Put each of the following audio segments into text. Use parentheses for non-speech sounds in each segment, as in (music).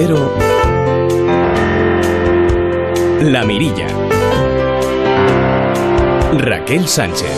Cero, La Mirilla. Raquel Sánchez.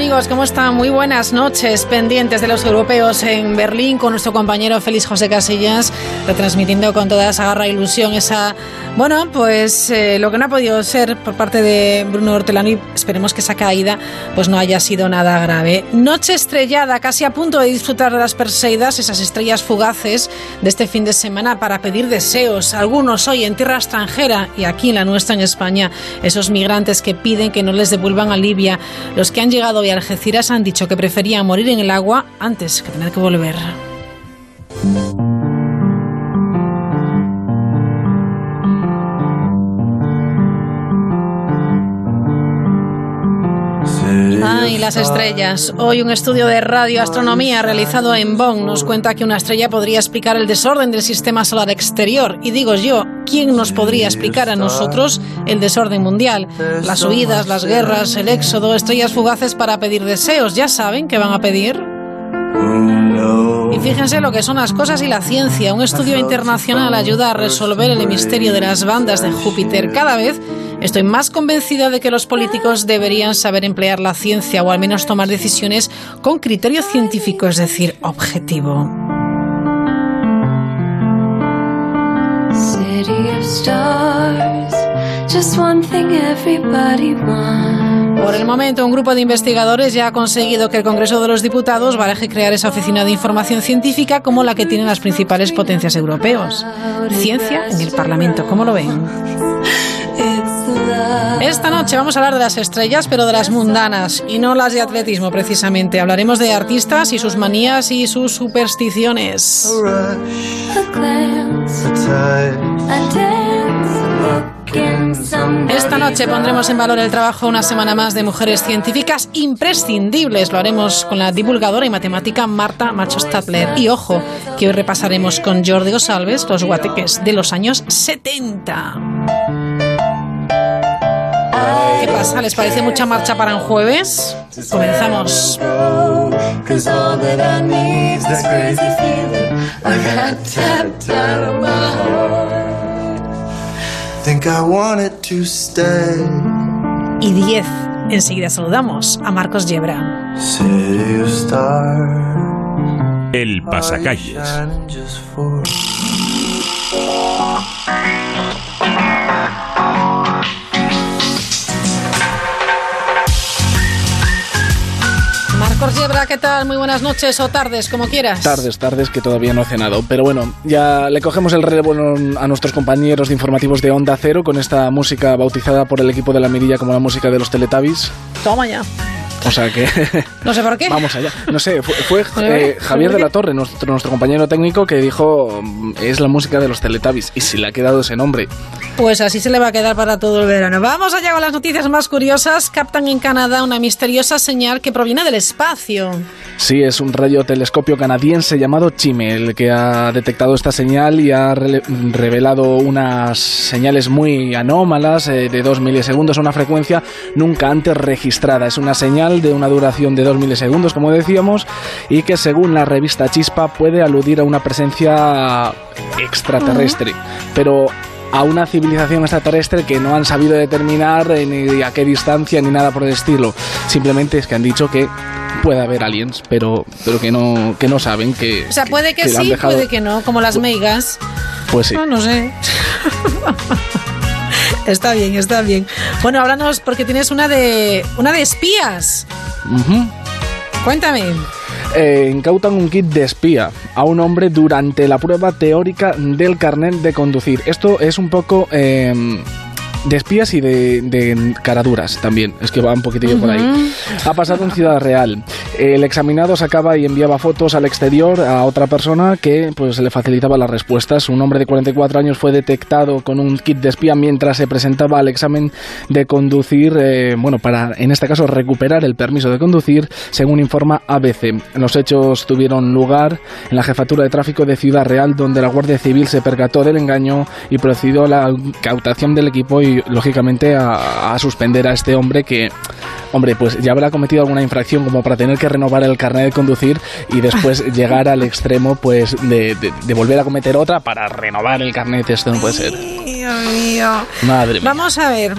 amigos? ¿Cómo están? Muy buenas noches. Pendientes de los europeos en Berlín con nuestro compañero Félix José Casillas, retransmitiendo con toda esa garra e ilusión esa, bueno, pues eh, lo que no ha podido ser por parte de Bruno Hortelano y esperemos que esa caída pues no haya sido nada grave. Noche estrellada, casi a punto de disfrutar de las Perseidas, esas estrellas fugaces de este fin de semana para pedir deseos. Algunos hoy en tierra extranjera y aquí en la nuestra en España, esos migrantes que piden que no les devuelvan a Libia, los que han llegado hoy Algeciras han dicho que preferían morir en el agua antes que tener que volver. Ay, las estrellas. Hoy un estudio de radioastronomía realizado en Bonn nos cuenta que una estrella podría explicar el desorden del sistema solar exterior. Y digo yo, ¿quién nos podría explicar a nosotros el desorden mundial? Las huidas, las guerras, el éxodo, estrellas fugaces para pedir deseos. ¿Ya saben qué van a pedir? Y fíjense lo que son las cosas y la ciencia. Un estudio internacional ayuda a resolver el misterio de las bandas de Júpiter. Cada vez Estoy más convencida de que los políticos deberían saber emplear la ciencia o al menos tomar decisiones con criterio científico, es decir, objetivo. Por el momento, un grupo de investigadores ya ha conseguido que el Congreso de los Diputados baraje crear esa oficina de información científica como la que tienen las principales potencias europeos. Ciencia en el Parlamento, ¿cómo lo ven? Esta noche vamos a hablar de las estrellas, pero de las mundanas y no las de atletismo precisamente. Hablaremos de artistas y sus manías y sus supersticiones. Esta noche pondremos en valor el trabajo una semana más de mujeres científicas imprescindibles. Lo haremos con la divulgadora y matemática Marta Macho Stadler. Y ojo, que hoy repasaremos con Jordi Osalves los guateques de los años 70. ¿Qué pasa? ¿Les parece mucha marcha para un jueves? Comenzamos. Y 10. Enseguida saludamos a Marcos Yebra. El pasacalles. ¿Qué tal? Muy buenas noches o tardes, como quieras. Tardes, tardes, que todavía no he cenado. Pero bueno, ya le cogemos el relevo a nuestros compañeros de informativos de Onda Cero con esta música bautizada por el equipo de la Mirilla como la música de los Teletubbies. Toma ya. O sea que. (laughs) No sé por qué. Vamos allá. No sé, fue, (laughs) eh, Javier de la Torre, nuestro, nuestro compañero técnico, que dijo: mm, es la música de los Teletubbies. Y si le ha quedado ese nombre. Pues así se le va a quedar para todo el verano. Vamos allá con las noticias más curiosas. Captan en Canadá una misteriosa señal que proviene del espacio. Sí, es un radiotelescopio canadiense llamado Chime el que ha detectado esta señal y ha revelado unas señales muy anómalas eh, de 2 milisegundos a una frecuencia nunca antes registrada. Es una señal de una duración de 2 milisegundos, como decíamos, y que según la revista Chispa puede aludir a una presencia extraterrestre. Pero a una civilización extraterrestre que no han sabido determinar ni a qué distancia ni nada por el estilo. Simplemente es que han dicho que puede haber aliens, pero, pero que no que no saben que. O sea, puede que, sí, puede que no, como las meigas. Pues sí. No, no sé. (laughs) está bien, está bien. Bueno, háblanos porque tienes una de una de espías. Cuéntame. Eh, incautan un kit de espía a un hombre durante la prueba teórica del carnet de conducir. Esto es un poco eh, de espías y de, caraduras también. Es que va un poquitillo por ahí. Ha pasado en Ciudad Real. El examinado sacaba y enviaba fotos al exterior a otra persona que pues le facilitaba las respuestas. Un hombre de 44 años fue detectado con un kit de espía mientras se presentaba al examen de conducir, eh, bueno, para en este caso recuperar el permiso de conducir, según informa ABC. Los hechos tuvieron lugar en la jefatura de tráfico de Ciudad Real, donde la Guardia Civil se percató del engaño y procedió a la cautación del equipo y lógicamente a, a suspender a este hombre que hombre, pues ya habrá cometido alguna infracción como para tener que renovar el carnet de conducir y después (laughs) llegar al extremo pues de, de, volver a cometer otra para renovar el carnet. Esto no puede ser. Madre mía. Vamos a ver.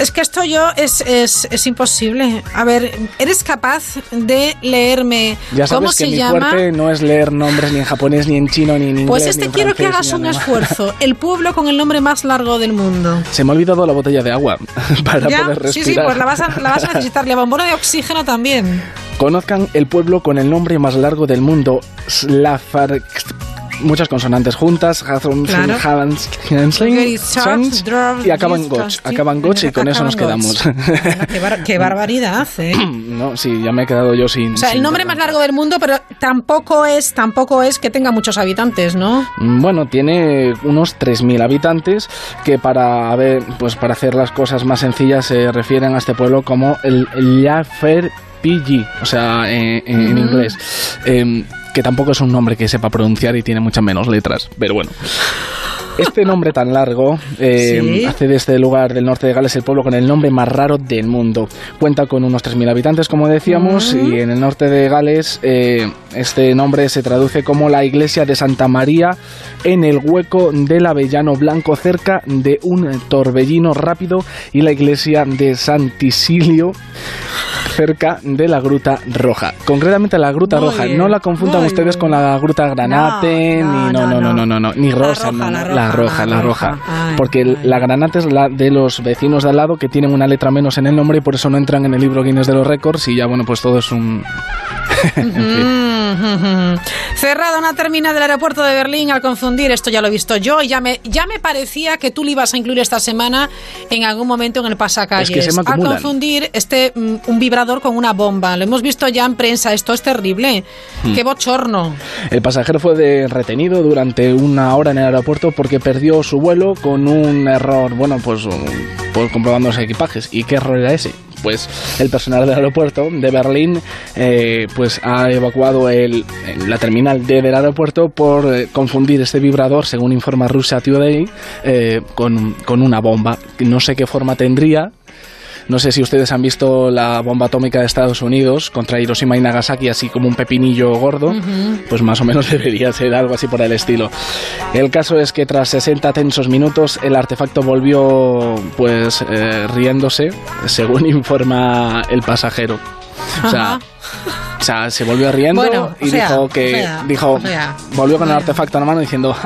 Es que esto yo es, es, es, imposible. A ver, ¿eres capaz de leerme ya sabes cómo que se mi llama? fuerte no es leer nombres ni en japonés, ni en chino, ni en inglés. Pues este ni en quiero que hagas un esfuerzo. (laughs) El pueblo con el nombre más largo del mundo. Se me ha olvidado la botella de agua (laughs) para ¿Ya? poder Sí, respirar. sí, pues la vas, a, la vas a (laughs) necesitar. La bombona de oxígeno también. Conozcan el pueblo con el nombre más largo del mundo. Muchas consonantes juntas, y acaban Goch, acaban y con eso nos quedamos. Qué, bar- qué (laughs) barbaridad, ¿eh? (clears throat) no, sí, ya me he quedado yo sin. O sea, el nombre más largo del mundo, pero tampoco es, tampoco es que tenga muchos habitantes, ¿no? Mm, Bueno, tiene unos 3.000 habitantes que para ver, pues para hacer las cosas más sencillas se refieren a este pueblo como el Jaffer o sea, eh, en, en Mm. inglés. Em, que tampoco es un nombre que sepa pronunciar y tiene muchas menos letras, pero bueno. Este nombre tan largo eh, Sí. hace de este lugar del norte de Gales el pueblo con el nombre más raro del mundo. Cuenta con unos 3.000 habitantes, como decíamos, y en el norte de Gales eh, este nombre se traduce como la iglesia de Santa María en el hueco del Avellano Blanco, cerca de un torbellino rápido, y la iglesia de Santisilio cerca de la Gruta Roja. Concretamente la Gruta Roja. no la confundan ustedes con la Gruta Granate, No, ni no, no, no, no, no, no, no, ni rosa, la roja, la roja, la la roja. roja. Ay, Porque ay. la Granate es la de los vecinos de al lado que tienen una letra menos en el nombre y por eso no entran en el libro Guinness de los récords y ya bueno, pues todo es un (laughs) en fin. Mm, Cerrada una terminal del aeropuerto de Berlín al confundir, esto ya lo he visto yo, y ya me, ya me parecía que tú lo ibas a incluir esta semana en algún momento en el pasacalles. Es que se me al confundir este mm, un vibrador con una bomba. Lo hemos visto ya en prensa, esto es terrible. Hmm. Qué bochorno. El pasajero fue de- retenido durante una hora en el aeropuerto porque perdió su vuelo con un error, bueno, pues, um, pues comprobando los equipajes. ¿Y qué error era ese? Pues el personal del aeropuerto de Berlín eh, pues ha evacuado el, la terminal D del aeropuerto por eh, confundir este vibrador, según informa Russia Today, eh, con, con una bomba. No sé qué forma tendría, no sé si ustedes han visto la bomba atómica de Estados Unidos contra Hiroshima y Nagasaki, así como un pepinillo gordo, pues más o menos (laughs) debería ser algo así por el estilo. El caso es que tras 60 tensos minutos el artefacto volvió pues eh, riéndose, según (laughs) informa el pasajero. O sea, o sea, se volvió riendo Bueno, y sea, dijo que sea, dijo sea, volvió con el artefacto en la mano diciendo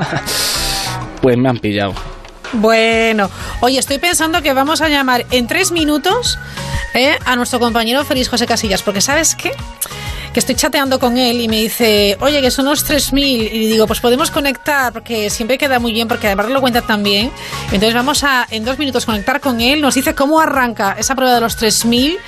(laughs) pues me han pillado. Bueno, oye, estoy pensando que vamos a llamar en tres minutos eh, a nuestro compañero Félix José Casillas, porque ¿sabes qué? Que estoy chateando con él y me dice, oye, que son los 3.000. Y digo, pues podemos conectar, porque siempre queda muy bien, porque además lo cuenta también. Entonces vamos a, en dos minutos, conectar con él. Nos dice cómo arranca esa prueba de los 3.000.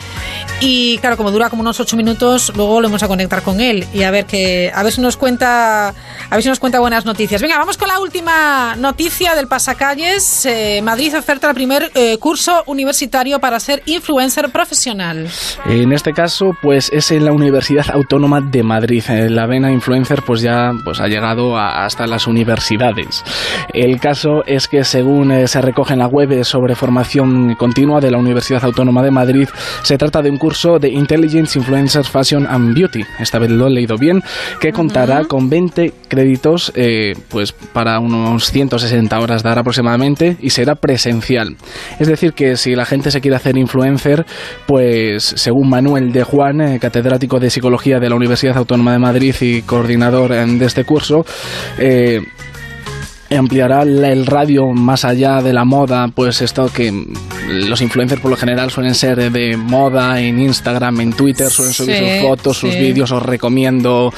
Y claro, como dura como unos ocho minutos, luego lo vamos a conectar con él y a ver que a ver si nos cuenta a ver si nos cuenta buenas noticias. Venga, vamos con la última noticia del pasacalles. Eh, Madrid oferta el primer eh, curso universitario para ser influencer profesional. En este caso, pues es en la Universidad Autónoma de Madrid. Eh, La vena influencer, pues ya pues ha llegado a- hasta las universidades. El caso es que según eh, se recoge en la web eh, sobre formación continua de la Universidad Autónoma de Madrid, se trata de un curso de Intelligence Influencers Fashion and Beauty. Esta vez lo he leído bien, que contará con 20 créditos, eh, pues para unos 160 horas dar aproximadamente y será presencial. Es decir, que si la gente se quiere hacer influencer, pues según Manuel de Juan, eh, catedrático de Psicología de la Universidad Autónoma de Madrid y coordinador eh, de este curso, eh, ampliará el radio más allá de la moda, pues esto que los influencers por lo general suelen ser de, moda en Instagram, en Twitter, suelen subir Sí, sus fotos, sus vídeos, os recomiendo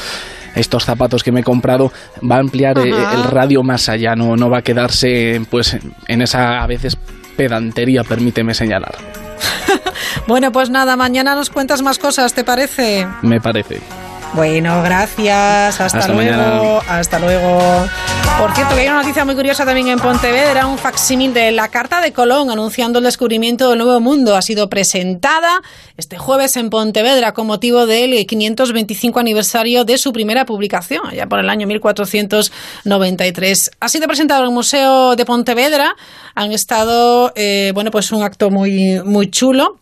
estos zapatos que me he comprado, va a ampliar eh, Ajá. el radio más allá, no, no va a quedarse pues en esa a veces pedantería, permíteme señalar, (laughs) Bueno, pues nada, mañana nos cuentas más cosas, ¿te parece? me parece. Bueno, gracias. Hasta, luego. Hasta luego. Por cierto, que hay una noticia muy curiosa también en Pontevedra, un facsímil de la Carta de Colón anunciando el descubrimiento del Nuevo Mundo. Ha sido presentada este jueves en Pontevedra con motivo del 525 aniversario de su primera publicación, ya por el año 1493. Ha sido presentado en el Museo de Pontevedra. Han estado, eh, bueno, pues un acto muy, muy chulo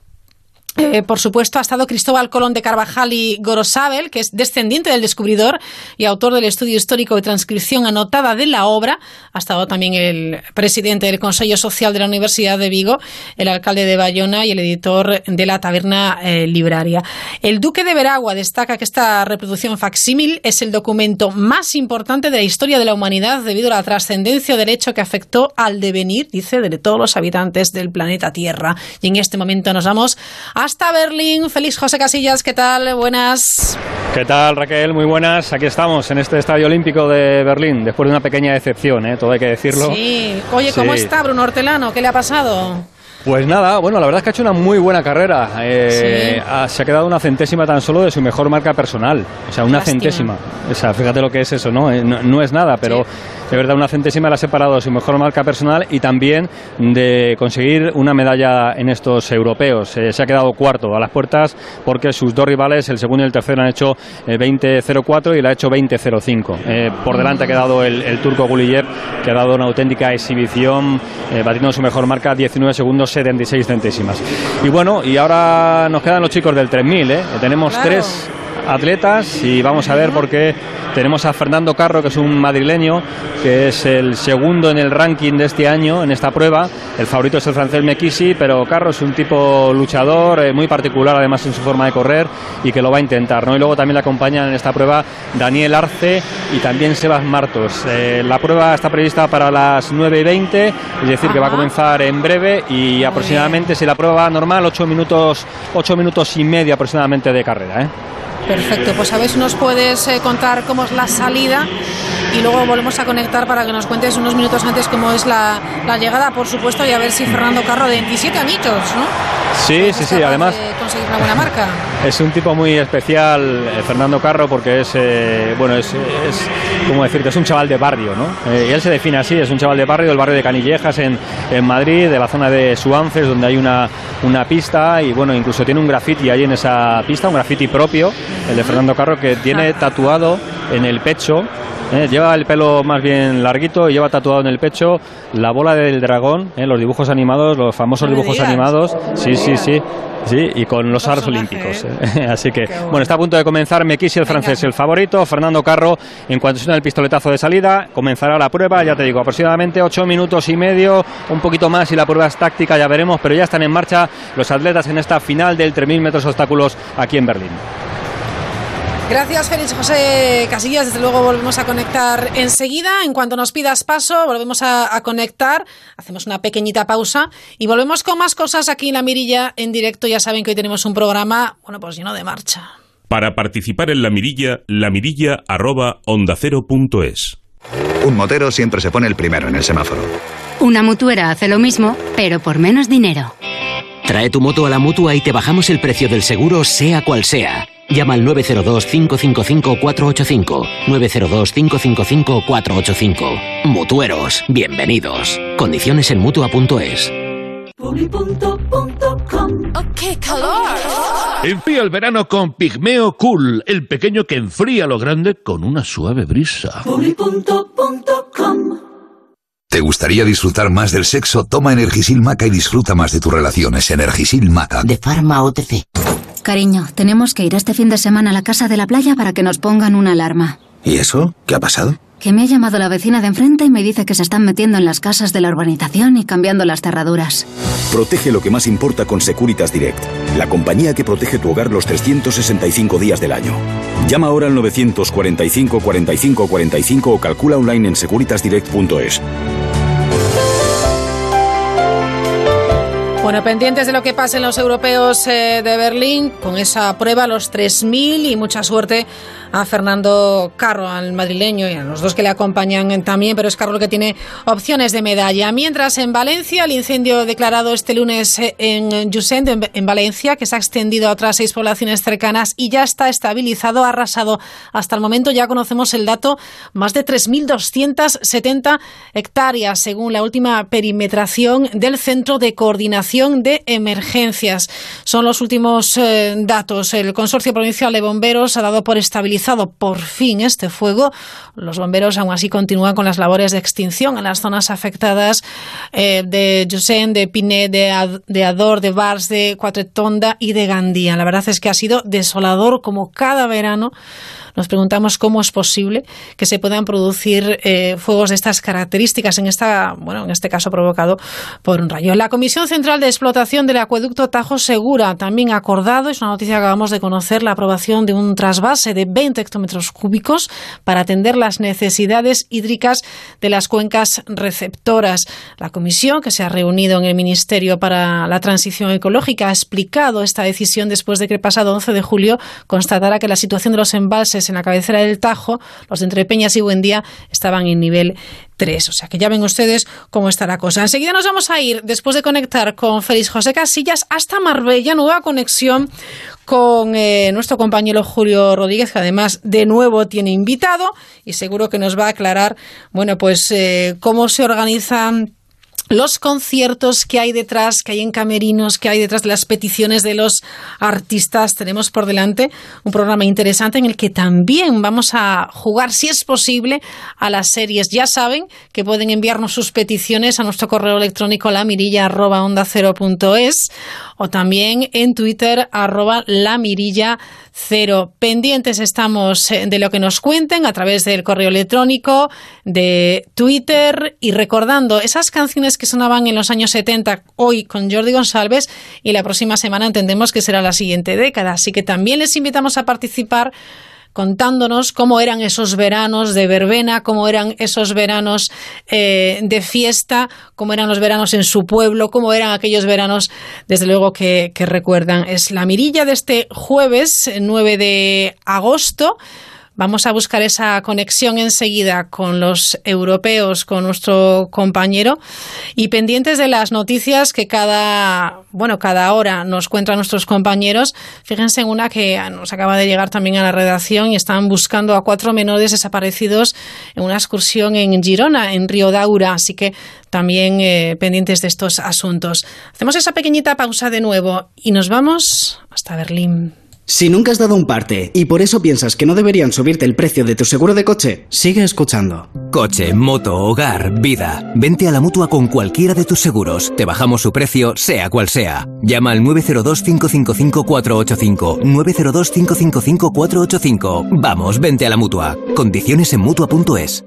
eh, por supuesto, ha estado Cristóbal Colón de Carvajal y Gorosabel, que es descendiente del descubridor y autor del estudio histórico y transcripción anotada de la obra. Ha estado también el presidente del Consejo Social de la Universidad de Vigo, el alcalde de Bayona y el editor de la Taberna eh, Libraria. El Duque de Veragua destaca que esta reproducción facsímil es el documento más importante de la historia de la humanidad debido a la trascendencia del hecho que afectó al devenir, dice, de todos los habitantes del planeta Tierra. Y en este momento nos vamos a hasta Berlín. Feliz José Casillas, ¿qué tal? Buenas. ¿Qué tal Raquel? Muy buenas. Aquí estamos en este Estadio Olímpico de Berlín, después de una pequeña decepción, ¿eh? todo hay que decirlo. Sí. Oye, ¿cómo está Bruno Hortelano? ¿Qué le ha pasado? Pues nada, bueno, la verdad es que ha hecho una muy buena carrera. Eh, se ha quedado una centésima tan solo de su mejor marca personal. O sea, una centésima. O sea, fíjate lo que es eso, ¿no? Eh, no, es nada, pero de verdad una centésima la ha separado de su mejor marca personal y también de conseguir una medalla en estos europeos. Eh, se ha quedado cuarto a las puertas porque sus dos rivales, el segundo y el tercero, han hecho 20-04 y la ha hecho 20-05. por delante ha quedado el, turco Guliyev, que ha dado una auténtica exhibición, batiendo su mejor marca 19 segundos 76 centésimas. Y bueno, y ahora nos quedan los chicos del 3000, ¿eh? Tenemos tres atletas y vamos a ver por qué tenemos a Fernando Carro, que es un madrileño, que es el segundo en el ranking de este año en esta prueba. El favorito es el francés Mekisi, pero Carro es un tipo luchador, eh, muy particular además en su forma de correr y que lo va a intentar. ¿no? Y luego también le acompañan en esta prueba Daniel Arce y también Sebas Martos. Eh, la prueba está prevista para las 9 y 20, es decir, que va a comenzar en breve y aproximadamente, si la prueba va normal, 8 minutos, 8 minutos y medio aproximadamente de carrera. ¿eh? Perfecto, pues a ver si nos puedes eh, contar cómo es la salida y luego volvemos a conectar para que nos cuentes unos minutos antes cómo es la, llegada, por supuesto, y a ver si Fernando Carro de 27 añitos, ¿no? Sí, sí, sí, además. conseguir una buena marca. Es un tipo muy especial, eh, Fernando Carro, porque es, eh, bueno, es, es, como decirte, es un chaval de barrio, ¿no? y él se define así, es un chaval de barrio, del barrio de Canillejas en, en Madrid, de la zona de Suances, donde hay una, una pista y, bueno, incluso tiene un graffiti ahí en esa pista, un graffiti propio el de Fernando Carro, que tiene tatuado en el pecho, eh, lleva el pelo más bien larguito y lleva tatuado en el pecho la bola del dragón, eh, los dibujos animados, los famosos dibujos animados. Sí, sí, sí. Sí, y con los aros olímpicos. ¿eh? (laughs) Así que, bueno. está a punto de comenzar Mekisi, el francés, el favorito. Fernando Carro, en cuanto suena el pistoletazo de salida, comenzará la prueba. Ya te digo, aproximadamente ocho minutos y medio, un poquito más, y la prueba es táctica, ya veremos. Pero ya están en marcha los atletas en esta final del 3.000 metros obstáculos aquí en Berlín. Gracias, Félix José Casillas. Desde luego volvemos a conectar enseguida. En cuanto nos pidas paso, volvemos a, conectar. Hacemos una pequeñita pausa y volvemos con más cosas aquí en La Mirilla en directo. Ya saben que hoy tenemos un programa, bueno, pues lleno de marcha. Para participar en La Mirilla, lamirilla arroba onda cero punto es. Un motero siempre se pone el primero en el semáforo. Una mutuera hace lo mismo, pero por menos dinero. Trae tu moto a la mutua y te bajamos el precio del seguro, sea cual sea. Llama al 902-555-485. 902-555-485. Mutueros, bienvenidos. Condiciones en mutua.es. ¡Qué calor! Enfría el verano con Pigmeo Cool, el pequeño que enfría lo grande con una suave brisa. ¿Te gustaría disfrutar más del sexo? Toma Energisil Maca y disfruta más de tus relaciones. Energisil Maca. De Pharma OTC. Cariño, tenemos que ir este fin de semana a la casa de la playa para que nos pongan una alarma. ¿Y eso? ¿Qué ha pasado? Que me ha llamado la vecina de enfrente y me dice que se están metiendo en las casas de la urbanización y cambiando las cerraduras. Protege lo que más importa con Securitas Direct, la compañía que protege tu hogar los 365 días del año. Llama ahora al 945 45 45 o calcula online en securitasdirect.es. Bueno, pendientes de lo que pase en los europeos eh, de Berlín, con esa prueba, los 3.000 y mucha suerte a Fernando Carro, al madrileño, y a los dos que le acompañan también, pero es Carro el que tiene opciones de medalla. Mientras en Valencia, el incendio declarado este lunes en Jusent, en Valencia, que se ha extendido a otras seis poblaciones cercanas y ya está estabilizado, arrasado. Hasta el momento ya conocemos el dato, más de 3.270 hectáreas, según la última perimetración del Centro de Coordinación de Emergencias. Son los últimos eh, datos. El Consorcio Provincial de Bomberos ha dado por estabilizado por fin este fuego. Los bomberos aún así continúan con las labores de extinción en las zonas afectadas eh, de Jusen, de Pinet, de, Ador, de Bars, de Cuatretonda y de Gandía. La verdad es que ha sido desolador como cada verano nos preguntamos cómo es posible que se puedan producir eh, fuegos de estas características, en, esta, bueno, en este caso provocado por un rayo. La Comisión Central de Explotación del Acueducto Tajo Segura también ha acordado, es una noticia que acabamos de conocer, la aprobación de un trasvase de 20 hectómetros cúbicos para atender las necesidades hídricas de las cuencas receptoras. La comisión, que se ha reunido en el Ministerio para la Transición Ecológica, ha explicado esta decisión después de que el pasado 11 de julio constatara que la situación de los embalses en la cabecera del Tajo, los de Entre Peñas y Buendía estaban en nivel 3. O sea que ya ven ustedes cómo está la cosa. Enseguida nos vamos a ir, después de conectar con Félix José Casillas, hasta Marbella, nueva conexión con eh, nuestro compañero Julio Rodríguez, que además de nuevo tiene invitado y seguro que nos va a aclarar, bueno, pues eh, cómo se organizan los conciertos que hay detrás, que hay en camerinos, que hay detrás de las peticiones de los artistas. Tenemos por delante un programa interesante en el que también vamos a jugar, si es posible, a las series. Ya saben que pueden enviarnos sus peticiones a nuestro correo electrónico lamirilla.onda0.es o también en Twitter arroba cero. Pendientes estamos eh, de lo que nos cuenten a través del correo electrónico, de Twitter y recordando esas canciones que sonaban en los años 70 hoy con Jordi González y la próxima semana entendemos que será la siguiente década. Así que también les invitamos a participar contándonos cómo eran esos veranos de verbena, cómo eran esos veranos eh, de fiesta, cómo eran los veranos en su pueblo, cómo eran aquellos veranos, desde luego, que, que recuerdan. Es la mirilla de este jueves 9 de agosto. Vamos a buscar esa conexión enseguida con los europeos, con nuestro compañero y pendientes de las noticias que cada, bueno, cada hora nos cuentan nuestros compañeros. Fíjense en una que nos acaba de llegar también a la redacción y están buscando a cuatro menores desaparecidos en una excursión en Girona, en Río Daura. Así que también eh, pendientes de estos asuntos. Hacemos esa pequeñita pausa de nuevo y nos vamos hasta Berlín. Si nunca has dado un parte y por eso piensas que no deberían subirte el precio de tu seguro de coche, sigue escuchando. Coche, moto, hogar, vida. Vente a la mutua con cualquiera de tus seguros. Te bajamos su precio, sea cual sea. Llama al 902-555-485. 902-555-485. Vamos, vente a la mutua. Condiciones en mutua.es.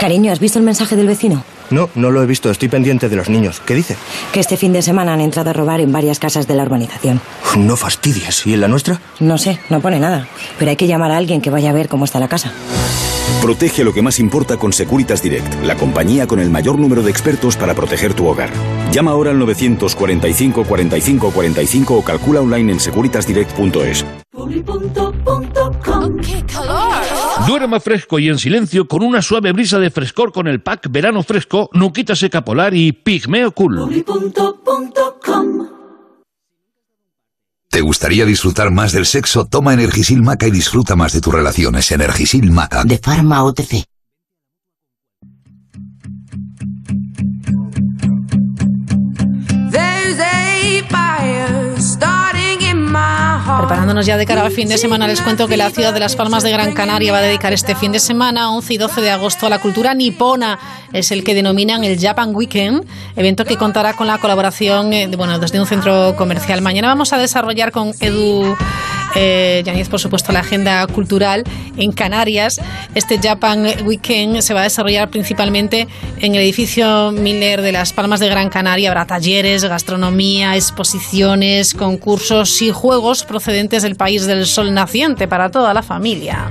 Cariño, ¿has visto el mensaje del vecino? No, no lo he visto. Estoy pendiente de los niños. ¿Qué dice? Que este fin de semana han entrado a robar en varias casas de la urbanización. No fastidies. ¿Y en la nuestra? No sé, no pone nada. Pero hay que llamar a alguien que vaya a ver cómo está la casa. Protege lo que más importa con Securitas Direct, la compañía con el mayor número de expertos para proteger tu hogar. Llama ahora al 945 45 45 o calcula online en securitasdirect.es. ¡Qué calor! Duerma fresco y en silencio con una suave brisa de frescor con el pack Verano Fresco, Nuquita Seca Polar y Pigmeo Cool. ¿Te gustaría disfrutar más del sexo? Toma Energisil Maca y disfruta más de tus relaciones. Energisil Maca. De Pharma OTC. Preparándonos ya de cara al fin de semana, les cuento que la ciudad de Las Palmas de Gran Canaria va a dedicar este fin de semana, 11 y 12 de agosto, a la cultura nipona. Es el que denominan el Japan Weekend, evento que contará con la colaboración eh, bueno, desde un centro comercial. Mañana vamos a desarrollar con Edu eh, por supuesto, la agenda cultural en Canarias. Este Japan Weekend se va a desarrollar principalmente en el edificio Miller de Las Palmas de Gran Canaria. Habrá talleres, gastronomía, exposiciones, concursos y juegos procedentes del país del sol naciente para toda la familia.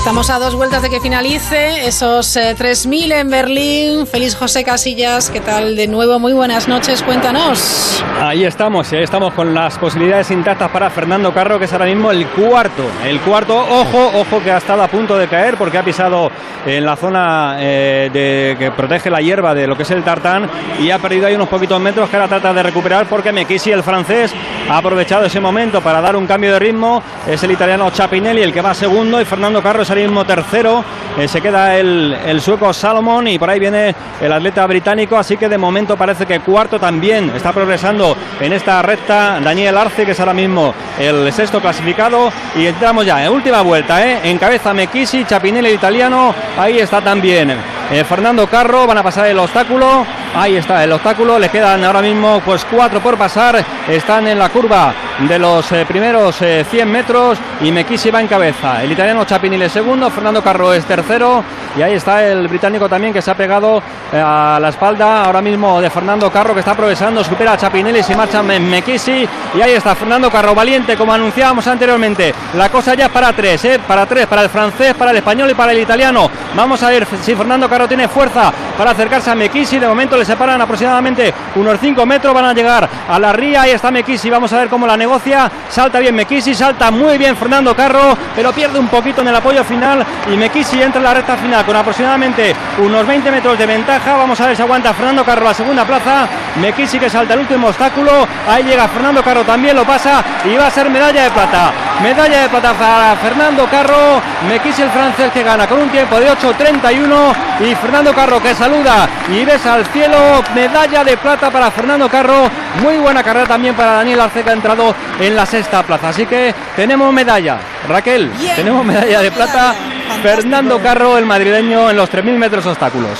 Estamos a dos vueltas de que finalice esos 3.000 eh, en Berlín. Feliz José Casillas, ¿qué tal? De nuevo, muy buenas noches, cuéntanos. Ahí estamos, ahí estamos con las posibilidades intactas para Fernando Carro, que es ahora mismo el cuarto. El cuarto, ojo, ojo que ha estado a punto de caer porque ha pisado en la zona eh, de, que protege la hierba de lo que es el tartán y ha perdido ahí unos poquitos metros que ahora trata de recuperar porque Mekisi, el francés, ha aprovechado ese momento para dar un cambio de ritmo. Es el italiano Chapinelli el que va segundo y Fernando Carro es tercero. Eh, se queda el, sueco Salomón y por ahí viene el atleta británico. Así que de momento parece que cuarto también está progresando en esta recta Daniel Arce, que es ahora mismo el sexto clasificado. Y entramos ya en última vuelta. ¿eh? En cabeza Mekisi, Chapinelli el italiano. Ahí está también eh, Fernando Carro. Van a pasar el obstáculo. Ahí está el obstáculo. Le quedan ahora mismo pues cuatro por pasar. Están en la curva de los eh, primeros 100 eh, metros y Mekisi va en cabeza. El italiano Chapinelli es segundo, Fernando Carro es tercero y ahí está el británico también que se ha pegado eh, a la espalda ahora mismo de Fernando Carro que está progresando, supera a Chapinelli, se marcha Mekisi y ahí está Fernando Carro valiente como anunciábamos anteriormente. La cosa ya es para tres, ¿eh? para tres, para el francés, para el español y para el italiano. Vamos a ver si Fernando Carro tiene fuerza para acercarse a Mekisi. De momento le separan aproximadamente unos 5 metros, van a llegar a la ría, ahí está Mekisi, vamos a ver cómo la negocia. Salta bien Mekisi, salta muy bien Fernando Carro, pero pierde un poquito en el apoyo final y Mekisi entra en la recta final con aproximadamente unos 20 metros de ventaja. Vamos a ver si aguanta Fernando Carro la segunda plaza. Mekisi que salta el último obstáculo. Ahí llega Fernando Carro, también lo pasa y va a ser medalla de plata. Medalla de plata para Fernando Carro. Mekisi el francés que gana con un tiempo de 8.31 y Fernando Carro que saluda y besa al cielo. Medalla de plata para Fernando Carro. Muy buena carrera también para Daniel Arce que ha entrado en la sexta plaza. Así que tenemos medalla. Raquel, tenemos medalla de plata. Fernando Carro, el madrileño, en los 3.000 metros obstáculos.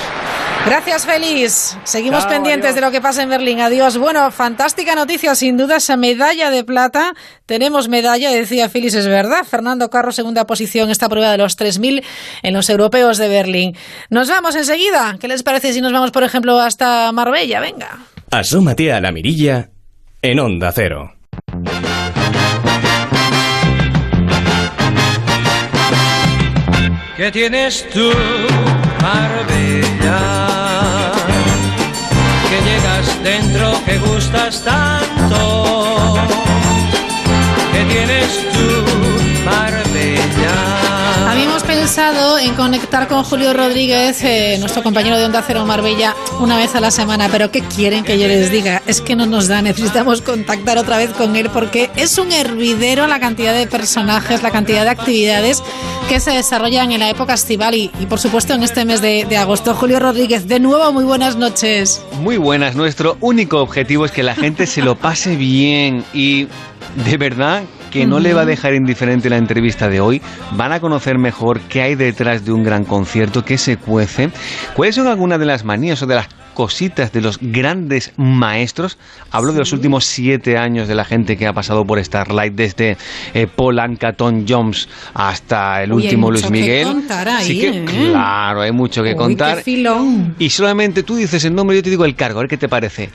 Gracias, Feliz. Seguimos pendientes de lo que pasa en Berlín. Adiós. Bueno, fantástica noticia, sin duda, esa medalla de plata. Tenemos medalla, decía Feliz, es verdad. Fernando Carro, segunda posición, esta prueba de los 3.000 en los europeos de Berlín. Nos vamos enseguida. ¿Qué les parece si nos vamos, por ejemplo, hasta Marbella? Venga. Asómate a la mirilla en Onda Cero. ¿Qué tienes tú, Marbella? Que dentro, que gustas tanto. ¿Qué tienes tú, En conectar con Julio Rodríguez, eh, nuestro compañero de Onda Cero Marbella, una vez a la semana, pero ¿qué quieren que yo les diga? Es que no nos da, necesitamos contactar otra vez con él porque es un hervidero la cantidad de personajes, la cantidad de actividades que se desarrollan en la época estival y, por supuesto en este mes de, de agosto. Julio Rodríguez, de nuevo, muy buenas noches. Muy buenas, nuestro único objetivo es que la gente se lo pase bien y de verdad que no le va a dejar indiferente la entrevista de hoy. Van a conocer mejor qué hay detrás de un gran concierto, qué se cuece, cuáles son algunas de las manías o de las cositas de los grandes maestros. Hablo de los últimos siete años de la gente que ha pasado por Starlight, desde eh, Paul Anka, Tom Jones hasta el último Luis Miguel. Que contar ahí, que, ¿eh? claro, hay mucho que Uy, contar. qué filón. Y solamente tú dices el nombre yo te digo el cargo, a ver qué te parece.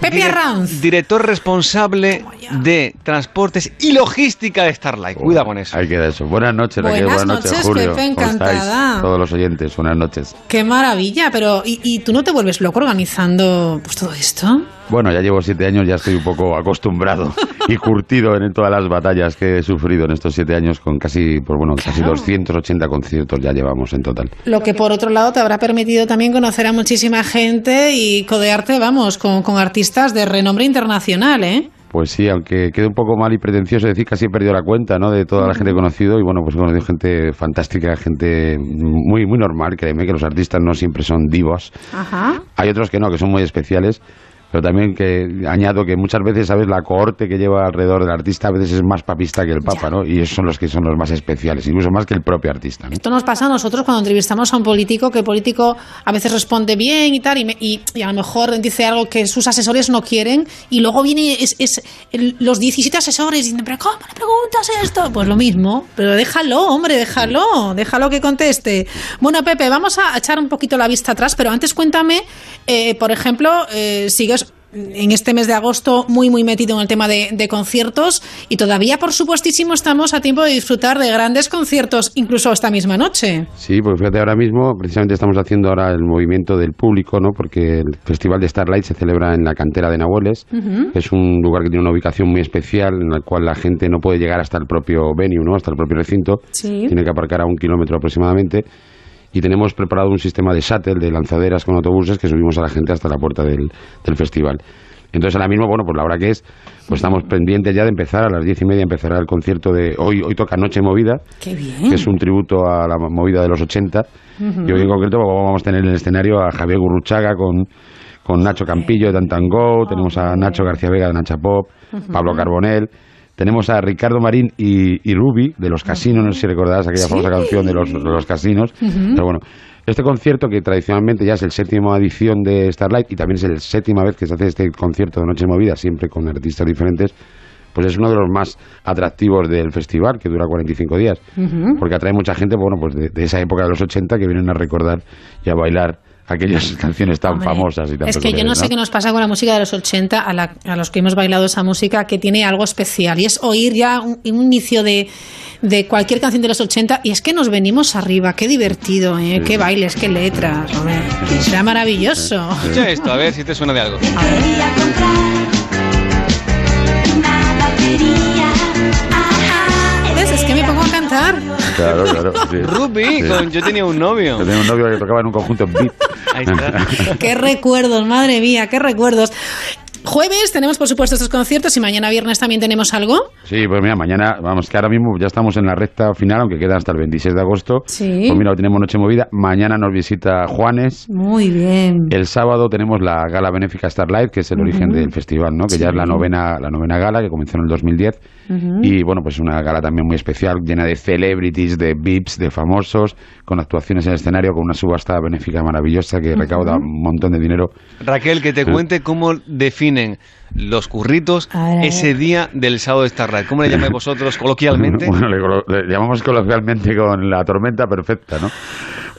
Pepe Arranz. Director responsable de transportes y logística de Starlight. Cuida con eso. Ahí queda eso. Buenas noches, Raquel. Buenas Buenas noches, noches, Julio. Pepe, encantada. Todos los oyentes, buenas noches. Qué maravilla, pero ¿y, y tú no te vuelves loco organizando pues, todo esto? Bueno, ya llevo siete años, ya estoy un poco acostumbrado y curtido en todas las batallas que he sufrido en estos siete años con casi, pues bueno, casi Claro. 280 conciertos ya llevamos en total. Lo que por otro lado te habrá permitido también conocer a muchísima gente y codearte, vamos, con, con artistas de renombre internacional, ¿eh? Pues sí, aunque quede un poco mal y pretencioso decir casi he perdido la cuenta, ¿no? De toda la gente que conocido y bueno, pues he conocido gente fantástica, gente muy muy normal, créeme que los artistas no siempre son divos. Ajá. Hay otros que no, que son muy especiales, pero también que añado que muchas veces, ¿sabes? La cohorte que lleva alrededor del artista a veces es más papista que el papa, ¿no? Y esos son los que son los más especiales, incluso más que el propio artista, ¿no? Esto nos pasa a nosotros cuando entrevistamos a un político, que el político a veces responde bien y tal, y, me- y- y a lo mejor dice algo que sus asesores no quieren, y luego viene es, es el- los 17 asesores diciendo, pero ¿cómo le preguntas esto? Pues lo mismo, pero déjalo, hombre, déjalo, déjalo que conteste. Bueno, Pepe, vamos a echar un poquito la vista atrás, pero antes cuéntame, eh, por ejemplo, eh, sigues en este mes de agosto muy, muy metido en el tema de, de, conciertos y todavía, por supuestísimo, estamos a tiempo de disfrutar de grandes conciertos, incluso esta misma noche. Sí, pues fíjate, ahora mismo precisamente estamos haciendo ahora el movimiento del público, ¿no? Porque el Festival de Starlight se celebra en la cantera de Nahueles, uh -huh. es un lugar que tiene una ubicación muy especial en la cual la gente no puede llegar hasta el propio venue, ¿no? Hasta el propio recinto, sí. tiene que aparcar a un kilómetro aproximadamente y tenemos preparado un sistema de shuttle, de lanzaderas con autobuses que subimos a la gente hasta la puerta del, del festival. Entonces ahora mismo, bueno, pues la hora que es, pues estamos pendientes ya de empezar, a las diez y media empezará el concierto de, hoy, hoy toca Noche Movida, Qué bien. que es un tributo a la movida de los 80, uh -huh. y hoy en concreto pues, vamos a tener en el escenario a Javier Gurruchaga con, con Nacho Campillo de Tantango, tenemos a Nacho García Vega de Nacha Pop, uh -huh. Pablo Carbonell, tenemos a Ricardo Marín y, y Ruby de los casinos, no sé si recordarás aquella ¿Sí? famosa canción de los, de los casinos, Uh -huh. pero bueno, este concierto que tradicionalmente ya es el séptimo edición de Starlight y también es la séptima vez que se hace este concierto de Noche Movida, siempre con artistas diferentes, pues es uno de los más atractivos del festival, que dura 45 días, Uh -huh. porque atrae mucha gente bueno, pues de, de esa época de los 80 que vienen a recordar y a bailar aquellas (laughs) canciones tan Hombre, famosas y tan Es que yo no sé qué nos pasa con la música de los 80, a, la- a los que hemos bailado esa música, que tiene algo especial. Y es oír ya un, un inicio de, de cualquier canción de los 80 y es que nos venimos arriba. Qué divertido, ¿eh? Sí. qué bailes, qué letras. hombre. Será maravilloso. Escucha esto, a ver si te suena de algo. ¿Ves? Es que me pongo a cantar. Claro, claro. sí. (laughs) Ruby, Sí. con Yo tenía un novio. Yo tenía un novio que tocaba en un conjunto beat. Ahí está. (laughs) Qué recuerdos, madre mía, qué recuerdos. Jueves tenemos, por supuesto, estos conciertos y mañana viernes también tenemos algo. Sí, pues mira, mañana, vamos, que ahora mismo ya estamos en la recta final, aunque queda hasta el 26 de agosto. Sí. Pues mira, hoy tenemos Noche Movida. Mañana nos visita Juanes. Muy bien. El sábado tenemos la gala benéfica Starlight, que es el origen Ujú. del festival, ¿no? Que ya Sí. es la novena, la novena gala, que comenzó en el 2010. Ujú. Y bueno, pues una gala también muy especial, llena de celebrities, de VIPs, de famosos, con actuaciones en el escenario, con una subasta benéfica maravillosa que recauda un montón de dinero. Raquel, que te cuente cómo los curritos A ver. ese día del sábado de Starlight. ¿Cómo le llamáis vosotros coloquialmente? (laughs) Bueno, le, llamamos coloquialmente con la tormenta perfecta, ¿no?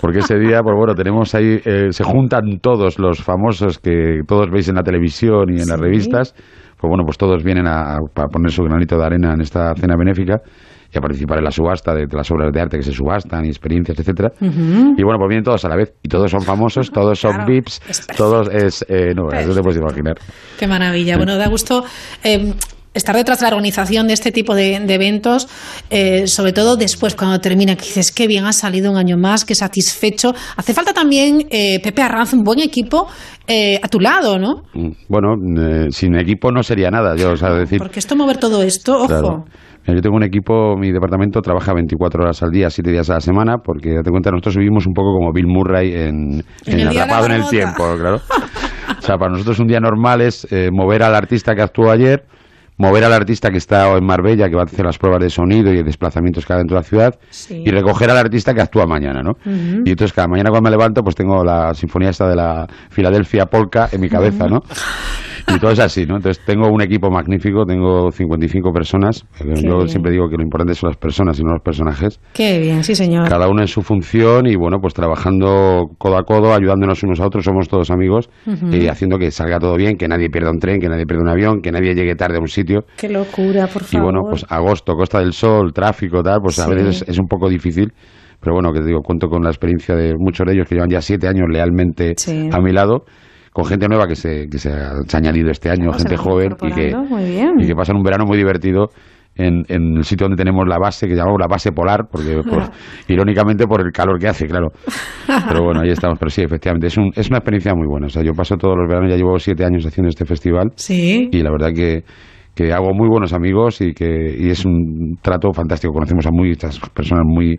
Porque ese día, pues bueno, tenemos ahí, eh, se juntan todos los famosos que todos veis en la televisión y en las revistas, pues bueno, pues todos vienen a, a poner su granito de arena en esta cena benéfica y a participar en la subasta de, de las obras de arte que se subastan y experiencias, etcétera. Y bueno, pues vienen todos a la vez. Y todos son famosos, (laughs) todos son VIPs, todos es... Eh, no, no te puedes imaginar. Qué maravilla. Bueno, da gusto eh, estar detrás de la organización de este tipo de, de eventos, eh, sobre todo después, cuando termina, que dices, qué bien ha salido un año más, qué satisfecho. Hace falta también, eh, Pepe Arranz, un buen equipo eh, a tu lado, ¿no? Mm, Bueno, eh, sin equipo no sería nada. Yo, o sea, decir, Porque esto, mover todo esto, ojo. Claro. Yo tengo un equipo, mi departamento trabaja 24 horas al día, 7 días a la semana, porque date cuenta, nosotros vivimos un poco como Bill Murray en, Atrapado en el. Tiempo, claro. (laughs) O sea, para nosotros un día normal es eh, mover al artista que actuó ayer, mover al artista que está en Marbella, que va a hacer las pruebas de sonido y de desplazamientos que haga dentro de la ciudad, Sí. y recoger al artista que actúa mañana, ¿no? Y entonces cada mañana cuando me levanto, pues tengo la sinfonía esta de la Filadelfia Polka en mi cabeza, ¿no? Y todo es así, ¿no? Entonces tengo un equipo magnífico, tengo 55 personas. Qué Yo bien. siempre digo que lo importante son las personas y no los personajes. Qué bien, sí, señor. Cada uno en su función y bueno, pues trabajando codo a codo, ayudándonos unos a otros, somos todos amigos y haciendo que salga todo bien, que nadie pierda un tren, que nadie pierda un avión, que nadie llegue tarde a un sitio. Qué locura, por Y favor. bueno, pues agosto, Costa del Sol, tráfico, tal, pues a veces es, es un poco difícil. Pero bueno, que te digo, cuento con la experiencia de muchos de ellos que llevan ya siete años lealmente Sí. a mi lado, con gente nueva que se, que se ha añadido este año, gente joven y que, y que pasan un verano muy divertido en, en el sitio donde tenemos la base, que llamamos la base polar, porque (laughs) por- irónicamente por el calor que hace, claro. Pero bueno, ahí estamos. Pero sí, efectivamente, es, un, es una experiencia muy buena. O sea, yo paso todos los veranos, ya llevo siete años haciendo este festival Sí. y la verdad que, que hago muy buenos amigos y que y es un trato fantástico. Conocemos a muchas personas muy,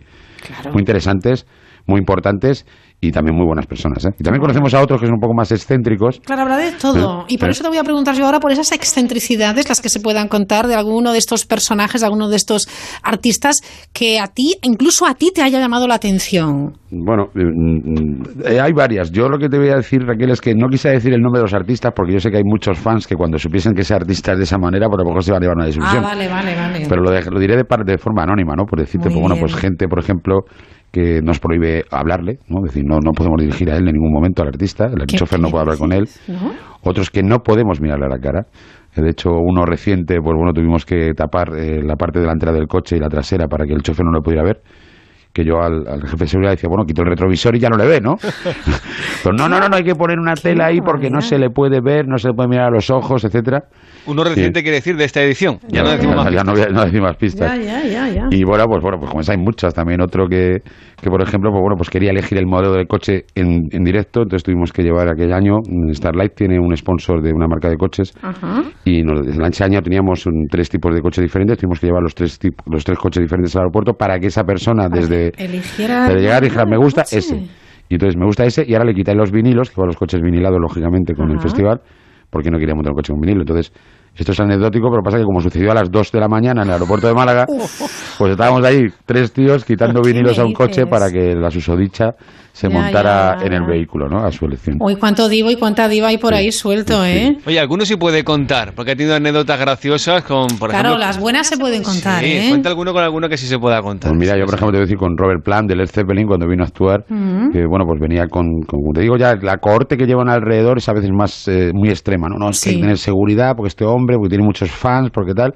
muy interesantes, muy importantes y también muy buenas personas. ¿eh? Y también conocemos a otros que son un poco más excéntricos. Claro, habrá de todo. Y por eso te voy a preguntar yo ahora por esas excentricidades, las que se puedan contar de alguno de estos personajes, de alguno de estos artistas que a ti, incluso a ti, te haya llamado la atención. Bueno, eh, mm, eh, hay varias. Yo lo que te voy a decir, Raquel, es que no quise decir el nombre de los artistas porque yo sé que hay muchos fans que cuando supiesen que ese artista es de esa manera, por lo mejor se van a llevar una Ah, desilusión. vale, vale, vale. Pero lo, de- lo diré de, par- de forma anónima, ¿no? Por decirte, pues, bueno, pues gente, por ejemplo, que nos prohíbe hablarle, ¿no? Es decir, no, no podemos dirigir a él en ningún momento, al artista, el chofer no puede hablar con él. Otros que no podemos mirarle a la cara. De hecho, uno reciente, pues bueno, tuvimos que tapar eh, la parte delantera del coche y la trasera para que el chofer no lo pudiera ver que yo al, jefe de seguridad decía, bueno, quito el retrovisor y ya no le ve, ¿no? (laughs) Pero no, no, no, no hay que poner una tela ahí porque no se le puede ver, no se le puede mirar a los ojos, etcétera. Uno reciente quiere decir de esta edición. Ya, no decimos más ya pistas. No, decimos más pistas. Ya, ya, ya, Y bueno, pues bueno, pues como hay muchas. También otro que, que por ejemplo, pues bueno, pues quería elegir el modelo del coche en, en directo, entonces tuvimos que llevar aquel año. Starlight tiene un sponsor de una marca de coches y nos, el año teníamos tres tipos de coches diferentes, tuvimos que llevar los tres los tres coches diferentes al aeropuerto para que esa persona desde eligiera llegar y dijera, me gusta ese. Y entonces me gusta ese y ahora le quitáis los vinilos, que van los coches vinilados lógicamente con el festival, porque no quería montar un coche con vinilo. Entonces esto es anecdótico, pero pasa que como sucedió a las 2 de la mañana en el aeropuerto de Málaga, pues estábamos ahí tres tíos quitando vinilos a un coche para que la susodicha se montara en el vehículo, ¿no? A su elección. Uy, cuánto divo y cuánta diva hay por ahí suelto, ¿eh? Oye, alguno sí puede contar, porque ha tenido anécdotas graciosas con, por claro, ejemplo... las buenas se pueden contar, sí, ¿eh? cuenta alguno con alguno que sí se pueda contar. Pues mira, yo por ejemplo te voy a decir con Robert Plant de Led Zeppelin cuando vino a actuar, que bueno, pues venía con, como te digo ya, la cohorte que llevan alrededor es a veces más eh, muy extrema, ¿no? No, es que hay que tener seguridad porque este hombre, porque tiene muchos fans, porque tal...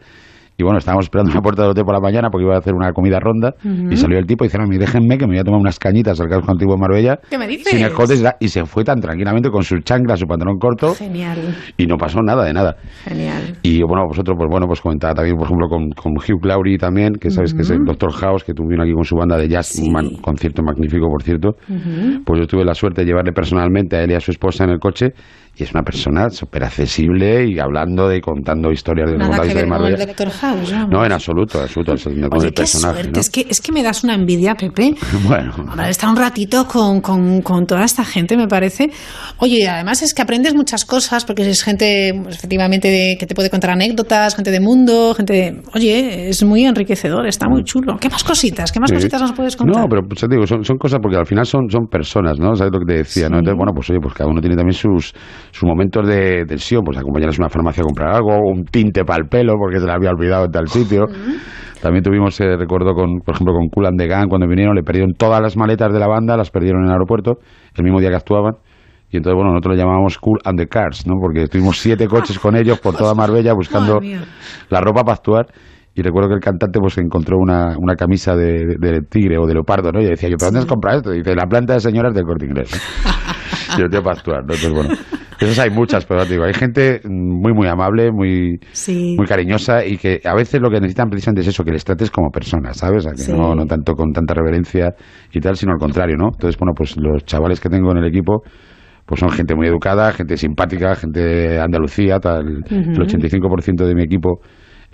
Y bueno, estábamos esperando en la puerta del hotel por la mañana porque iba a hacer una comida ronda. Y salió el tipo y dice, no, déjenme que me voy a tomar unas cañitas al casco antiguo de Marbella. ¿Qué me dices? Sin escotes. Y se fue tan tranquilamente con sus chanclas, su pantalón corto. Genial. Y no pasó nada de nada. Genial. Y bueno, vosotros, pues bueno, pues comentaba también, por ejemplo, con, con Hugh Laurie también, que sabes que es el Doctor House, que tuvieron aquí con su banda de jazz, un man- concierto magnífico, por cierto. Pues yo tuve la suerte de llevarle personalmente a él y a su esposa en el coche. Y es una persona súper accesible y hablando de contando historias de Nada que ver de con el. Doctor House, vamos. No, en absoluto, en absoluto, es el, Oye, qué personaje. suerte. ¿no? Es, que, es que me das una envidia, Pepe. (laughs) Bueno, Habrá estado un ratito con, con, con toda esta gente, me parece. Oye, y además es que aprendes muchas cosas, porque es gente, pues, efectivamente, de- que te puede contar anécdotas, gente de mundo, gente de... Oye, es muy enriquecedor, está muy chulo. ¿Qué más cositas? ¿Qué más Sí. cositas nos puedes contar? No, pero pues, te digo, son, son cosas porque al final son, son personas, ¿no? ¿Sabes lo que te decía? ¿no? Entonces, bueno, pues oye, pues cada uno tiene también sus, sus momentos de tensión, pues acompañarnos a una farmacia a comprar algo, un tinte para el pelo porque se le había olvidado en tal sitio. También tuvimos, eh, recuerdo, con, por ejemplo, con Cool and the Gang, cuando vinieron, le perdieron todas las maletas de la banda, las perdieron en el aeropuerto, el mismo día que actuaban. Y entonces, bueno, nosotros lo llamábamos Cool and the Cars, ¿no? Porque estuvimos siete coches con ellos por toda Marbella buscando la ropa para actuar. Y recuerdo que el cantante pues encontró una, una camisa de, de- de tigre o de leopardo, ¿no? Y decía yo, ¿pero dónde has comprado esto? Y dice, la planta de señoras del corte inglés. ¿no? (laughs) yo, tío, para actuar, ¿no? Entonces, bueno, esas hay muchas, pero digo, hay gente muy, muy amable, muy, Sí. muy cariñosa y que a veces lo que necesitan precisamente es eso, que les trates como personas, ¿sabes? A que Sí. no, no tanto con tanta reverencia y tal, sino al contrario, ¿no? Entonces, bueno, pues los chavales que tengo en el equipo pues son gente muy educada, gente simpática, gente de Andalucía, tal. El Ujú. 85% de mi equipo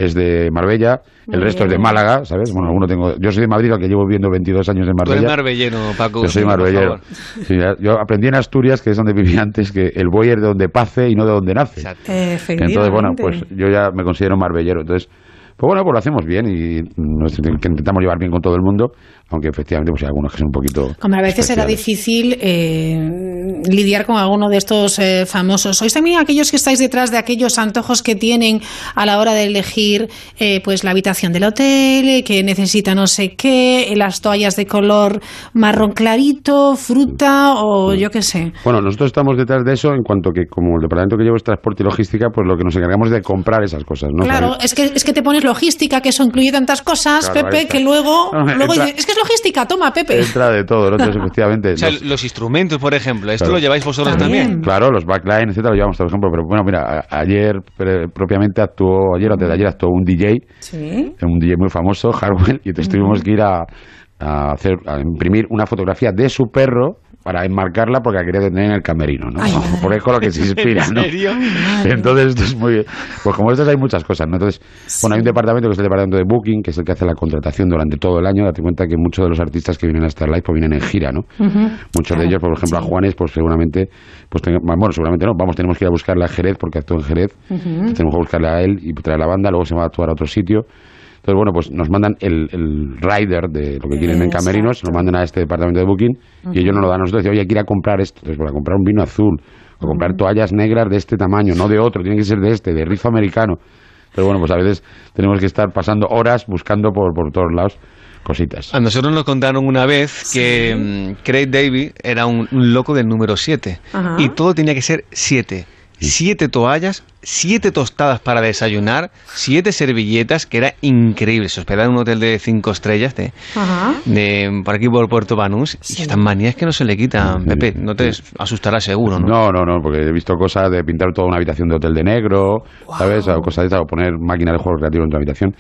es de Marbella, el resto es de. Málaga, ¿sabes? Bueno, alguno tengo, yo soy de Madrid, al que llevo viviendo 22 años en Tú Marbella. eres marbelleno, Paco. Yo soy marbellero. (laughs) Sí, yo aprendí en Asturias, que es donde viví antes, que el buey es de donde pace y no de donde nace. Efectivamente. Entonces, bueno, pues yo ya me considero marbellero. Entonces, pues bueno, pues lo hacemos bien y nos que intentamos llevar bien con todo el mundo, aunque efectivamente pues hay algunos que son un poquito... Hombre, a veces será difícil eh, lidiar con alguno de estos eh, famosos. ¿Sois también aquellos que estáis detrás de aquellos antojos que tienen a la hora de elegir eh, pues la habitación del hotel, eh, que necesita no sé qué, las toallas de color marrón clarito, fruta o yo qué sé? Bueno, nosotros estamos detrás de eso en cuanto que como el departamento que llevo es transporte y logística, pues lo que nos encargamos es de comprar esas cosas, ¿no? Claro, es que, es que te pones logística, que eso incluye tantas cosas, Claro, Pepe, que luego, (laughs) No, luego entra- es que es logística, toma, Pepe. Entra de todo, ¿no? Entonces, (laughs) efectivamente... O sea, los- los instrumentos, por ejemplo, ¿esto Claro. lo lleváis vosotros también? Claro, los backline, etcétera, lo llevamos, por ejemplo. Pero bueno, mira, a- ayer pre- propiamente actuó, ayer o antes de ayer actuó un DJ, Sí. un DJ muy famoso, (laughs) Harwell, y entonces tuvimos que ir a, a hacer, a imprimir una fotografía de su perro para enmarcarla porque la quería tener en el camerino, ¿no? Porque es con lo que se (laughs) inspira, ¿no? ¿En serio? Entonces, esto es muy. Pues como estas hay muchas cosas, ¿no? Entonces, bueno, hay un departamento que es el departamento de Booking, que es el que hace la contratación durante todo el año. Date cuenta que muchos de los artistas que vienen a Starlight pues vienen en gira, ¿no? Muchos de ellos, por ejemplo, a Juanes, pues seguramente, pues tenga- bueno, seguramente no, vamos, tenemos que ir a buscarle a Jerez porque actuó en Jerez, tenemos que buscarle a él y traer la banda, luego se va a actuar a otro sitio. Entonces, bueno, pues nos mandan el, el rider de lo que quieren en camerinos, nos mandan a este departamento de Booking y ellos nos lo dan a nosotros. Dicen, oye, hay que ir a comprar esto. Entonces, para comprar un vino azul, o comprar toallas negras de este tamaño, no de otro, tiene que ser de este, de rizo americano. Pero bueno, pues a veces tenemos que estar pasando horas buscando por, por todos lados cositas. A nosotros nos contaron una vez que mm, Craig David era un, un loco del número 7 Ajá. y todo tenía que ser 7. Siete toallas, siete tostadas para desayunar, siete servilletas, que era increíble. Se hospedaba en un hotel de cinco estrellas de, Ajá. de por aquí por Puerto Banús y estas manías que no se le quitan, Pepe. No te asustará seguro, ¿no? No, no, no, porque he visto cosas de pintar toda una habitación de hotel de negro, ¿sabes? O cosas de esas, o poner máquinas de juegos creativos en tu habitación.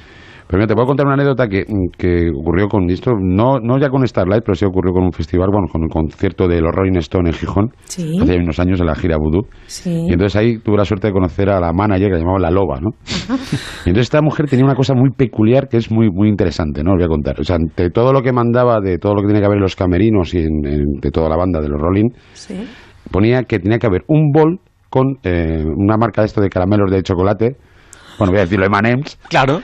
Pero mira, te puedo contar una anécdota que, que ocurrió con esto, no, no ya con Starlight, pero sí ocurrió con un festival, bueno, con el concierto de los Rolling Stone en Gijón, Sí. hace unos años en la gira Voodoo. Sí. Y entonces ahí tuve la suerte de conocer a la manager que la llamaban La Loba, ¿no? (laughs) Y entonces esta mujer tenía una cosa muy peculiar que es muy muy interesante, ¿no? Os voy a contar. O sea, de todo lo que mandaba, de todo lo que tenía que haber en los camerinos y en- en- de toda la banda de los Rolling, Sí. ponía que tenía que haber un bol con eh, una marca de esto de caramelos de chocolate. Bueno, voy a decirlo, M&M's. Claro.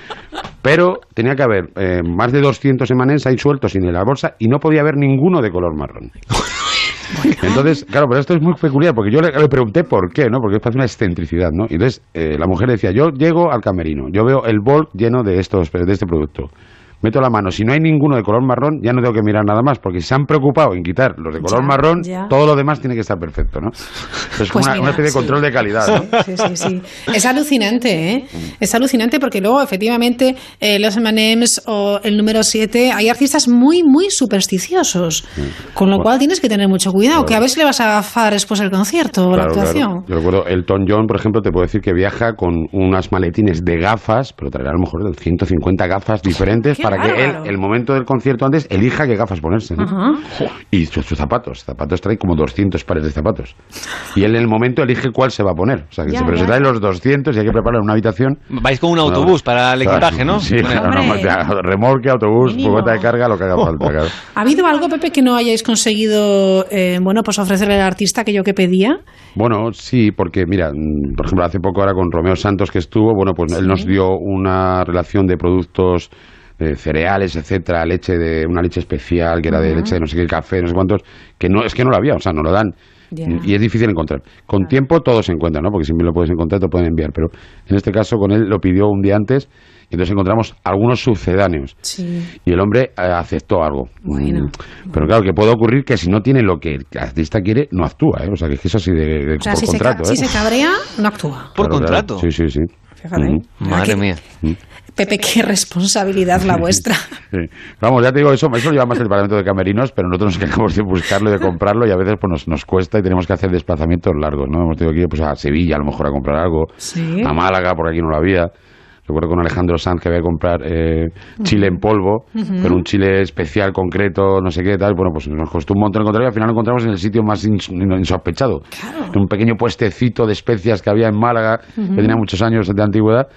Pero tenía que haber eh, más de 200 M&M's ahí sueltos en la bolsa y no podía haber ninguno de color marrón. (laughs) Entonces, claro, pero esto es muy peculiar porque yo le, le pregunté por qué, ¿no? Porque parece una excentricidad, ¿no? Y entonces eh, la mujer decía, yo llego al camerino, yo veo el bol lleno de estos de este producto. Meto la mano, si no hay ninguno de color marrón, ya no tengo que mirar nada más, porque si se han preocupado en quitar los de color Ya, marrón, ya. todo lo demás tiene que estar perfecto, ¿no? Es Pues una, mira, una especie de sí. control de calidad, ¿no? Sí, sí, sí. Es alucinante, ¿eh? Es alucinante porque luego, efectivamente, eh, los M&M's o el número 7, hay artistas muy, muy supersticiosos. Con lo cual tienes que tener mucho cuidado, que a ver si le vas a agafar después el concierto o la actuación. claro. Yo recuerdo, Elton John, por ejemplo, te puedo decir que viaja con unas maletines de gafas, pero traerá a lo mejor de 150 gafas diferentes ¡Qué para que él, el momento del concierto antes, elija qué gafas ponerse. ¿no? Y sus, sus zapatos. Zapatos trae como 200 pares de zapatos. Y él en el momento elige cuál se va a poner. O sea, que Ya, se, pero ya. se trae los 200 y hay que preparar una habitación. Vais con un autobús para el equipaje, ¿no? Sí, no, autobús, furgoneta de carga, lo que haga (laughs) falta. claro. ¿Ha habido algo, Pepe, que no hayáis conseguido, eh, bueno, pues ofrecerle al artista aquello que pedía? Bueno, sí, porque mira, mm, por ejemplo, hace poco ahora con Romeo Santos que estuvo, bueno, pues él nos dio una relación de productos eh, cereales, etcétera, leche de una leche especial que era de leche de no sé qué café, no sé cuántos, que no es que no lo había, o sea, no lo dan. Y es difícil encontrar. Con tiempo todo se encuentra, ¿no? Porque siempre lo puedes encontrar, te lo pueden enviar. Pero en este caso con él lo pidió un día antes y entonces encontramos algunos sucedáneos. Sí. Y el hombre eh, aceptó algo. Bueno. Mm, Pero claro, que puede ocurrir que si no tiene lo que el artista quiere, no actúa, ¿eh? O sea, que es que eso así de, de- O sea, por si, contrato, se, ca- ¿eh? si se cabrea, no actúa. Claro, claro. Sí, sí, sí. Fíjate. Mm. Madre mía. Pepe, qué responsabilidad la vuestra. Sí. Vamos, ya te digo, eso, eso lo lleva más el departamento de camerinos, pero nosotros nos encargamos de buscarlo y de comprarlo y a veces pues nos, nos cuesta y tenemos que hacer desplazamientos largos, ¿no? Hemos tenido que ir pues, a Sevilla a lo mejor a comprar algo, Sí. a Málaga, porque aquí no lo había. Recuerdo con Alejandro Sanz que había que comprar eh, chile en polvo, Ujú. pero un chile especial, concreto, no sé qué, tal. Bueno, pues nos costó un montón encontrar y al final lo encontramos en el sitio más ins- insospechado. En un pequeño puestecito de especias que había en Málaga, Ujú. que tenía muchos años de antigüedad,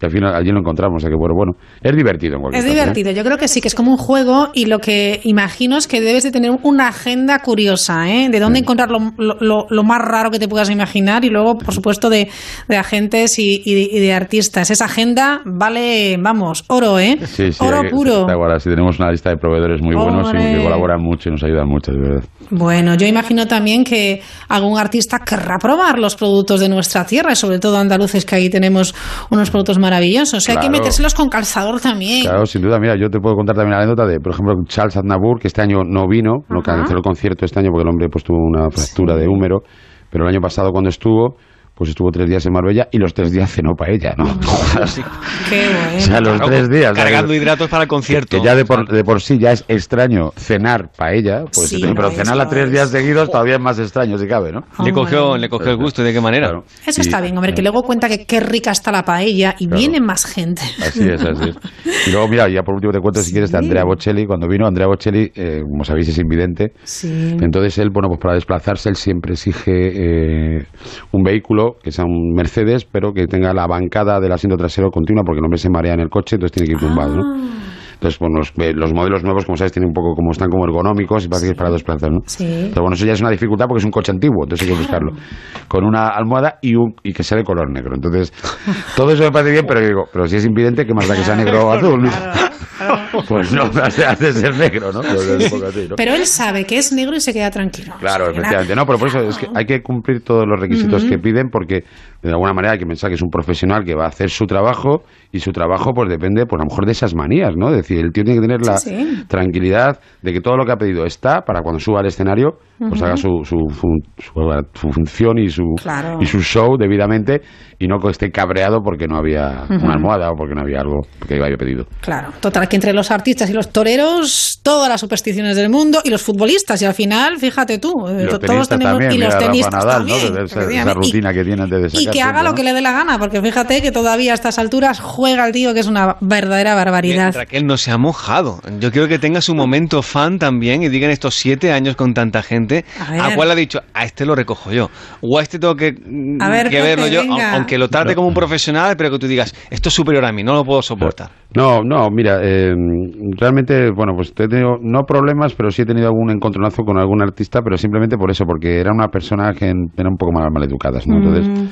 y al final allí lo encontramos. O sea que, bueno, bueno, es divertido en cualquier Es caso, ¿eh? divertido, yo creo que sí, que es como un juego y lo que imagino es que debes de tener una agenda curiosa, ¿eh? De dónde encontrar lo, lo- lo más raro que te puedas imaginar y luego, por supuesto, de, de agentes y, y- y de artistas. Esa agenda vale, vamos, oro, ¿eh? Sí, sí, oro que- puro. Da igual, así tenemos una lista de proveedores muy buenos y que colaboran mucho y nos ayudan mucho, de verdad. Bueno, yo imagino también que algún artista querrá probar los productos de nuestra tierra, y sobre todo andaluces, que ahí tenemos unos productos maravillosos. Hay que Claro. metérselos con calzador también. Claro, sin duda, mira, yo te puedo contar también la anécdota de, por ejemplo, Charles Aznavour, que este año no vino, no canceló el concierto este año porque el hombre pues tuvo una fractura de húmero, pero el año pasado cuando estuvo, pues estuvo tres días en Marbella y los tres días cenó paella, ¿no? (laughs) (laughs) Qué bueno. O sea, los Claro, tres días. Cargando hidratos para el concierto. Que ya de por, de por sí ya es extraño cenar paella, pues, Sí, (laughs) pero es, cenarla tres es. días seguidos todavía es más extraño, si cabe, ¿no? Le cogió, le cogió el gusto, ¿de qué manera? Eso está bien, hombre, que luego cuenta que qué rica está la paella y Claro. viene más gente. Así es, así es. Y luego, mira, ya por último te cuento si quieres de Andrea Bocelli. Cuando vino Andrea Bocelli, eh, como sabéis, es invidente. Sí. Entonces él, bueno, pues para desplazarse, él siempre exige eh, un vehículo que sea un Mercedes, pero que tenga la bancada del asiento trasero continua, porque el hombre se marea en el coche, entonces tiene que ir tumbado, ¿no? Entonces, bueno, los, eh, los modelos nuevos, como sabes, tienen un poco, como están como ergonómicos y parece que es para desplazar, ¿no? Sí. Pero bueno, eso ya es una dificultad porque es un coche antiguo, entonces hay que buscarlo. Con una almohada y, un, y que sea de color negro. Entonces, todo eso me parece bien, pero digo, pero si es invidente, ¿qué más da que sea negro o azul? Pues no, (laughs) hace, hace ser negro, ¿no? Pero él sabe que es negro y se queda tranquilo. Claro, efectivamente. No, pero por eso es que hay que cumplir todos los requisitos que piden porque de alguna manera hay que pensar que es un profesional que va a hacer su trabajo y su trabajo pues depende pues a lo mejor de esas manías, ¿no? Es decir, el tío tiene que tener la tranquilidad de que todo lo que ha pedido está para cuando suba al escenario pues haga su, su, su, función y su, y su show debidamente y no esté cabreado porque no había una almohada o porque no había algo que había pedido. Claro, total, que entre los artistas y los toreros, todas las supersticiones del mundo y los futbolistas, y al final, fíjate tú, y los todos tenemos. y los tenistas también. Esa, rutina que tienen de Que haga lo que le dé la gana, porque fíjate que todavía a estas alturas juega el tío, que es una verdadera barbaridad. Raquel no se ha mojado. Yo quiero que tenga su momento fan también y digan estos siete años con tanta gente, a, cuál ha dicho, a este lo recojo yo, o a este tengo que, que verlo yo, aunque lo trate como un profesional, pero que tú digas, esto es superior a mí, no lo puedo soportar. No, no, mira, eh, realmente, bueno, pues he tenido, no problemas, pero sí he tenido algún encontronazo con algún artista, pero simplemente por eso, porque era una persona que era un poco mal, educadas, ¿no? Entonces, mm.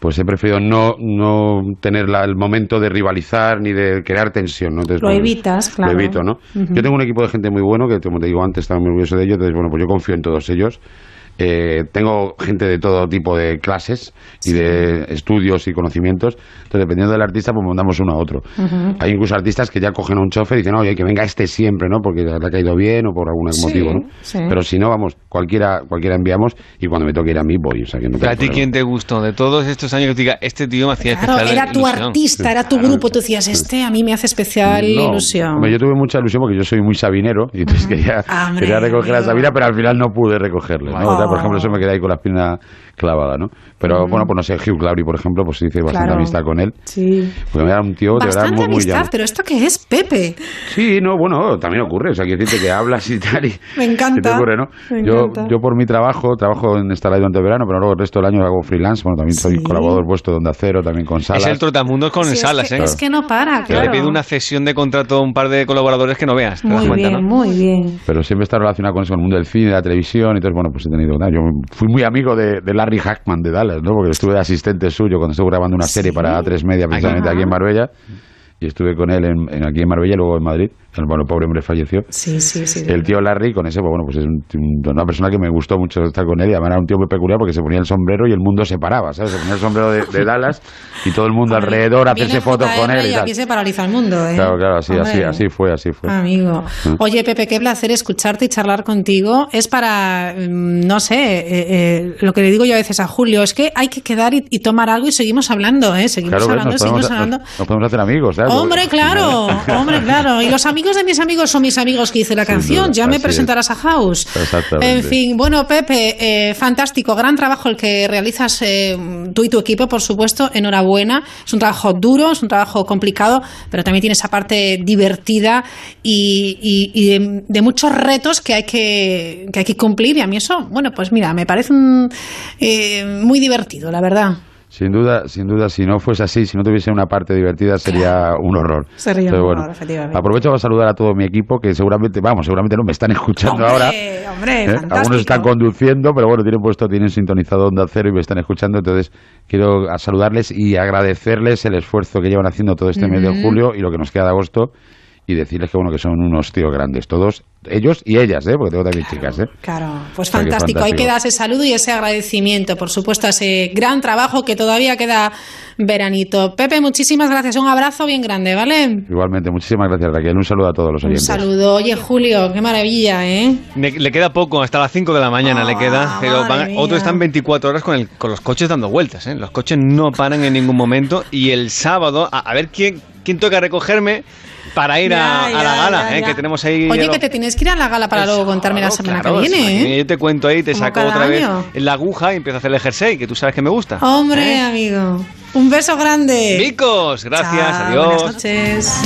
Pues he preferido no, no tener el momento de rivalizar ni de crear tensión, ¿no? Entonces, lo evitas, claro. Lo evito, ¿no? Yo tengo un equipo de gente muy bueno, que como te digo antes, estaba muy orgulloso de ellos, entonces, bueno, pues yo confío en todos ellos eh, tengo gente de todo tipo de clases y de estudios y conocimientos. Entonces, dependiendo del artista, pues mandamos uno a otro. Hay incluso artistas que ya cogen a un chofer y dicen, oye, que venga este siempre, ¿no? Porque le ha caído bien o por algún motivo, ¿no? Pero si no, vamos, cualquiera cualquiera enviamos y cuando me toque ir a mí, voy. O sea, que no ¿A ti quién te gustó? De todos estos años que te diga, este tío me hacía claro, era tu artista, era tu grupo. Tú decías, este a mí me hace especial ilusión. yo tuve mucha ilusión porque yo soy muy sabinero y entonces quería, quería recoger a Sabina, pero al final no pude recogerle, ¿no? Por ejemplo, eso me quedé ahí con la espina clavada, ¿no? Pero bueno, pues no sé, Hugh Clary, por ejemplo, pues hice bastante amistad con él. Sí. Porque me era un tío de verdad muy, amistad, pero ¿esto qué es, Pepe? Sí, no, bueno, también ocurre. O sea, quiero decirte que hablas y tal. Y, me encanta. te ocurre, ¿no? yo, yo por mi trabajo, trabajo en esta radio durante el verano, pero luego el resto del año hago freelance. Bueno, también soy colaborador puesto de Onda Cero, también con Salas. Es el trotamundos con Salas, ¿eh? Es que no para, claro. Le pido una cesión de contrato a un par de colaboradores que no veas. muy bien, muy bien. Pero siempre está relacionado con eso, con el mundo del cine, de la televisión. Entonces, bueno, pues he tenido... Yo fui muy amigo de, de Larry Hackman de Dallas, ¿no? Porque estuve de asistente suyo cuando estuve grabando una serie para A3 Media, precisamente aquí en Marbella y estuve con él en, aquí en Marbella y luego en Madrid. El bueno, pobre hombre falleció. Sí, sí, sí. El tío Larry, con ese, pues bueno, pues es una persona que me gustó mucho estar con él y además era un tío muy peculiar porque se ponía el sombrero y el mundo se paraba, ¿sabes? Se ponía el sombrero de, Dallas y todo el mundo alrededor hacerse fotos con él. Y, aquí se paraliza el mundo, ¿eh? Claro, claro, así, así, así fue, así fue. Amigo. Mm. Oye, Pepe, qué placer escucharte y charlar contigo. Es para, mm, no sé, eh, eh, lo que le digo yo a veces a Julio, es que hay que quedar y, tomar algo y seguimos hablando, ¿eh? Seguimos hablando, seguimos hablando. Nos, podemos hacer amigos, ¿sabes? Hombre, claro. hombre, claro. Y los amigos (laughs) de mis amigos son mis amigos que hice la canción. ya me presentarás a House. En fin, bueno, Pepe, eh, fantástico. Gran trabajo el que realizas eh, tú y tu equipo, por supuesto. Enhorabuena. Es un trabajo duro, es un trabajo complicado, pero también tiene esa parte divertida y, de, muchos retos que hay que, que hay que cumplir. Y a mí eso, bueno, pues mira, me parece eh, muy divertido, la verdad. Sin duda, sin duda, si no fuese así, si no tuviese una parte divertida, sería (laughs) un horror. Sería un horror, efectivamente. Aprovecho para saludar a todo mi equipo, que seguramente, vamos, seguramente no me están escuchando ahora. Hombre, ¿eh? Algunos están conduciendo, pero bueno, tienen puesto, tienen sintonizado Onda Cero y me están escuchando, entonces quiero saludarles y agradecerles el esfuerzo que llevan haciendo todo este mes de julio y lo que nos queda de agosto y decirles que bueno que son unos tíos grandes todos ellos y ellas, ¿eh? porque tengo también chicas. ¿eh? Claro, pues fantástico. Hay que dar ese saludo y ese agradecimiento, por supuesto, a ese gran trabajo que todavía queda veranito. Pepe, muchísimas gracias. Un abrazo bien grande, ¿vale? Igualmente, muchísimas gracias, Raquel. Un saludo a todos los oyentes. Un saludo. Oye, Julio, qué maravilla, ¿eh? Le, queda poco, hasta las 5 de la mañana le queda. Pero otros están 24 horas con, el, con los coches dando vueltas, ¿eh? Los coches no paran en ningún momento. Y el sábado, a, ver quién, quién toca recogerme para ir a, la gala, eh, que tenemos ahí. Oye, que te tienes que ir a la gala para luego contarme la semana que viene. ¿eh? Yo te cuento ahí, te saco otra vez en la aguja y empiezo a hacer el jersey, que tú sabes que me gusta. Hombre, ¿eh? amigo. Un beso grande. Vicos, gracias, adiós. Buenas noches.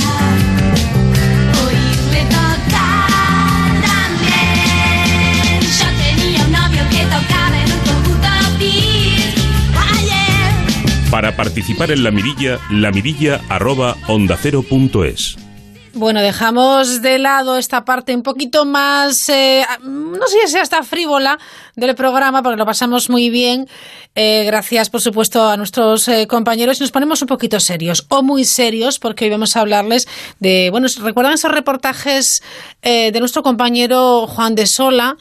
Para participar en la mirilla, la Bueno, dejamos de lado esta parte un poquito más, eh, no sé si hasta frívola del programa, porque lo pasamos muy bien. Eh, gracias, por supuesto, a nuestros eh, compañeros. Nos ponemos un poquito serios, o muy serios, porque hoy vamos a hablarles de, bueno, ¿recuerdan esos reportajes de nuestro compañero Juan de Sola?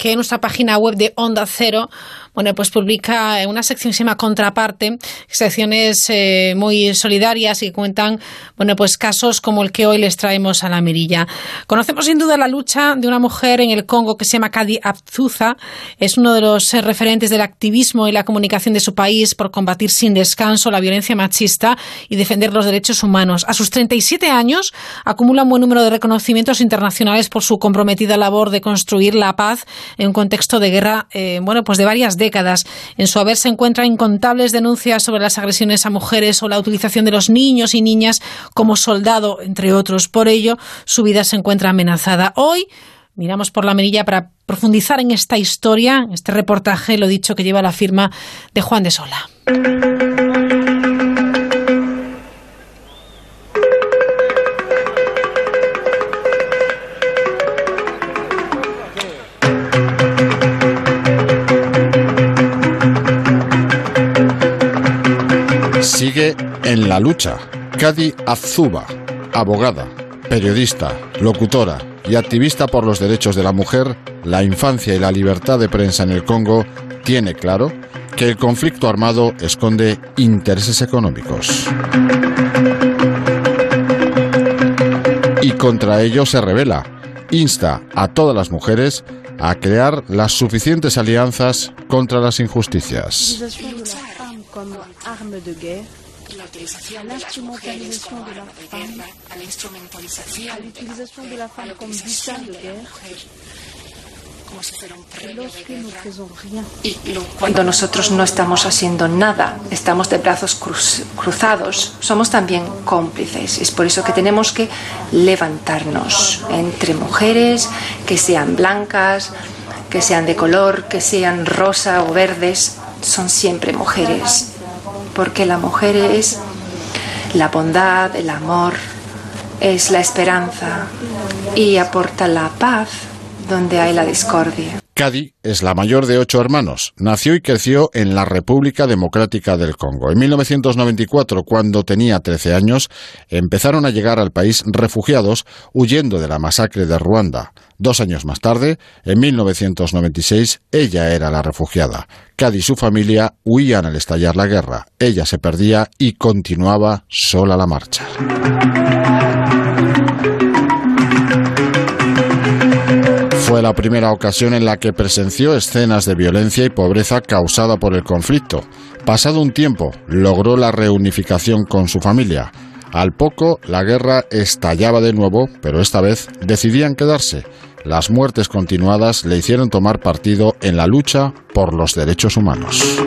que en nuestra página web de Onda Cero bueno, pues publica una sección que se llama Contraparte, secciones eh, muy solidarias y cuentan, bueno, pues casos como el que hoy les traemos a la mirilla. Conocemos sin duda la lucha de una mujer en el Congo que se llama Kadi Abzuza. Es uno de los eh, referentes del activismo y la comunicación de su país por combatir sin descanso la violencia machista y defender los derechos humanos. A sus 37 años acumula un buen número de reconocimientos internacionales por su comprometida labor de construir la paz en un contexto de guerra, eh, bueno, pues de varias décadas. En su haber se encuentran incontables denuncias sobre las agresiones a mujeres o la utilización de los niños y niñas como soldado, entre otros. Por ello, su vida se encuentra amenazada. Hoy miramos por la mirilla para profundizar en esta historia, este reportaje, lo dicho, que lleva la firma de Juan de Sola. Sigue en la lucha. Kadi Azuba, abogada, periodista, locutora y activista por los derechos de la mujer, la infancia y la libertad de prensa en el Congo, tiene claro que el conflicto armado esconde intereses económicos. Y contra ello se revela. Insta a todas las mujeres a crear las suficientes alianzas contra las injusticias. De de de la de la de cuando nosotros no estamos haciendo nada, estamos de brazos cruz, cruzados, somos también cómplices. Es por eso que tenemos que levantarnos entre mujeres que sean blancas, que sean de color, que sean rosa o verdes, son siempre mujeres porque la mujer es la bondad, el amor, es la esperanza y aporta la paz donde hay la discordia. Cadi es la mayor de ocho hermanos. Nació y creció en la República Democrática del Congo. En 1994, cuando tenía 13 años, empezaron a llegar al país refugiados huyendo de la masacre de Ruanda. Dos años más tarde, en 1996, ella era la refugiada. Cadi y su familia huían al estallar la guerra. Ella se perdía y continuaba sola la marcha. Fue la primera ocasión en la que presenció escenas de violencia y pobreza causada por el conflicto. Pasado un tiempo, logró la reunificación con su familia. Al poco, la guerra estallaba de nuevo, pero esta vez decidían quedarse. Las muertes continuadas le hicieron tomar partido en la lucha por los derechos humanos.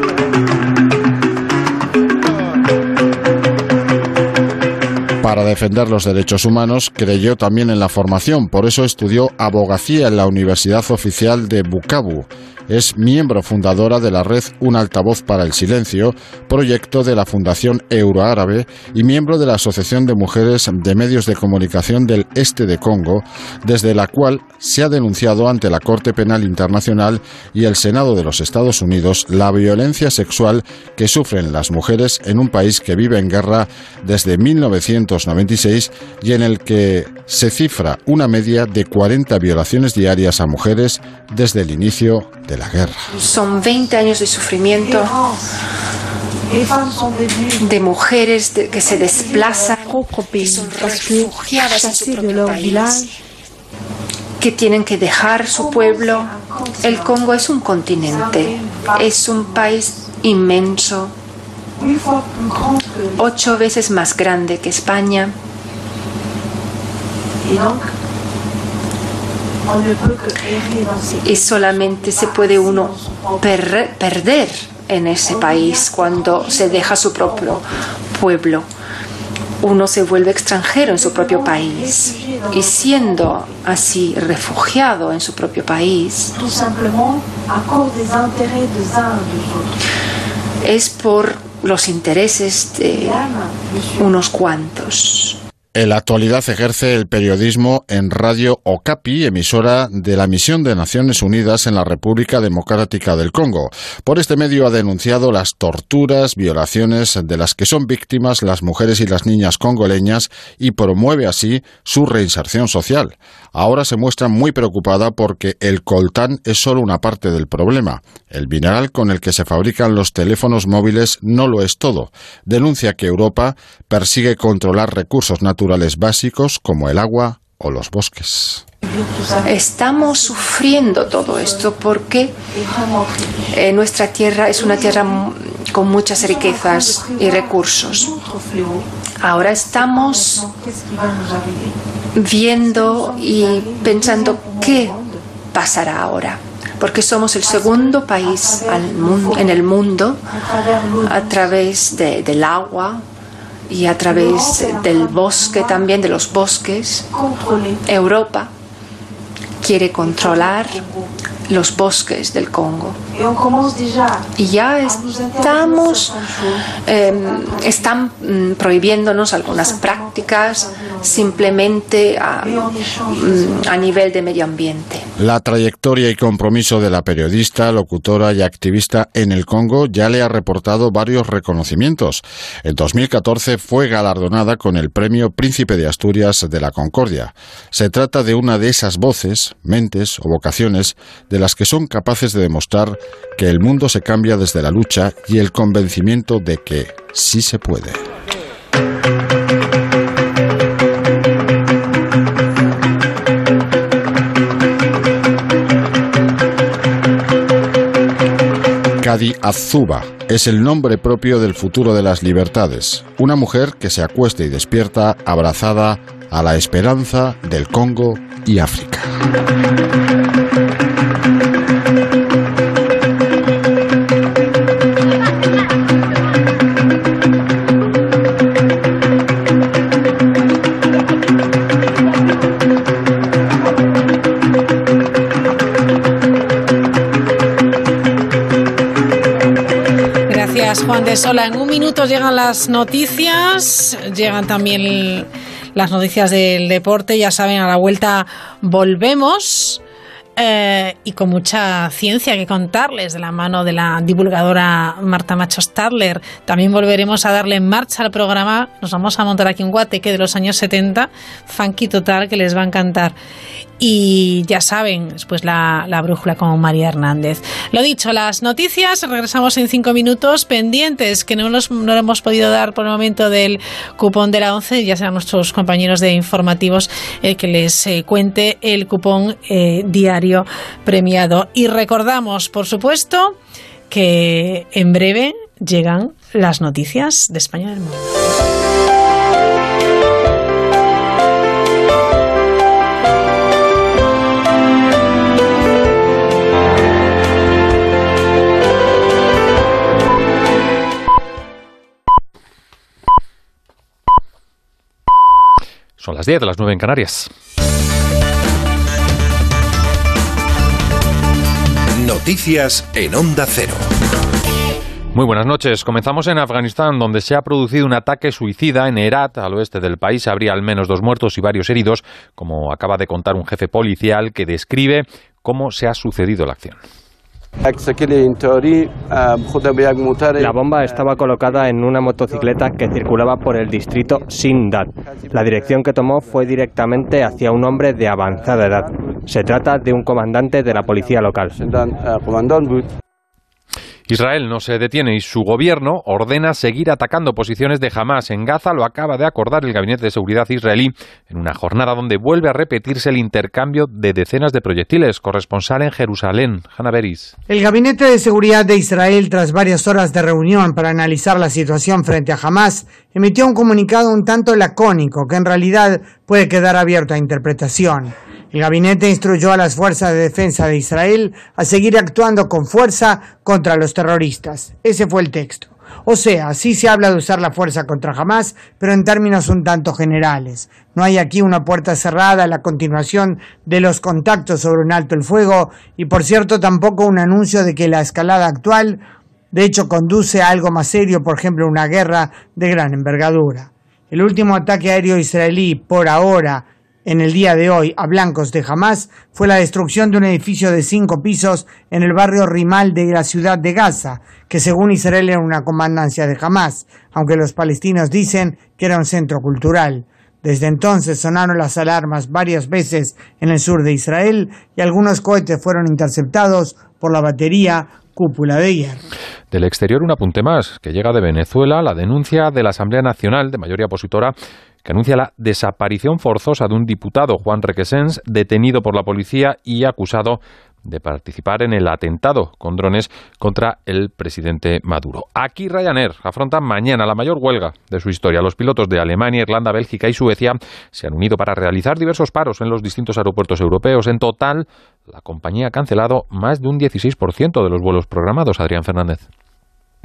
Para defender los derechos humanos creyó también en la formación, por eso estudió abogacía en la Universidad Oficial de Bukavu. Es miembro fundadora de la red Un Altavoz para el Silencio, proyecto de la Fundación Euroárabe y miembro de la Asociación de Mujeres de Medios de Comunicación del Este de Congo, desde la cual se ha denunciado ante la Corte Penal Internacional y el Senado de los Estados Unidos la violencia sexual que sufren las mujeres en un país que vive en guerra desde 1996 y en el que se cifra una media de 40 violaciones diarias a mujeres desde el inicio de Son 20 años de sufrimiento de mujeres que se desplazan, refugiadas que tienen que dejar su pueblo. El Congo es un continente, es un país inmenso, ocho veces más grande que España. Y solamente se puede uno per- perder en ese país cuando se deja su propio pueblo. Uno se vuelve extranjero en su propio país y siendo así refugiado en su propio país es por los intereses de unos cuantos. En la actualidad ejerce el periodismo en Radio Okapi, emisora de la Misión de Naciones Unidas en la República Democrática del Congo. Por este medio ha denunciado las torturas, violaciones de las que son víctimas las mujeres y las niñas congoleñas y promueve así su reinserción social. Ahora se muestra muy preocupada porque el coltán es solo una parte del problema. El mineral con el que se fabrican los teléfonos móviles no lo es todo. Denuncia que Europa persigue controlar recursos naturales básicos como el agua o los bosques. Estamos sufriendo todo esto porque eh, nuestra tierra es una tierra con muchas riquezas y recursos. Ahora estamos viendo y pensando qué pasará ahora porque somos el segundo país en el mundo a través del agua, y a través del bosque también, de los bosques, Europa quiere controlar los bosques del Congo. Y ya estamos, eh, están mm, prohibiéndonos algunas prácticas simplemente a, mm, a nivel de medio ambiente. La trayectoria y compromiso de la periodista, locutora y activista en el Congo ya le ha reportado varios reconocimientos. En 2014 fue galardonada con el premio Príncipe de Asturias de la Concordia. Se trata de una de esas voces, mentes o vocaciones de las que son capaces de demostrar que el mundo se cambia desde la lucha y el convencimiento de que sí se puede. Kadi Azuba es el nombre propio del futuro de las libertades, una mujer que se acuesta y despierta abrazada a la esperanza del Congo y África. Juan de Sola. En un minuto llegan las noticias, llegan también las noticias del deporte. Ya saben, a la vuelta volvemos. Eh, y con mucha ciencia que contarles de la mano de la divulgadora Marta Macho Stadler. También volveremos a darle marcha al programa. Nos vamos a montar aquí un guateque de los años 70, funky total, que les va a encantar. Y ya saben, después la, la brújula con María Hernández. Lo dicho, las noticias, regresamos en cinco minutos, pendientes, que no, los, no hemos podido dar por el momento del cupón de la 11, ya sean nuestros compañeros de informativos el que les eh, cuente el cupón eh, diario premiado. Y recordamos, por supuesto, que en breve llegan las noticias de España del mundo. Son las 10 de las 9 en Canarias. Noticias en Onda Cero. Muy buenas noches. Comenzamos en Afganistán, donde se ha producido un ataque suicida en Herat, al oeste del país. Habría al menos dos muertos y varios heridos, como acaba de contar un jefe policial que describe cómo se ha sucedido la acción. La bomba estaba colocada en una motocicleta que circulaba por el distrito Sindad. La dirección que tomó fue directamente hacia un hombre de avanzada edad. Se trata de un comandante de la policía local. Israel no se detiene y su gobierno ordena seguir atacando posiciones de Hamas en Gaza. Lo acaba de acordar el Gabinete de Seguridad israelí en una jornada donde vuelve a repetirse el intercambio de decenas de proyectiles. Corresponsal en Jerusalén, Hanna Beris. El Gabinete de Seguridad de Israel, tras varias horas de reunión para analizar la situación frente a Hamas, emitió un comunicado un tanto lacónico que en realidad puede quedar abierto a interpretación. El gabinete instruyó a las fuerzas de defensa de Israel a seguir actuando con fuerza contra los terroristas. Ese fue el texto. O sea, sí se habla de usar la fuerza contra Hamas, pero en términos un tanto generales. No hay aquí una puerta cerrada a la continuación de los contactos sobre un alto el fuego y, por cierto, tampoco un anuncio de que la escalada actual, de hecho, conduce a algo más serio, por ejemplo, una guerra de gran envergadura. El último ataque aéreo israelí por ahora en el día de hoy a blancos de Hamas fue la destrucción de un edificio de cinco pisos en el barrio Rimal de la ciudad de Gaza, que según Israel era una comandancia de Hamas, aunque los palestinos dicen que era un centro cultural. Desde entonces sonaron las alarmas varias veces en el sur de Israel y algunos cohetes fueron interceptados por la batería cúpula de hierro. Del exterior un apunte más, que llega de Venezuela, la denuncia de la Asamblea Nacional de mayoría opositora que anuncia la desaparición forzosa de un diputado, Juan Requesens, detenido por la policía y acusado de participar en el atentado con drones contra el presidente Maduro. Aquí Ryanair afronta mañana la mayor huelga de su historia. Los pilotos de Alemania, Irlanda, Bélgica y Suecia se han unido para realizar diversos paros en los distintos aeropuertos europeos. En total, la compañía ha cancelado más de un 16% de los vuelos programados. Adrián Fernández.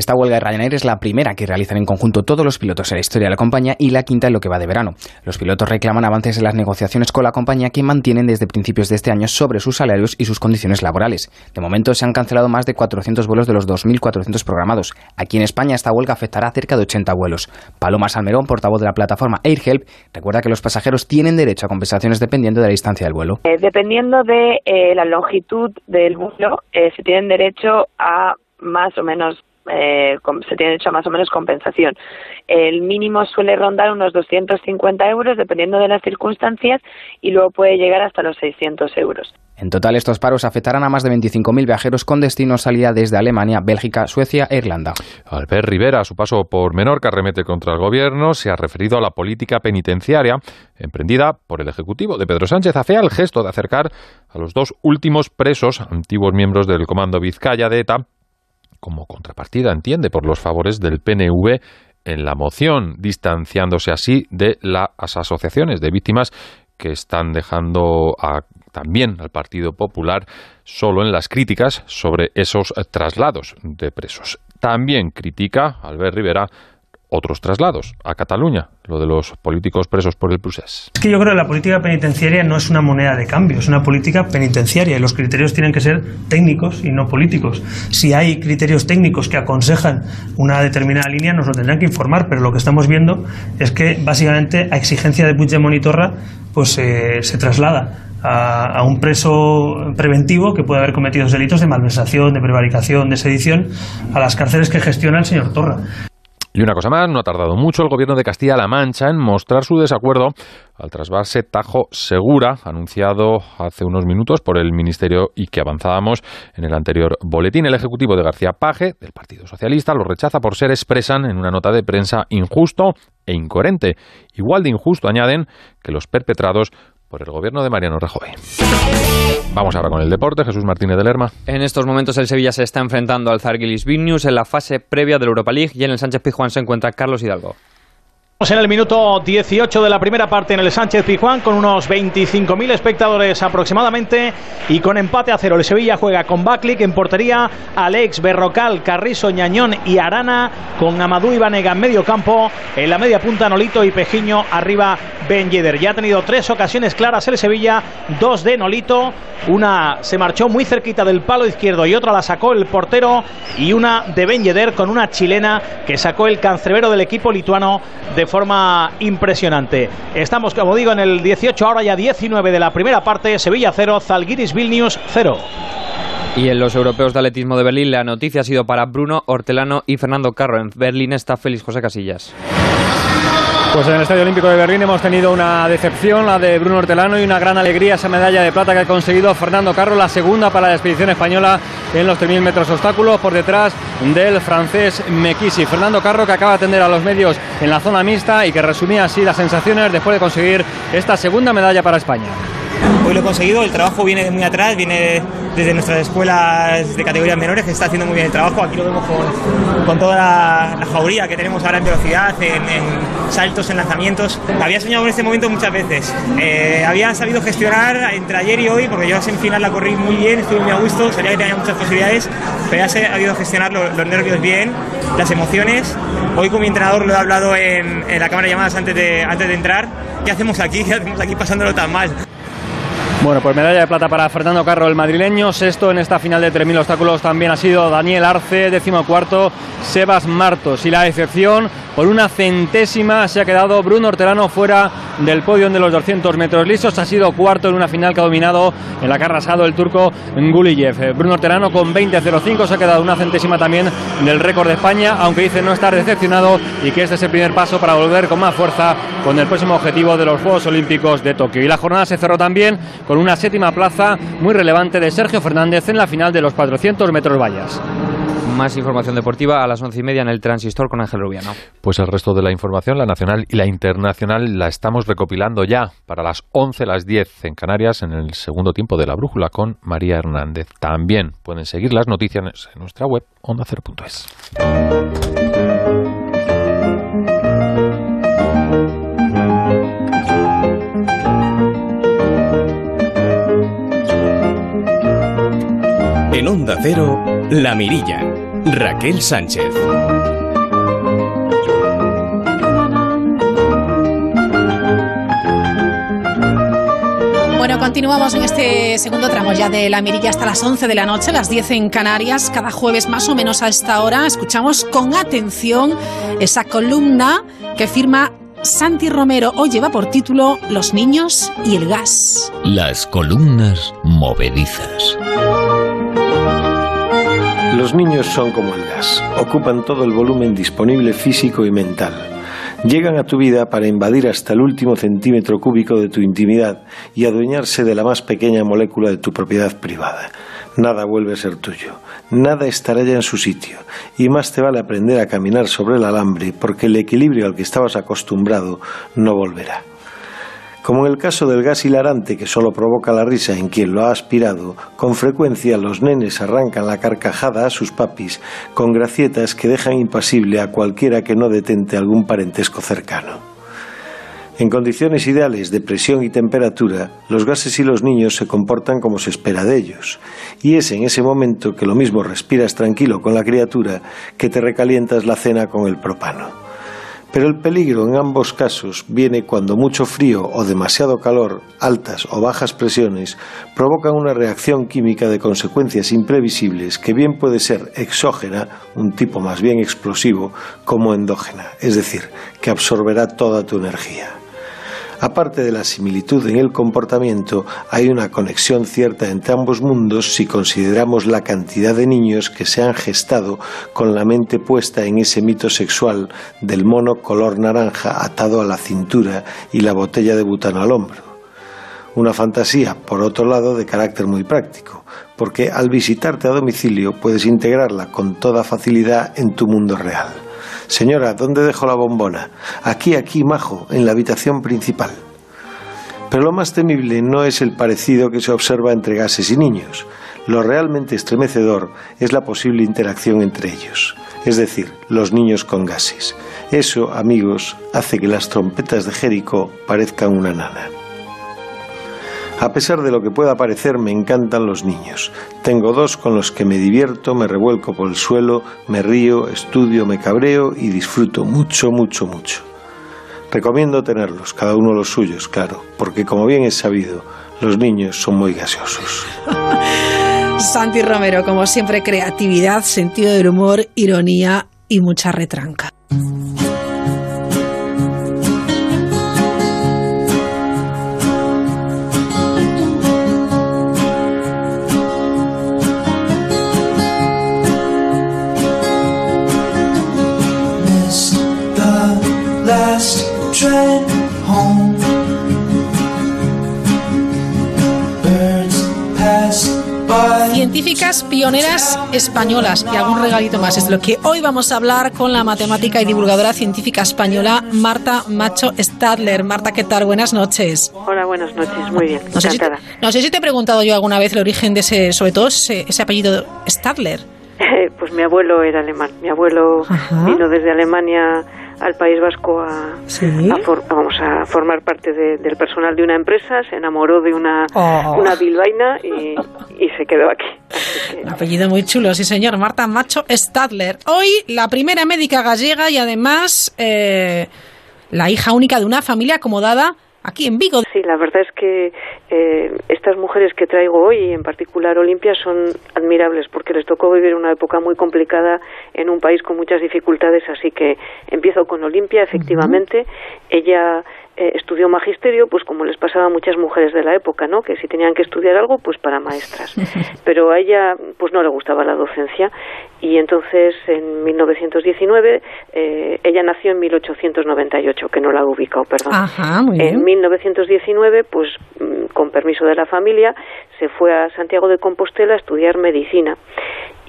Esta huelga de Ryanair es la primera que realizan en conjunto todos los pilotos en la historia de la compañía y la quinta en lo que va de verano. Los pilotos reclaman avances en las negociaciones con la compañía que mantienen desde principios de este año sobre sus salarios y sus condiciones laborales. De momento se han cancelado más de 400 vuelos de los 2.400 programados. Aquí en España esta huelga afectará a cerca de 80 vuelos. Paloma Salmerón, portavoz de la plataforma AirHelp, recuerda que los pasajeros tienen derecho a compensaciones dependiendo de la distancia del vuelo. Eh, dependiendo de eh, la longitud del vuelo, eh, se tienen derecho a más o menos eh, se tiene hecho más o menos compensación. El mínimo suele rondar unos 250 euros dependiendo de las circunstancias y luego puede llegar hasta los 600 euros. En total, estos paros afectarán a más de 25.000 viajeros con destino salida desde Alemania, Bélgica, Suecia e Irlanda. Albert Rivera, a su paso por Menorca, remete contra el gobierno, se ha referido a la política penitenciaria emprendida por el Ejecutivo de Pedro Sánchez. Hace el gesto de acercar a los dos últimos presos, antiguos miembros del Comando Vizcaya de ETA, como contrapartida, entiende, por los favores del PNV en la moción, distanciándose así de las asociaciones de víctimas que están dejando también al Partido Popular solo en las críticas sobre esos traslados de presos. También critica Albert Rivera otros traslados a Cataluña, lo de los políticos presos por el procés. Es que yo creo que la política penitenciaria no es una moneda de cambio, es una política penitenciaria y los criterios tienen que ser técnicos y no políticos. Si hay criterios técnicos que aconsejan una determinada línea, nos lo tendrán que informar, pero lo que estamos viendo es que básicamente a exigencia de Puigdemont y Torra pues eh, se traslada a, a, un preso preventivo que puede haber cometido delitos de malversación, de prevaricación, de sedición, a las cárceles que gestiona el señor Torra. Y una cosa más, no ha tardado mucho el gobierno de Castilla-La Mancha en mostrar su desacuerdo al trasvase Tajo Segura, anunciado hace unos minutos por el Ministerio y que avanzábamos en el anterior boletín. El Ejecutivo de García Paje, del Partido Socialista, lo rechaza por ser, expresan en una nota de prensa, injusto e incoherente. Igual de injusto, añaden, que los perpetrados por el gobierno de Mariano Rajoy. Vamos ahora con el deporte, Jesús Martínez de Lerma. En estos momentos el Sevilla se está enfrentando al Zargilis Vilnius en la fase previa de la Europa League y en el Sánchez Pizjuán se encuentra Carlos Hidalgo en el minuto 18 de la primera parte en el Sánchez Pizjuán con unos 25.000 espectadores aproximadamente y con empate a cero. El Sevilla juega con Baklik en portería, Alex, Berrocal, Carrizo, Ñañón y Arana con Amadou y Vanega en medio campo. En la media punta Nolito y Pejiño arriba Ben Yedder. Ya ha tenido tres ocasiones claras el Sevilla, dos de Nolito, una se marchó muy cerquita del palo izquierdo y otra la sacó el portero y una de Ben Yedder con una chilena que sacó el cancerbero del equipo lituano de forma impresionante. Estamos, como digo, en el 18, ahora ya 19 de la primera parte. Sevilla 0, Zalgiris Vilnius 0. Y en los europeos de atletismo de Berlín, la noticia ha sido para Bruno Hortelano y Fernando Carro. En Berlín está Félix José Casillas. Pues en el Estadio Olímpico de Berlín hemos tenido una decepción, la de Bruno Hortelano, y una gran alegría esa medalla de plata que ha conseguido Fernando Carro, la segunda para la expedición española en los 3.000 metros obstáculos, por detrás del francés Mekisi. Fernando Carro que acaba de atender a los medios en la zona mixta y que resumía así las sensaciones después de conseguir esta segunda medalla para España. Hoy lo he conseguido, el trabajo viene de muy atrás, viene desde nuestras escuelas de categorías menores, que está haciendo muy bien el trabajo. Aquí lo vemos con, con toda la, la, jauría que tenemos ahora en velocidad, en, saltos, en lanzamientos. Había soñado con este momento muchas veces. Eh, había sabido gestionar entre ayer y hoy, porque yo a semifinal la corrí muy bien, estuve muy a gusto, sabía que tenía muchas posibilidades, pero ya he sabido gestionar los, nervios bien, las emociones. Hoy con mi entrenador lo he hablado en, en la cámara de llamadas antes de, antes de entrar. ¿Qué hacemos aquí? (laughs) ¿Qué hacemos aquí pasándolo tan mal? Bueno, pues medalla de plata para Fernando Carro, el madrileño. Sexto en esta final de 3.000 obstáculos también ha sido Daniel Arce, décimo cuarto, Sebas Martos. Y la excepción por una centésima se ha quedado Bruno Hortelano fuera del podio de los 200 metros lisos. Ha sido cuarto en una final que ha dominado en la que ha arrasado el turco Guliyev. Bruno Hortelano con 20.05 se ha quedado una centésima también del récord de España, aunque dice no estar decepcionado y que este es el primer paso para volver con más fuerza con el próximo objetivo de los Juegos Olímpicos de Tokio. Y la jornada se cerró también con una séptima plaza muy relevante de Sergio Fernández en la final de los 400 metros vallas. Más información deportiva a las once y media en el Transistor con Ángel Rubiano. Pues el resto de la información, la nacional y la internacional, la estamos recopilando ya para las 11, las 10 en Canarias, en el segundo tiempo de la brújula con María Hernández. También pueden seguir las noticias en nuestra web ondacero.es. En Onda Cero, La Mirilla. Raquel Sánchez. Bueno, continuamos en este segundo tramo ya de la mirilla hasta las 11 de la noche, las 10 en Canarias, cada jueves más o menos a esta hora. Escuchamos con atención esa columna que firma Santi Romero. Hoy lleva por título Los niños y el gas. Las columnas movedizas. Los niños son como el gas, ocupan todo el volumen disponible físico y mental. Llegan a tu vida para invadir hasta el último centímetro cúbico de tu intimidad y adueñarse de la más pequeña molécula de tu propiedad privada. Nada vuelve a ser tuyo, nada estará ya en su sitio, y más te vale aprender a caminar sobre el alambre porque el equilibrio al que estabas acostumbrado no volverá. Como en el caso del gas hilarante que solo provoca la risa en quien lo ha aspirado, con frecuencia los nenes arrancan la carcajada a sus papis con gracietas que dejan impasible a cualquiera que no detente algún parentesco cercano. En condiciones ideales de presión y temperatura, los gases y los niños se comportan como se espera de ellos, y es en ese momento que lo mismo respiras tranquilo con la criatura que te recalientas la cena con el propano. Pero el peligro en ambos casos viene cuando mucho frío o demasiado calor, altas o bajas presiones, provocan una reacción química de consecuencias imprevisibles que bien puede ser exógena, un tipo más bien explosivo, como endógena, es decir, que absorberá toda tu energía. Aparte de la similitud en el comportamiento, hay una conexión cierta entre ambos mundos si consideramos la cantidad de niños que se han gestado con la mente puesta en ese mito sexual del mono color naranja atado a la cintura y la botella de butano al hombro. Una fantasía, por otro lado, de carácter muy práctico, porque al visitarte a domicilio puedes integrarla con toda facilidad en tu mundo real. Señora, ¿dónde dejo la bombona? Aquí, aquí, majo, en la habitación principal. Pero lo más temible no es el parecido que se observa entre gases y niños. Lo realmente estremecedor es la posible interacción entre ellos, es decir, los niños con gases. Eso, amigos, hace que las trompetas de Jericó parezcan una nana. A pesar de lo que pueda parecer, me encantan los niños. Tengo dos con los que me divierto, me revuelco por el suelo, me río, estudio, me cabreo y disfruto mucho, mucho, mucho. Recomiendo tenerlos, cada uno los suyos, claro, porque como bien es sabido, los niños son muy gaseosos. (laughs) Santi Romero, como siempre, creatividad, sentido del humor, ironía y mucha retranca. Científicas pioneras españolas y algún regalito más. Es lo que hoy vamos a hablar con la matemática y divulgadora científica española Marta Macho Stadler. Marta, ¿qué tal? Buenas noches. Hola, buenas noches. Muy bien. No sé, si te, no sé si te he preguntado yo alguna vez el origen de ese, sobre todo ese, apellido Stadler. (laughs) pues mi abuelo era alemán. Mi abuelo vino desde Alemania al País Vasco a, vamos a formar parte del personal de una empresa, se enamoró de una, oh. una bilbaína y, se quedó aquí. apellido muy chulo, sí señor, Marta Macho Stadler. Hoy la primera médica gallega y además eh, la hija única de una familia acomodada aquí en Vigo. Sí, la verdad es que eh, estas mujeres que traigo hoy, en particular Olimpia, son admirables porque les tocó vivir una época muy complicada en un país con muchas dificultades, así que empiezo con Olimpia, efectivamente. Ella eh, estudió magisterio, pues como les pasaba a muchas mujeres de la época, ¿no? Que si tenían que estudiar algo, pues para maestras. (laughs) Pero a ella, pues no le gustaba la docencia y entonces en 1919 eh, ella nació en 1898, que no la he ubicado, perdón. En 1919, pues mm, con permiso de la familia, se fue a Santiago de Compostela a estudiar medicina.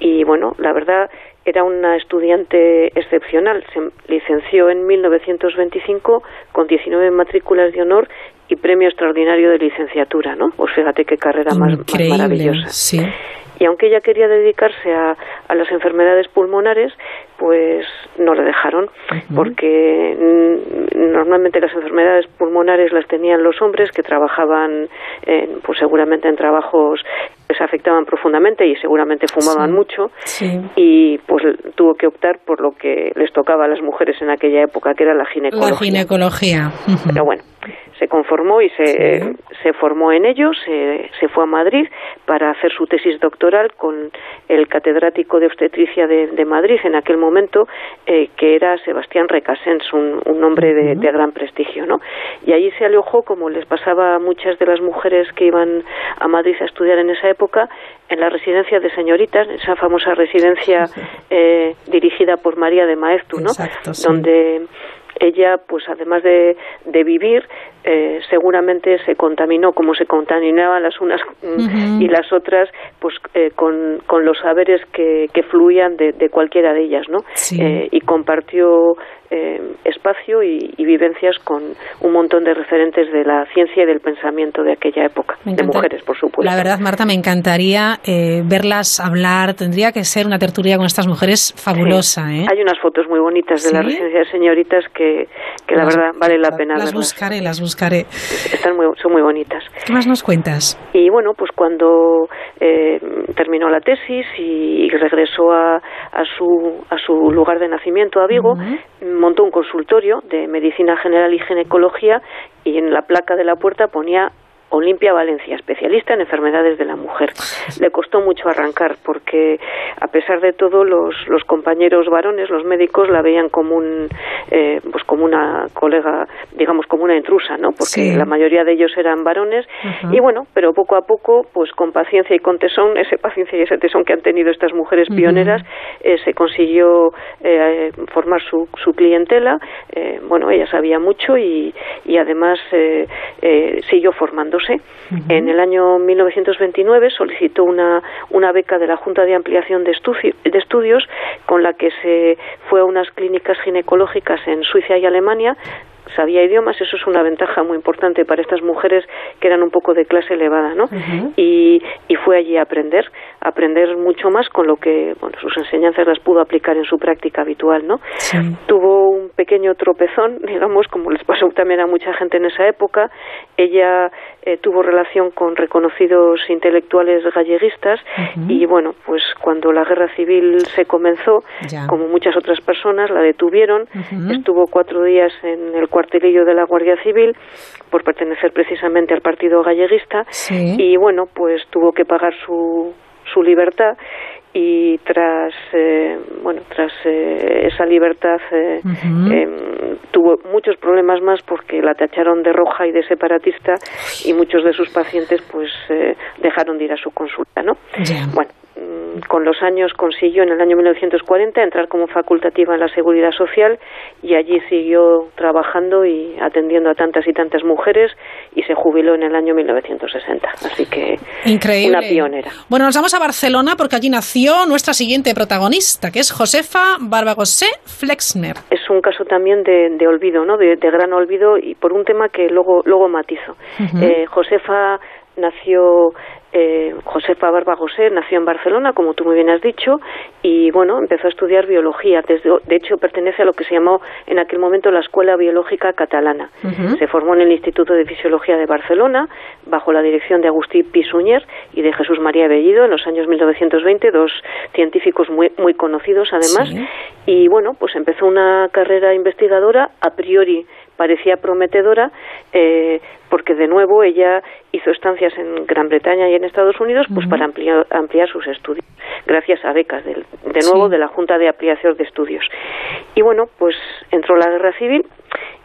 Y bueno, la verdad era una estudiante excepcional. Se licenció en 1925 con 19 matrículas de honor y premio extraordinario de licenciatura, ¿no? Pues fíjate qué carrera más, maravillosa. Sí. Y aunque ella quería dedicarse a, a, las enfermedades pulmonares, pues no le dejaron, porque normalmente las enfermedades pulmonares las tenían los hombres que trabajaban, en, pues seguramente en trabajos que se afectaban profundamente y seguramente fumaban mucho, y pues tuvo que optar por lo que les tocaba a las mujeres en aquella época, que era la ginecología. La ginecología. Pero bueno, se conformó y se, se formó en ello, se, se, fue a Madrid para hacer su tesis doctoral con el catedrático de obstetricia de, de Madrid en aquel momento, eh, que era Sebastián Recasens, un, un hombre de, de, gran prestigio, ¿no? Y allí se alojó, como les pasaba a muchas de las mujeres que iban a Madrid a estudiar en esa época, en la residencia de señoritas, esa famosa residencia (laughs) eh, dirigida por María de Maeztu, ¿no? Donde ella, pues además de, de vivir, eh, seguramente se contaminó como se contaminaban las unas y las otras, pues eh, con, con, los saberes que, que fluían de, de, cualquiera de ellas, ¿no? Eh, y compartió eh, espacio y, y, vivencias con un montón de referentes de la ciencia y del pensamiento de aquella época, de mujeres, por supuesto. La verdad, Marta, me encantaría eh, verlas hablar. Tendría que ser una tertulia con estas mujeres fabulosa. Sí. ¿eh? Hay unas fotos muy bonitas de ¿Sí? la residencia de señoritas que, que la verdad vale la pena Las verlas. buscaré, las buscaré. Están muy, son muy bonitas. ¿Qué más nos cuentas? Y bueno, pues cuando eh, terminó la tesis y, regresó a, a, su, a su lugar de nacimiento, a Vigo, uh -huh. montó un consultorio de medicina general y ginecología y en la placa de la puerta ponía Olimpia Valencia, especialista en enfermedades de la mujer. Le costó mucho arrancar porque, a pesar de todo, los, los compañeros varones, los médicos, la veían como un, eh, pues como una colega, digamos, como una intrusa, ¿no? Porque sí. la mayoría de ellos eran varones. Uh -huh. Y bueno, pero poco a poco, pues con paciencia y con tesón, ese paciencia y ese tesón que han tenido estas mujeres pioneras, uh -huh. eh, se consiguió eh, formar su, su clientela. Eh, bueno, ella sabía mucho y, y además eh, siguió formando Uh -huh. En el año 1929 solicitó una, una beca de la Junta de Ampliación de, estudio, de, Estudios con la que se fue a unas clínicas ginecológicas en Suiza y Alemania sabía idiomas, eso es una ventaja muy importante para estas mujeres que eran un poco de clase elevada, ¿no? Uh -huh. y, y, fue allí a aprender, a aprender mucho más con lo que, bueno, sus enseñanzas las pudo aplicar en su práctica habitual, ¿no? Sí. Tuvo pequeño tropezón, (laughs) digamos, como les pasó también a mucha gente en esa época. Ella eh, tuvo relación con reconocidos intelectuales galleguistas uh -huh. y, bueno, pues cuando la guerra civil se comenzó, ya. como muchas otras personas, la detuvieron, uh -huh. estuvo cuatro días en el cuartelillo de la Guardia Civil por pertenecer precisamente al partido galleguista sí. y bueno pues tuvo que pagar su, su libertad y tras eh, bueno tras eh, esa libertad eh, uh -huh. tuvo muchos problemas más porque la tacharon de roja y de separatista y muchos de sus pacientes pues eh, dejaron de ir a su consulta no yeah. bueno con los años consiguió en el año 1940 entrar como facultativa en la seguridad social y allí siguió trabajando y atendiendo a tantas y tantas mujeres y se jubiló en el año 1960. Así que Increíble. una pionera. Bueno, nos vamos a Barcelona porque allí nació nuestra siguiente protagonista, que es Josefa Barbagosé Flexner. Es un caso también de, de olvido, ¿no? De, de, gran olvido y por un tema que luego, luego matizo. Uh -huh. eh, Josefa nació eh, Josefa Barbagosé nació en Barcelona, como tú muy bien has dicho, y bueno, empezó a estudiar biología. Desde, de hecho, pertenece a lo que se llamó en aquel momento la Escuela Biológica Catalana. Uh -huh. Se formó en el Instituto de Fisiología de Barcelona, bajo la dirección de Agustí Pisuñer y de Jesús María Bellido en los años 1920, dos científicos muy, muy conocidos además. Sí. Y bueno, pues empezó una carrera investigadora a priori parecía prometedora eh, porque de nuevo ella hizo estancias en Gran Bretaña y en Estados Unidos pues para ampliar, ampliar sus estudios gracias a becas de, de nuevo de la Junta de Ampliación de Estudios. Y bueno pues entró la guerra civil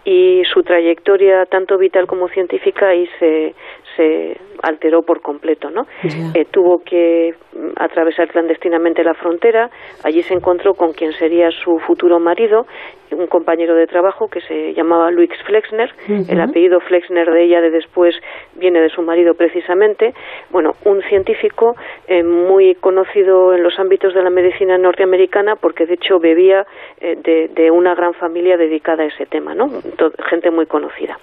y su trayectoria tanto vital como científica ahí se, se alteró por completo, ¿no? Eh, tuvo que mm, atravesar clandestinamente la frontera, allí se encontró con quien sería su futuro marido, un compañero de trabajo que se llamaba Luis Flexner, el apellido Flexner de ella de después viene de su marido precisamente, bueno, un científico eh, muy conocido en los ámbitos de la medicina norteamericana porque de hecho bebía eh, de, una gran familia dedicada a ese tema, ¿no? gente muy conocida.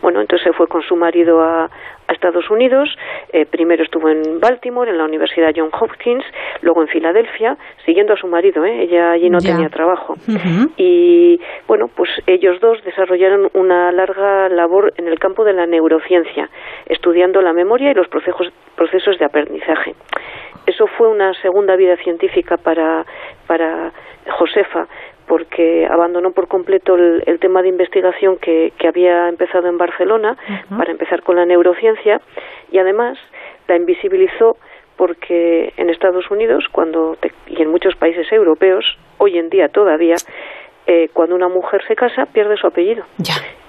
Bueno, entonces se fue con su marido a, a Estados Unidos. Eh, primero estuvo en Baltimore, en la Universidad John Hopkins, luego en Filadelfia, siguiendo a su marido. ¿eh? Ella allí no tenía trabajo. Y bueno, pues ellos dos desarrollaron una larga labor en el campo de la neurociencia, estudiando la memoria y los procesos, procesos de aprendizaje. Eso fue una segunda vida científica para, para Josefa, porque abandonó por completo el, tema de investigación que, había empezado en Barcelona para empezar con la neurociencia y además la invisibilizó porque en Estados Unidos cuando y en muchos países europeos hoy en día todavía eh, cuando una mujer se casa pierde su apellido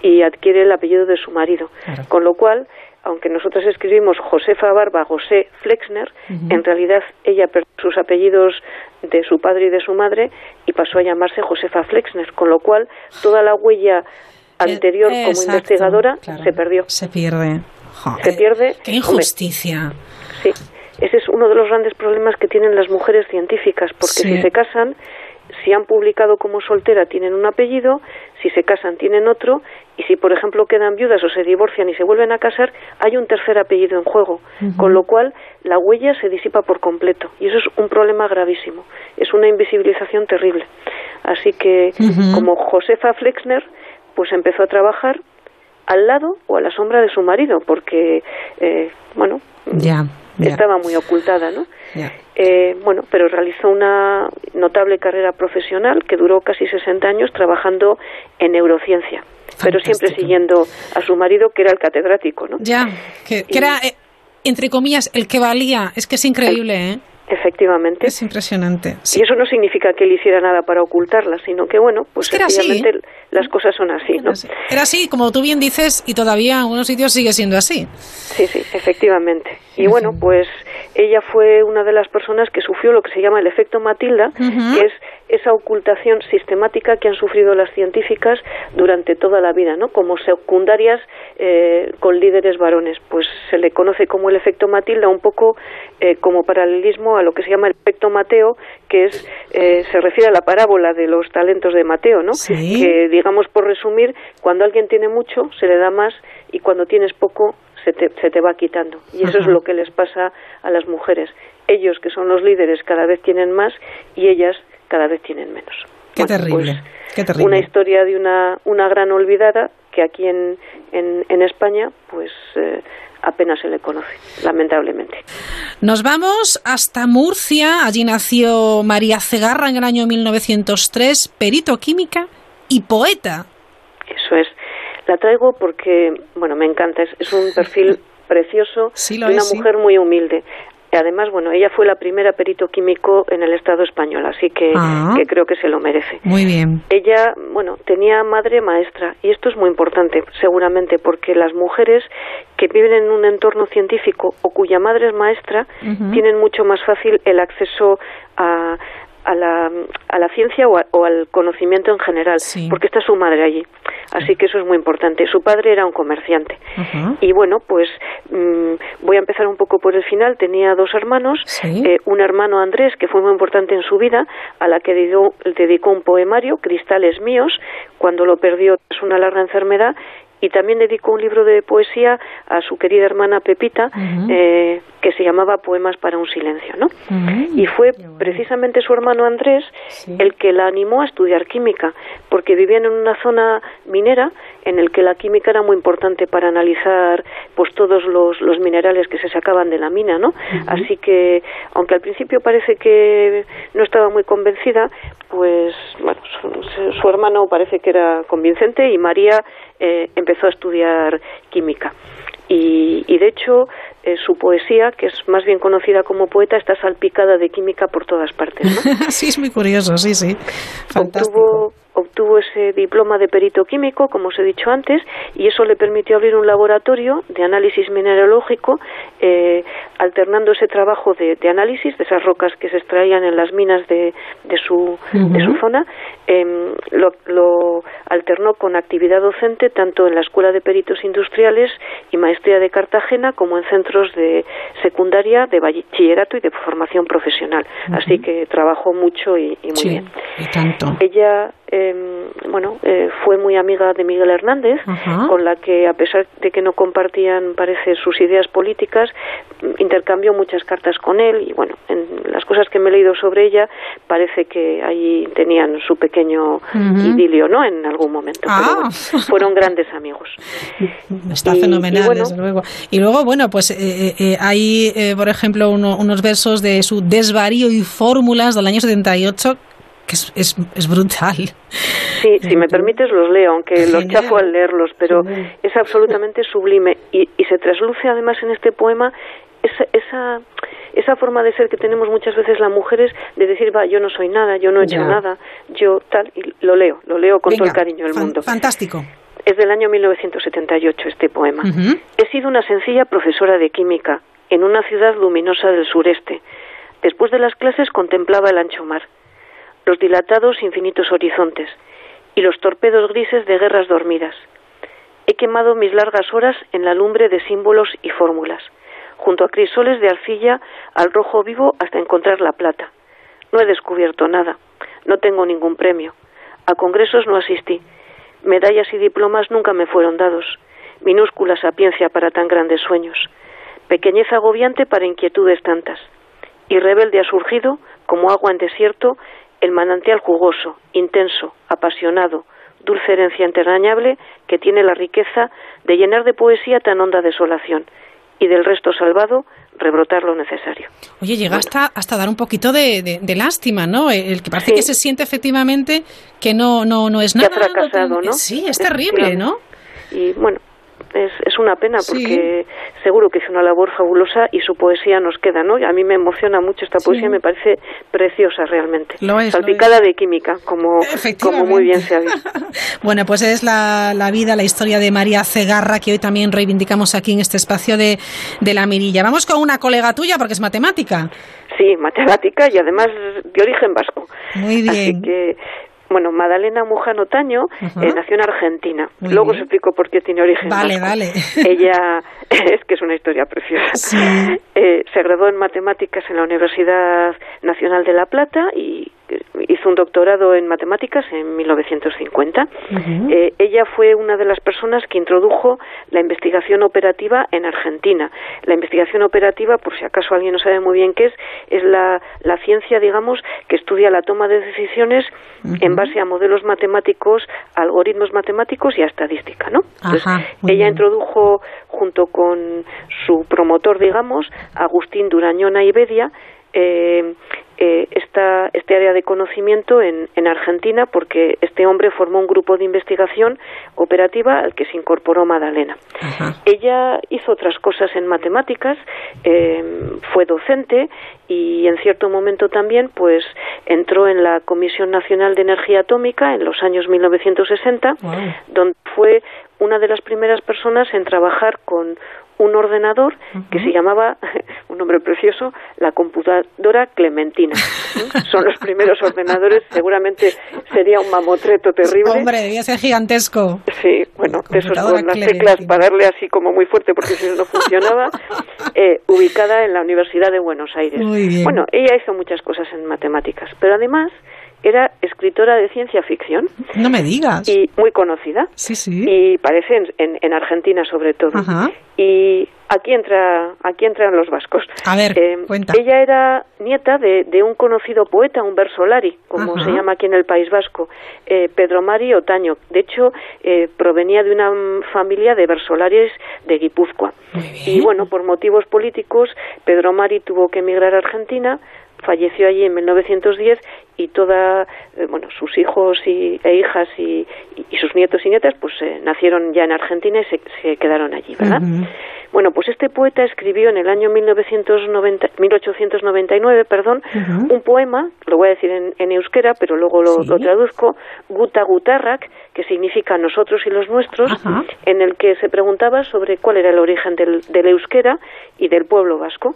y adquiere el apellido de su marido con lo cual aunque nosotros escribimos Josefa Barba José Flexner, en realidad ella perdió sus apellidos de su padre y de su madre y pasó a llamarse Josefa Flexner, con lo cual toda la huella anterior como investigadora se perdió. Se pierde. se pierde. Qué injusticia. sí, ese es uno de los grandes problemas que tienen las mujeres científicas, porque si se casan si han publicado como soltera tienen un apellido, si se casan tienen otro y si por ejemplo quedan viudas o se divorcian y se vuelven a casar hay un tercer apellido en juego, con lo cual la huella se disipa por completo y eso es un problema gravísimo, es una invisibilización terrible. Así que como Josefa Flexner pues empezó a trabajar al lado o a la sombra de su marido porque eh, bueno ya estaba muy ocultada, ¿no? Eh, bueno, pero realizó una notable carrera profesional que duró casi 60 años trabajando en neurociencia, pero siempre siguiendo a su marido, que era el catedrático, ¿no? Ya, que, era, eh, entre comillas, el que valía. Es que es increíble, ¿eh? Efectivamente. Es impresionante. Y eso no significa que él hiciera nada para ocultarla, sino que, bueno, pues sencillamente las cosas son así, ¿no? Era así, como tú bien dices, y todavía en algunos sitios sigue siendo así. Sí, sí, efectivamente. Y bueno, pues ella fue una de las personas que sufrió lo que se llama el efecto Matilda, que es esa ocultación sistemática que han sufrido las científicas durante toda la vida, ¿no? Como secundarias eh, con líderes varones. Pues se le conoce como el efecto Matilda, un poco eh, como paralelismo a lo que se llama el efecto Mateo, que es eh, se refiere a la parábola de los talentos de Mateo, ¿no? Que digamos por resumir, cuando alguien tiene mucho se le da más y cuando tienes poco se te, se te va quitando. Y eso es lo que les pasa a las mujeres. Ellos, que son los líderes, cada vez tienen más y ellas cada vez tienen menos. Qué, terrible, pues, qué terrible. Una historia de una, una gran olvidada que aquí en, en, España, pues eh, apenas se le conoce, lamentablemente. Nos vamos hasta Murcia. Allí nació María Cegarra en el año 1903, perito química y poeta. Eso es. La traigo porque, bueno, me encanta. Es, un (laughs) perfil precioso de una mujer muy humilde. Además, bueno, ella fue la primera perito químico en el Estado español, así que, ah. que, creo que se lo merece. Muy bien. Ella, bueno, tenía madre maestra y esto es muy importante, seguramente, porque las mujeres que viven en un entorno científico o cuya madre es maestra tienen mucho más fácil el acceso a, a la, a la ciencia o, al conocimiento en general, porque está su madre allí. Así que eso es muy importante. Su padre era un comerciante. Y bueno, pues mm, voy a empezar un poco por el final. Tenía dos hermanos, eh, un hermano Andrés, que fue muy importante en su vida, a la que dedicó, dedicó un poemario, Cristales míos, cuando lo perdió tras una larga enfermedad, y también dedicó un libro de poesía a su querida hermana Pepita eh, que se llamaba Poemas para un silencio, ¿no? Y fue precisamente su hermano Andrés el que la animó a estudiar química, porque vivían en una zona minera en el que la química era muy importante para analizar pues todos los, los minerales que se sacaban de la mina, ¿no? Así que aunque al principio parece que no estaba muy convencida, pues bueno, su, su hermano parece que era convincente y María eh, empezó a estudiar química. Y, y de hecho, eh, su poesía, que es más bien conocida como poeta, está salpicada de química por todas partes. ¿no? (laughs) sí, es muy curioso, sí, sí. Obtuvo, obtuvo ese diploma de perito químico, como os he dicho antes, y eso le permitió abrir un laboratorio de análisis mineralógico, eh, alternando ese trabajo de, análisis de esas rocas que se extraían en las minas de, de, su, de su zona, em, lo, lo, alternó con actividad docente tanto en la Escuela de Peritos Industriales y Maestría de Cartagena como en centros de secundaria, de bachillerato y de formación profesional. Así que trabajó mucho y, muy bien. Y tanto. Ella eh, bueno, eh, fue muy amiga de Miguel Hernández, con la que, a pesar de que no compartían, parece, sus ideas políticas, intercambió muchas cartas con él y, bueno, en las cosas que me he leído sobre ella, parece que ahí tenían su pequeño idilio, ¿no?, en algún momento. Ah. fueron grandes amigos. (laughs) Está fenomenal, desde luego. Y luego, bueno, pues eh, eh, hay, por ejemplo, unos versos de su Desvarío y Fórmulas del año 78 que es, es, es brutal. Sí, si me permites los leo, aunque los chafo al leerlos, pero es absolutamente sublime y, y se trasluce además en este poema esa, esa, esa forma de ser que tenemos muchas veces las mujeres de decir, va, yo no soy nada, yo no he hecho nada, yo tal, y lo leo, lo leo con todo el cariño del mundo. Fantástico. Es del año 1978 este poema. He sido una sencilla profesora de química en una ciudad luminosa del sureste. Después de las clases contemplaba el ancho mar los dilatados infinitos horizontes y los torpedos grises de guerras dormidas. He quemado mis largas horas en la lumbre de símbolos y fórmulas, junto a crisoles de arcilla al rojo vivo hasta encontrar la plata. No he descubierto nada, no tengo ningún premio. A congresos no asistí. Medallas y diplomas nunca me fueron dados. Minúscula sapiencia para tan grandes sueños. Pequeñez agobiante para inquietudes tantas. Y rebelde ha surgido, como agua en desierto, el manantial jugoso, intenso, apasionado, dulce herencia entrañable que tiene la riqueza de llenar de poesía tan honda desolación y del resto salvado rebrotar lo necesario. Oye, llega hasta, hasta dar un poquito de, lástima, ¿no? El que parece que se siente efectivamente que no, no, no es nada. Que ha fracasado, ¿no? Sí, es terrible, ¿no? Y bueno, es, es una pena porque seguro que hizo una labor fabulosa y su poesía nos queda, ¿no? A mí me emociona mucho esta poesía, me parece preciosa realmente. Salpicada de química, como, como muy bien se ha visto. (laughs) bueno, pues es la, la, vida, la historia de María Cegarra que hoy también reivindicamos aquí en este espacio de, de la Mirilla. Vamos con una colega tuya porque es matemática. Sí, matemática y además de origen vasco. Muy bien. Así que bueno, Madalena Mujano Taño eh, nació en Argentina. Luego os explico por qué tiene origen. Vale, vale. (laughs) Ella (laughs) es que es una historia preciosa. Eh, se graduó en matemáticas en la Universidad Nacional de La Plata y hizo un doctorado en matemáticas en 1950. Eh, ella fue una de las personas que introdujo la investigación operativa en Argentina. La investigación operativa, por si acaso alguien no sabe muy bien qué es, es la, la ciencia, digamos, que estudia la toma de decisiones en base a modelos matemáticos, algoritmos matemáticos y a estadística, ¿no? ella introdujo, junto con su promotor, digamos, Agustín Durañona Ibedia, eh, eh, esta, este área de conocimiento en, en, Argentina porque este hombre formó un grupo de investigación operativa al que se incorporó Madalena. Ella hizo otras cosas en matemáticas, eh, fue docente y en cierto momento también pues entró en la Comisión Nacional de Energía Atómica en los años 1960, donde fue una de las primeras personas en trabajar con un ordenador que se llamaba, (laughs) un nombre precioso, la computadora Clementina. (laughs) Son los primeros ordenadores, seguramente sería un mamotreto terrible. Hombre, debía ser gigantesco. Sí, bueno, de esos con las teclas para darle así como muy fuerte porque si no funcionaba, (laughs) eh, ubicada en la Universidad de Buenos Aires. Bueno, ella hizo muchas cosas en matemáticas, pero además era escritora de ciencia ficción. No me digas. Y muy conocida. Sí, sí. Y parece en, en, Argentina sobre todo. Ajá. Y aquí entra aquí entran los vascos. A ver, eh, cuenta. Ella era nieta de, de, un conocido poeta, un versolari, como se llama aquí en el País Vasco, eh, Pedro Mari Otaño. De hecho, eh, provenía de una familia de versolares de Guipúzcoa. Y bueno, por motivos políticos, Pedro Mari tuvo que emigrar a Argentina falleció allí en 1910 y toda, eh, bueno, sus hijos y, e hijas y, y, sus nietos y nietas, pues eh, nacieron ya en Argentina y se, se quedaron allí, ¿verdad? Bueno, pues este poeta escribió en el año 1990, 1899, perdón, un poema, lo voy a decir en, euskera, pero luego lo, traduzco, Guta Gutarrak, que significa nosotros y los nuestros, en el que se preguntaba sobre cuál era el origen del, del euskera y del pueblo vasco.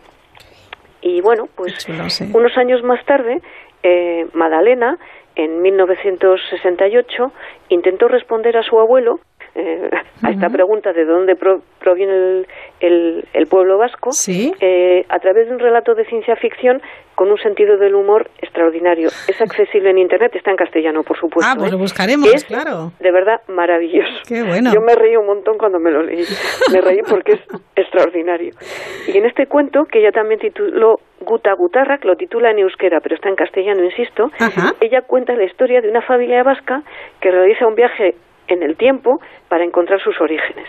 Y bueno, pues unos años más tarde, eh, Madalena, en 1968, intentó responder a su abuelo eh, a esta pregunta de dónde proviene el, el, pueblo vasco eh, a través de un relato de ciencia ficción con un sentido del humor extraordinario. Es accesible en Internet, está en castellano, por supuesto. Ah, pues lo ¿eh? buscaremos, es, claro. De verdad, maravilloso. Qué bueno. Yo me reí un montón cuando me lo leí. Me reí porque es extraordinario. Y en este cuento, que ella también tituló Guta Gutarra, que lo titula en euskera, pero está en castellano, insisto, ella cuenta la historia de una familia vasca que realiza un viaje en el tiempo para encontrar sus orígenes.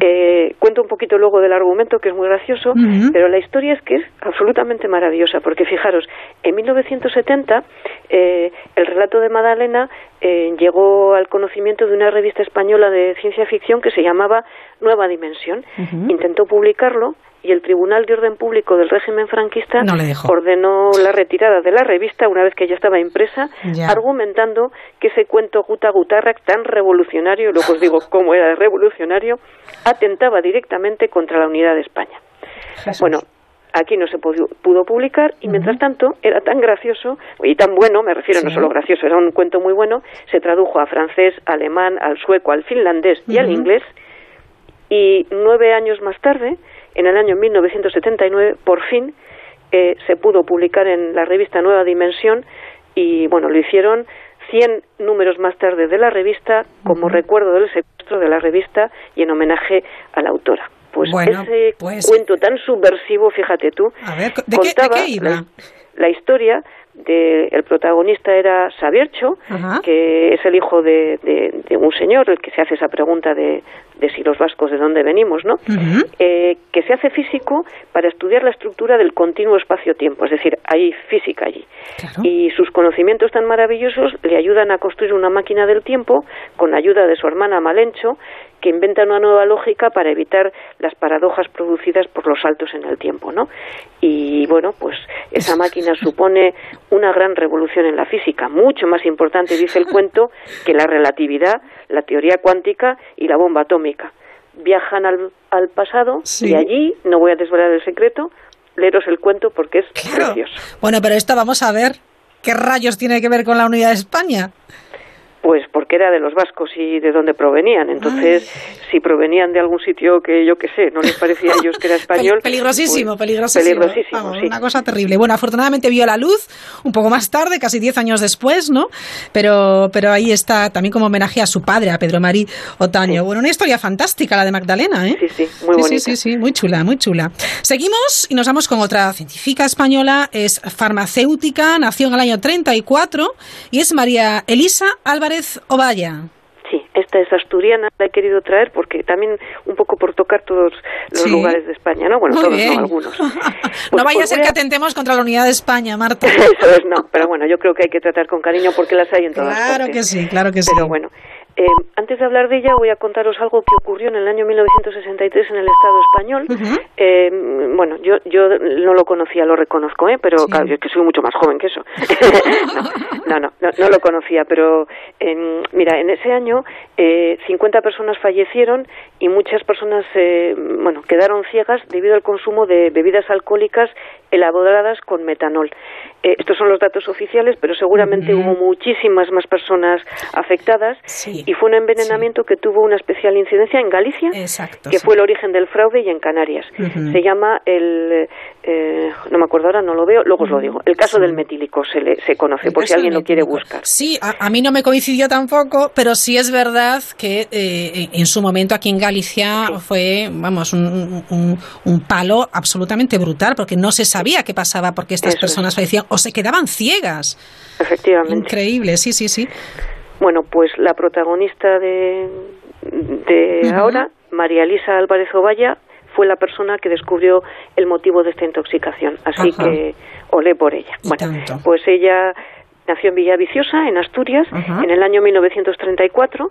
Eh, cuento un poquito luego del argumento, que es muy gracioso, pero la historia es que es absolutamente maravillosa, porque fijaros, en 1970 eh, el relato de Madalena eh, llegó al conocimiento de una revista española de ciencia ficción que se llamaba Nueva Dimensión. Intentó publicarlo, y el Tribunal de Orden Público del régimen franquista ordenó la retirada de la revista una vez que ya estaba impresa, argumentando que ese cuento Guta Gutarrak tan revolucionario, luego os digo cómo era revolucionario, atentaba directamente contra la unidad de España. Bueno, aquí no se pudo, publicar y mientras tanto era tan gracioso y tan bueno, me refiero no solo gracioso, era un cuento muy bueno, se tradujo a francés, alemán, al sueco, al finlandés y al inglés. Y nueve años más tarde en el año 1979, por fin, eh, se pudo publicar en la revista Nueva Dimensión y, bueno, lo hicieron 100 números más tarde de la revista como recuerdo del secuestro de la revista y en homenaje a la autora. Pues ese pues cuento tan subversivo, fíjate tú, contaba La, historia de, el protagonista era Sabiercho, que es el hijo de, de, un señor, el que se hace esa pregunta de, de si los vascos de dónde venimos, ¿no? Eh, que se hace físico para estudiar la estructura del continuo espacio-tiempo, es decir, hay física allí. Y sus conocimientos tan maravillosos le ayudan a construir una máquina del tiempo con ayuda de su hermana Malencho, que inventa una nueva lógica para evitar las paradojas producidas por los saltos en el tiempo, ¿no? Y bueno, pues esa máquina supone (laughs) una gran revolución en la física, mucho más importante, dice el cuento, que la relatividad, la teoría cuántica y la bomba atómica. Viajan al, al pasado y allí, no voy a desvelar el secreto, leeros el cuento porque es precioso. Bueno, pero esto vamos a ver qué rayos tiene que ver con la unidad de España. Pues porque era de los vascos y de dónde provenían. Entonces, si provenían de algún sitio que yo qué sé, no les parecía a ellos que era (laughs) español. peligrosísimo, pues, peligrosísimo. Peligrosísimo, Una cosa terrible. Bueno, afortunadamente vio la luz un poco más tarde, casi diez años después, ¿no? Pero, pero ahí está también como homenaje a su padre, a Pedro Marí Otaño. Bueno, una historia fantástica la de Magdalena, ¿eh? Sí, sí, muy bonita. Sí, sí, sí, muy chula, muy chula. Seguimos y nos vamos con otra científica española, es farmacéutica, nació en el año 34 y es María Elisa Álvarez o vaya. Sí, esta es asturiana, la he querido traer porque también un poco por tocar todos los lugares de España, ¿no? Bueno, todos, no, algunos. (laughs) no pues vaya a ser que atentemos contra la unidad de España, Marta. (laughs) Eso es, no, pero bueno, yo creo que hay que tratar con cariño porque las hay en todas partes. Claro que sí, claro que sí. Pero bueno, eh, antes de hablar de ella, voy a contaros algo que ocurrió en el año 1963 en el Estado español. eh, bueno, yo, yo no lo conocía, lo reconozco, ¿eh? pero claro, yo es que soy mucho más joven que eso. (laughs) no, no, no, no, lo conocía, pero eh, mira, en ese año eh, 50 personas fallecieron y muchas personas, eh, bueno, quedaron ciegas debido al consumo de bebidas alcohólicas elaboradas con metanol. Eh, estos son los datos oficiales, pero seguramente hubo muchísimas más personas afectadas. Sí. Y fue un envenenamiento que tuvo una especial incidencia en Galicia, que fue el origen del fraude, y en Canarias. Se llama el, eh, no me acuerdo ahora, no lo veo, luego os lo digo. El caso del metílico se, le, se conoce, por si alguien lo quiere buscar. Sí, a, mí no me coincidió tampoco, pero sí es verdad que eh, en su momento aquí en Galicia fue, vamos, un, un, palo absolutamente brutal, porque no se sabía qué pasaba porque estas personas fallecían o se quedaban ciegas. Efectivamente. Increíble, sí, sí, sí. Bueno, pues la protagonista de, de ahora, María Elisa Álvarez Ovalla, fue la persona que descubrió el motivo de esta intoxicación. Así que olé por ella. bueno, pues ella nació en Villaviciosa, en Asturias, en el año 1934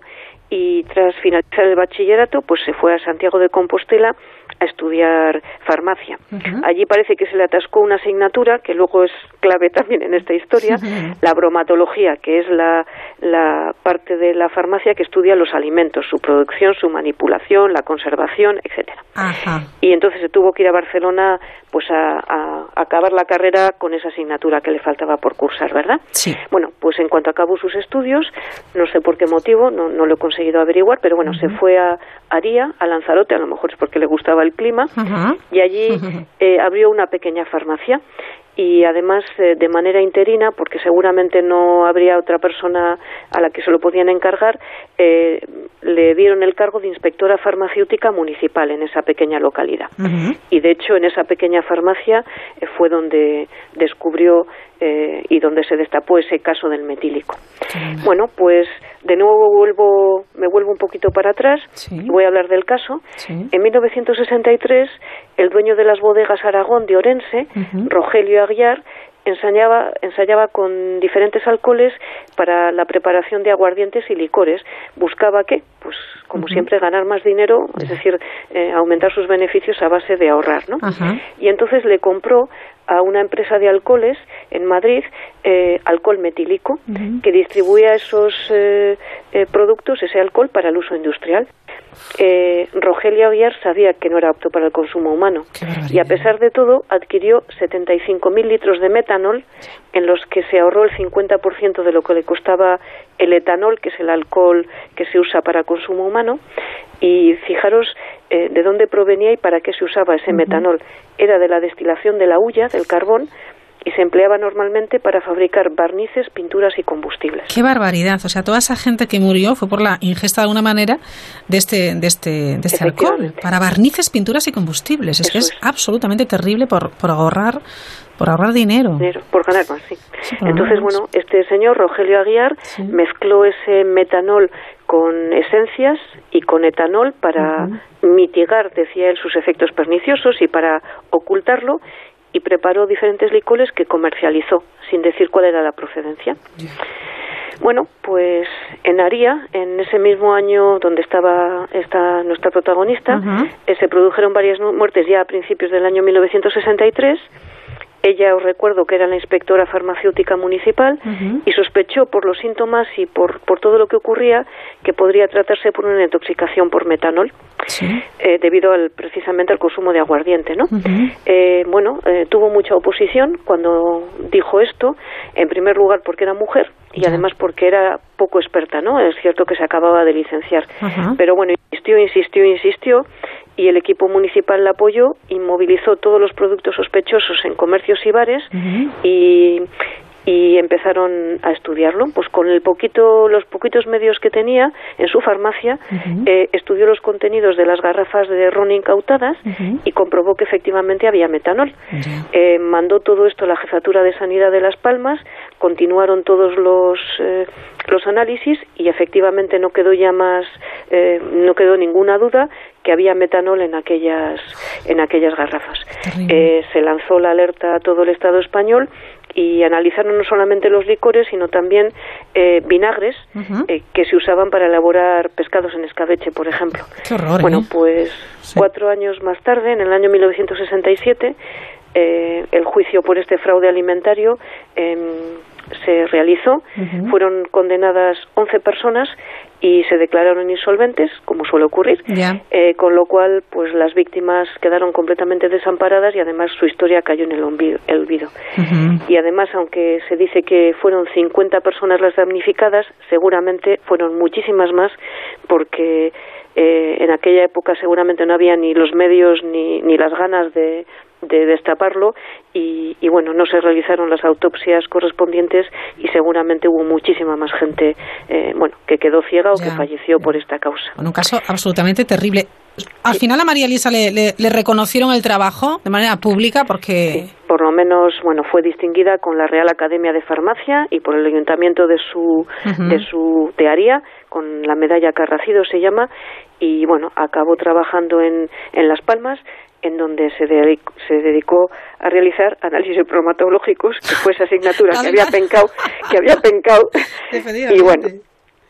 y tras finalizar el bachillerato, pues se fue a Santiago de Compostela a estudiar farmacia. Allí parece que se le atascó una asignatura que luego es clave también en esta historia, la bromatología, que es la, la parte de la farmacia que estudia los alimentos, su producción, su manipulación, la conservación, etcétera. Y entonces se tuvo que ir a Barcelona pues a, a, acabar la carrera con esa asignatura que le faltaba por cursar, ¿verdad? Sí. Bueno, pues en cuanto acabó sus estudios, no sé por qué motivo, no, no lo he conseguido averiguar, pero bueno, se fue a Aría, a Lanzarote, a lo mejor es porque le gustaba el clima, y allí eh, abrió una pequeña farmacia y además eh, de manera interina, porque seguramente no habría otra persona a la que se lo podían encargar, eh, le dieron el cargo de inspectora farmacéutica municipal en esa pequeña localidad. Y de hecho en esa pequeña farmacia eh, fue donde descubrió y donde se destapó ese caso del metílico. Bueno, pues de nuevo vuelvo, me vuelvo un poquito para atrás. Y voy a hablar del caso. En 1963, el dueño de las bodegas Aragón de Orense, Rogelio Aguiar, ensayaba, ensayaba con diferentes alcoholes para la preparación de aguardientes y licores. Buscaba que, pues como siempre, ganar más dinero, es decir, eh, aumentar sus beneficios a base de ahorrar, ¿no? Y entonces le compró a una empresa de alcoholes en Madrid eh, alcohol metílico que distribuía esos eh, productos, ese alcohol, para el uso industrial. Eh, Rogelio Aguiar sabía que no era apto para el consumo humano y a pesar de todo adquirió 75.000 litros de metanol en los que se ahorró el 50% de lo que le costaba el etanol, que es el alcohol que se usa para consumo humano. Y fijaros eh, de dónde provenía y para qué se usaba ese metanol. Era de la destilación de la hulla, del carbón, y se empleaba normalmente para fabricar barnices, pinturas y combustibles. Qué barbaridad. O sea, toda esa gente que murió fue por la ingesta de alguna manera de este, de este, de este alcohol. Para barnices, pinturas y combustibles. Es que es, absolutamente terrible por, por ahorrar por ahorrar dinero. por ganar más, sí. Entonces, bueno, este señor, Rogelio Aguiar, mezcló ese metanol con esencias y con etanol para mitigar, decía él, sus efectos perniciosos y para ocultarlo y preparó diferentes licores que comercializó, sin decir cuál era la procedencia. Bueno, pues en Aría, en ese mismo año donde estaba esta, nuestra protagonista, eh, se produjeron varias muertes ya a principios del año 1963 ella os recuerdo que era la inspectora farmacéutica municipal y sospechó por los síntomas y por, por todo lo que ocurría que podría tratarse por una intoxicación por metanol eh, debido al, precisamente al consumo de aguardiente. ¿no? eh, bueno, eh, tuvo mucha oposición cuando dijo esto, en primer lugar porque era mujer y además porque era poco experta. ¿no? Es cierto que se acababa de licenciar, pero bueno, insistió, insistió, insistió y el equipo municipal la apoyó y movilizó todos los productos sospechosos en comercios y bares y, y empezaron a estudiarlo. Pues con el poquito, los poquitos medios que tenía en su farmacia, eh, estudió los contenidos de las garrafas de ron incautadas y comprobó que efectivamente había metanol. Eh, mandó todo esto a la jefatura de sanidad de Las Palmas, continuaron todos los eh, los análisis y efectivamente no quedó ya más, no quedó ninguna duda que había metanol en aquellas en aquellas garrafas. se lanzó la alerta a todo el Estado español y analizaron no solamente los licores, sino también eh, vinagres eh, que se usaban para elaborar pescados en escabeche, por ejemplo. bueno, ¿eh? pues cuatro años más tarde, en el año 1967, el juicio por este fraude alimentario em, se realizó. Fueron condenadas 11 personas y se declararon insolventes, como suele ocurrir, eh, con lo cual pues las víctimas quedaron completamente desamparadas y además su historia cayó en el olvido. Y además, aunque se dice que fueron 50 personas las damnificadas, seguramente fueron muchísimas más porque eh, en aquella época seguramente no había ni los medios ni, ni las ganas de, de destaparlo y, bueno, no se realizaron las autopsias correspondientes y seguramente hubo muchísima más gente, eh, bueno, que quedó ciega o que falleció por esta causa. Un caso absolutamente terrible. Al final a María Elisa le, le, reconocieron el trabajo de manera pública porque... por lo menos, bueno, fue distinguida con la Real Academia de Farmacia y por el ayuntamiento de su, de su tearía, con la medalla Carracido se llama, y bueno, acabó trabajando en, en Las Palmas en donde se dedicó, se dedicó a realizar análisis bromatológicos, que fue esa asignatura que había pencado, que había pencado. y bueno,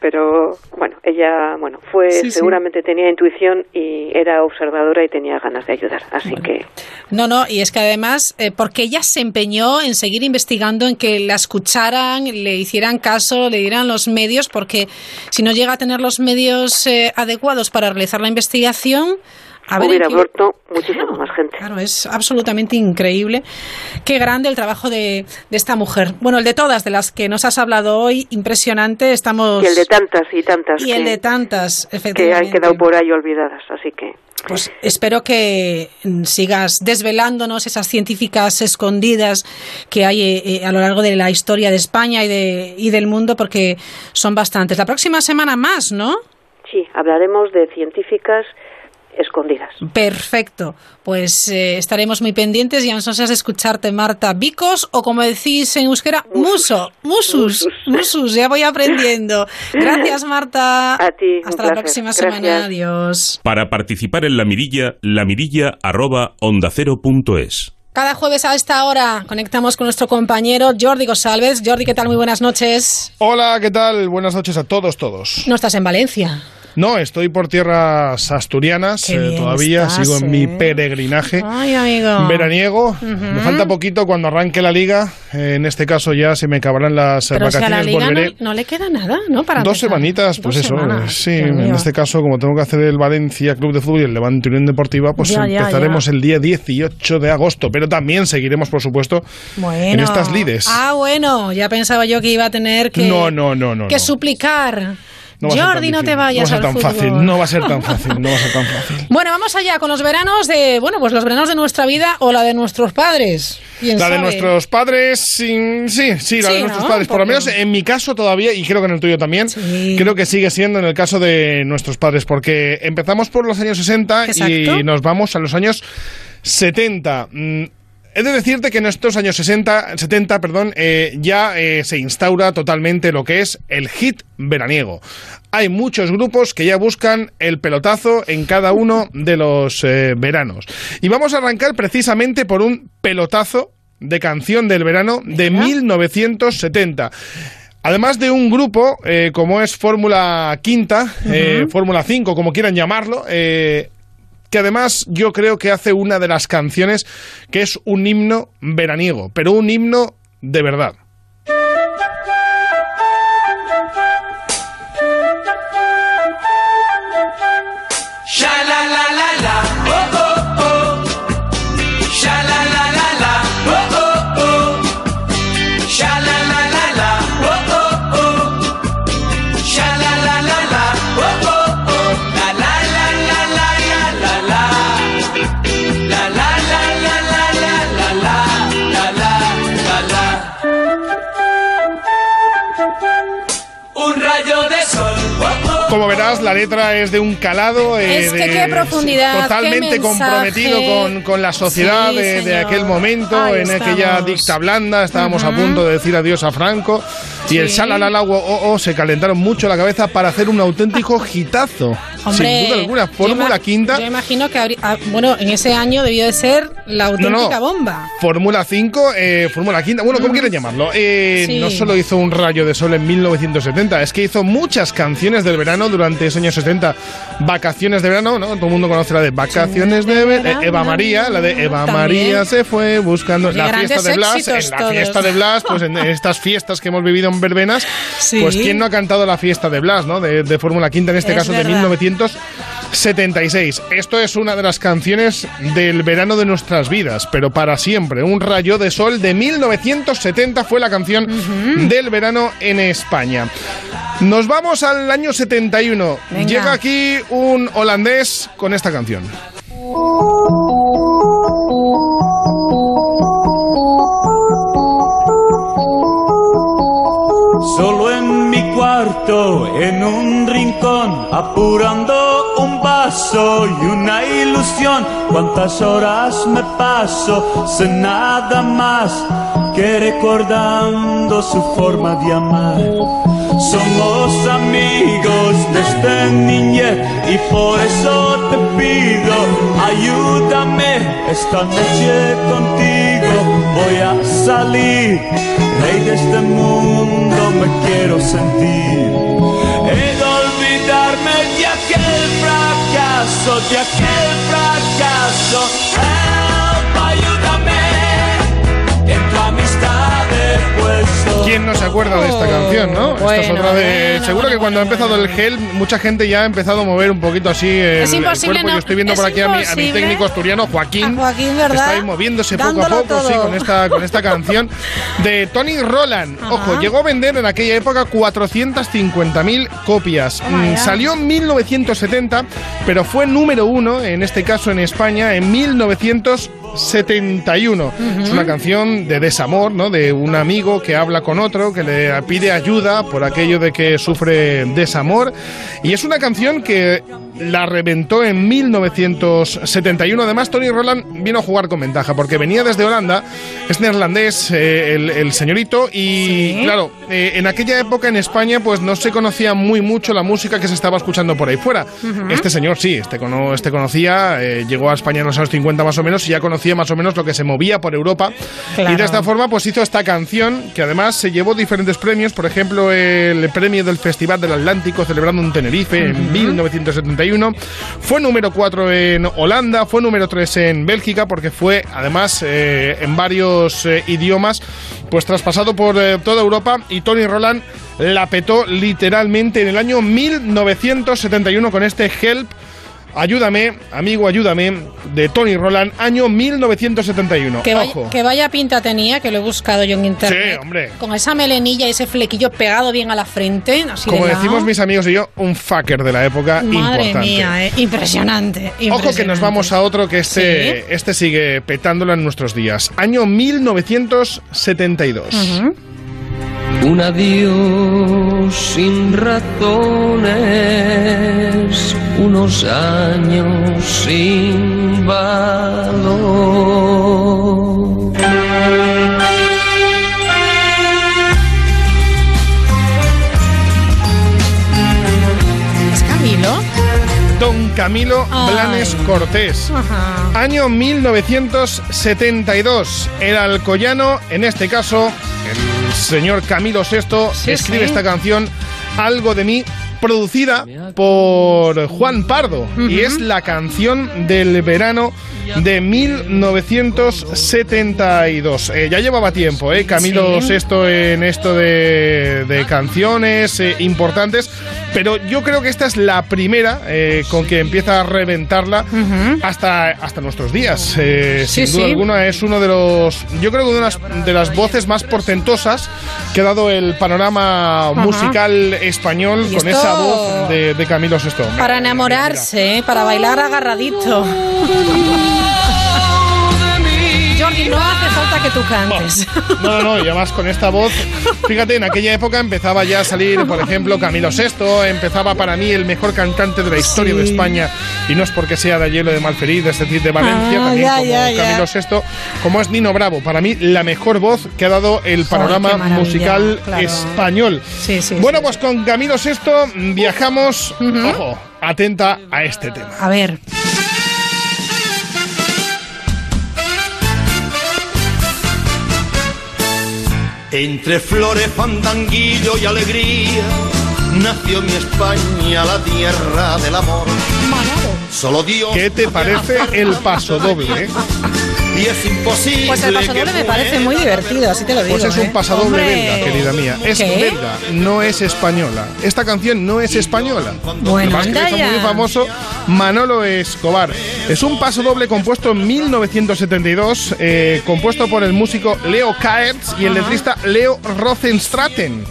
pero bueno, ella bueno fue seguramente tenía intuición y era observadora y tenía ganas de ayudar, así que no no y es que además eh, porque ella se empeñó en seguir investigando, en que la escucharan, le hicieran caso, le dieran los medios, porque si no llega a tener los medios eh, adecuados para realizar la investigación hubiera muerto muchísima más gente. Claro, es absolutamente increíble. Qué grande el trabajo de, esta mujer. Bueno, el de todas, de las que nos has hablado hoy, impresionante. Estamos... Y el de tantas y tantas. Y el de tantas, efectivamente. Que han quedado por ahí olvidadas, así que... Pues espero que sigas desvelándonos esas científicas escondidas que hay eh, eh, a lo largo de la historia de España y, de, y del mundo, porque son bastantes. La próxima semana más, ¿no? Sí, hablaremos de científicas escondidas. Perfecto, pues eh, estaremos muy pendientes y ansiosas de escucharte, Marta. Vicos o como decís en euskera, muso, musus, musus, ya voy aprendiendo. (laughs) Gracias, Marta. A ti. Hasta la próxima semana, adiós. Para participar en la mirilla, la mirilla arroba onda cero punto es. Cada jueves a esta hora conectamos con nuestro compañero Jordi González. Jordi, ¿qué tal? Muy buenas noches. Hola, ¿qué tal? Buenas noches a todos, todos. No estás en Valencia. No, estoy por tierras asturianas eh, todavía, sigo en mi eh. peregrinaje Ay, amigo. veraniego. Me falta poquito cuando arranque la liga, eh, en este caso ya se me acabarán las vacaciones. a la liga no, le queda nada, ¿no? Para Dos semanitas, pues eso. sí, en este caso, como tengo que hacer el Valencia Club de Fútbol y el Levante Unión Deportiva, pues empezaremos el día 18 de agosto, pero también seguiremos, por supuesto, en estas lides. Ah, bueno, ya pensaba yo que iba a tener que, no, no, no, no, que suplicar. Jordi, no te vayas no va a ser tan fácil, no va a ser tan fácil, no va a ser tan fácil. Bueno, vamos allá con los veranos de, bueno, pues los veranos de nuestra vida o la de nuestros padres. La de nuestros padres, sí, sí, sí la de nuestros padres. Por lo menos en mi caso todavía, y creo que en el tuyo también, creo que sigue siendo en el caso de nuestros padres, porque empezamos por los años 60 y nos vamos a los años 70. He de decirte que en estos años 60, 70 perdón, eh, ya eh, se instaura totalmente lo que es el hit veraniego. Hay muchos grupos que ya buscan el pelotazo en cada uno de los eh, veranos. Y vamos a arrancar precisamente por un pelotazo de canción del verano de 1970. Además de un grupo como es Fórmula Quinta, Fórmula 5, como quieran llamarlo, que además yo creo que hace una de las canciones que es un himno veraniego, pero un himno de verdad. Verás, la letra es de un calado. Eh, qué profundidad. Totalmente comprometido con, la sociedad de, aquel momento, en aquella dicta blanda. Estábamos a punto de decir adiós a Franco. Y el Shalalala o, o, se calentaron mucho la cabeza para hacer un auténtico hitazo. sin duda alguna, Fórmula Quinta. Yo imagino que, ah, bueno, en ese año debió de ser la auténtica bomba. Fórmula 5, eh, Fórmula Quinta, bueno, ¿cómo quieren llamarlo? Eh, no solo hizo un rayo de sol en 1970, es que hizo muchas canciones del verano durante esos años 70. Vacaciones de verano, ¿no? Todo el mundo conoce la de Vacaciones de verano. Eva María, la de Eva María se fue buscando la fiesta de Blas. En la fiesta de Blas, pues en (laughs) estas fiestas que hemos vivido verbenas, pues quién no ha cantado la fiesta de Blas, ¿no? De, Fórmula Quinta, en este caso de 1976. Esto es una de las canciones del verano de nuestras vidas, pero para siempre. Un rayo de sol de 1970 fue la canción del verano en España. Nos vamos al año 71. Llega aquí un holandés con esta canción. En un rincón, apurando un vaso y una ilusión. Cuántas horas me paso sin nada más que recordando su forma de amar Somos amigos desde niñez y por eso te pido, ayúdame esta noche contigo. Voy a salir, rey de este mundo me quiero sentir. He de olvidarme de aquel fracaso, de aquel fracaso. ¿Quién no se acuerda de esta canción, no? esta es otra de. Seguro que cuando ha empezado el gel, mucha gente ya ha empezado a mover un poquito así el, es imposible, cuerpo. Yo estoy viendo por aquí a mi, técnico asturiano, Joaquín. Joaquín, ¿verdad? Está ahí moviéndose poco a poco, sí, con esta, con esta (laughs) canción de Tony Roland. Ojo, llegó a vender en aquella época 450.000 copias. Mm, salió en 1970, pero fue número uno, en este caso en España, en 1970. 71. Es una canción de desamor, ¿no? De un amigo que habla con otro, que le pide ayuda por aquello de que sufre desamor. Y es una canción que la reventó en 1971. Además, Tony Roland vino a jugar con ventaja porque venía desde Holanda, es neerlandés eh, el, señorito y claro, eh, en aquella época en España pues no se conocía muy mucho la música que se estaba escuchando por ahí fuera. Este señor sí, este, este conocía, eh, llegó a España en los años 50 más o menos y ya conocía más o menos lo que se movía por Europa. Y de esta forma pues hizo esta canción que además se llevó diferentes premios, por ejemplo el premio del Festival del Atlántico celebrando en Tenerife en 1971 fue número 4 en Holanda, fue número 3 en Bélgica, porque fue además eh, en varios eh, idiomas, pues traspasado por eh, toda Europa. Y Tony Roland la petó literalmente en el año 1971 con este Help Ayúdame, amigo, ayúdame, de Tony Roland, año 1971. Que vaya, que vaya pinta tenía, que lo he buscado yo en internet. Sí, hombre. Con esa melenilla y ese flequillo pegado bien a la frente. Como decimos mis amigos y yo, un fucker de la época Madre mía, eh, impresionante, Ojo que nos vamos a otro que este, este sigue petándolo en nuestros días. Año 1972. Un adiós sin razones, unos años sin valor. ¿Es Camilo? Don Camilo Blanes Cortés. Año 1972. El alcoyano, en este caso, señor Camilo VI escribe esta canción, Algo de mí, producida por Juan Pardo y es la canción del verano de 1972. Eh, ya llevaba tiempo, eh, Camilo VI en esto de, canciones eh, importantes, pero yo creo que esta es la primera eh, con que empieza a reventarla hasta, hasta nuestros días. sin duda alguna es uno de los, yo creo que una de las, de las voces más portentosas que ha dado el panorama musical español con esa voz de, de Camilo VI. Para enamorarse, para bailar agarradito. No hace falta que tú cantes. No, no, y además con esta voz, fíjate, en aquella época empezaba ya a salir, por ejemplo, Camilo VI, empezaba para mí el mejor cantante de la historia de España, y no es porque sea de Hielo de Malferid, es decir, de Valencia, ah, también como Camilo VI, como es Nino Bravo, para mí la mejor voz que ha dado el panorama musical español. bueno, pues con Camilo VI viajamos, ojo, atenta a este tema. A ver. Entre flores, fandanguillo y alegría, nació mi España, la tierra del amor. Solo Dios. ¿Qué te parece el paso doble? Y es imposible. Pues el pasadoble me parece muy divertido, así te lo digo. Pues es un ¿eh? pasadoble belga, querida mía. Es belga, no es española. Esta canción no es española. Bueno, anda que muy famoso Manolo Escobar. Es un pasodoble compuesto en 1972, eh, compuesto por el músico Leo Kaertz y el letrista Leo Rosenstraten,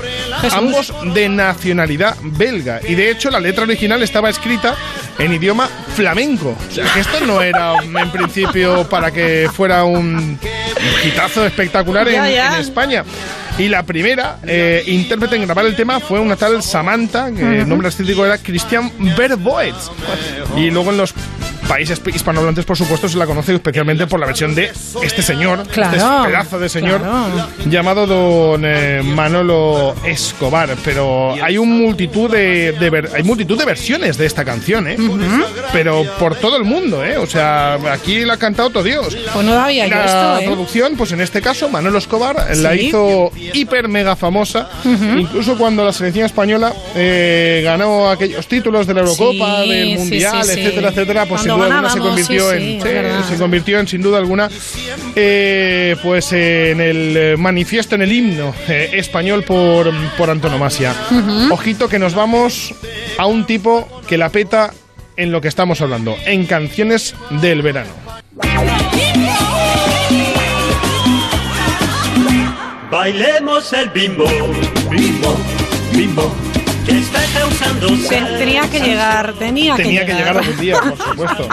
ambos de nacionalidad belga. Y de hecho la letra original estaba escrita en idioma flamenco. O sea que esto no era en principio para que fuera un quitazo espectacular en, España. Y la primera eh, intérprete en grabar el tema fue una tal Samantha, que el nombre artístico era Christian Verboetz. Y luego en los países hispanohablantes, por supuesto, se la conoce especialmente por la versión de este señor, este pedazo de señor, llamado don eh, Manolo Escobar. Pero hay un multitud de, hay multitud de versiones de esta canción, ¿eh? Pero por todo el mundo, ¿eh? O sea, aquí la ha cantado todo Dios. Pues no había la esto, ¿eh? producción, pues en este caso, Manolo Escobar la hizo hiper mega famosa. Incluso cuando la selección española eh, ganó aquellos títulos de la Eurocopa, del Mundial, etcétera, etcétera, pues sin duda alguna se convirtió en se convirtió en sin duda alguna eh, pues en el manifiesto, en el himno eh, español por, por antonomasia. Ojito que nos vamos a un tipo que la peta en lo que estamos hablando, en canciones del verano. Bailemos el bimbo, bimbo, bimbo tenía que llegar, tenía, que llegar. que llegar algún día, por supuesto.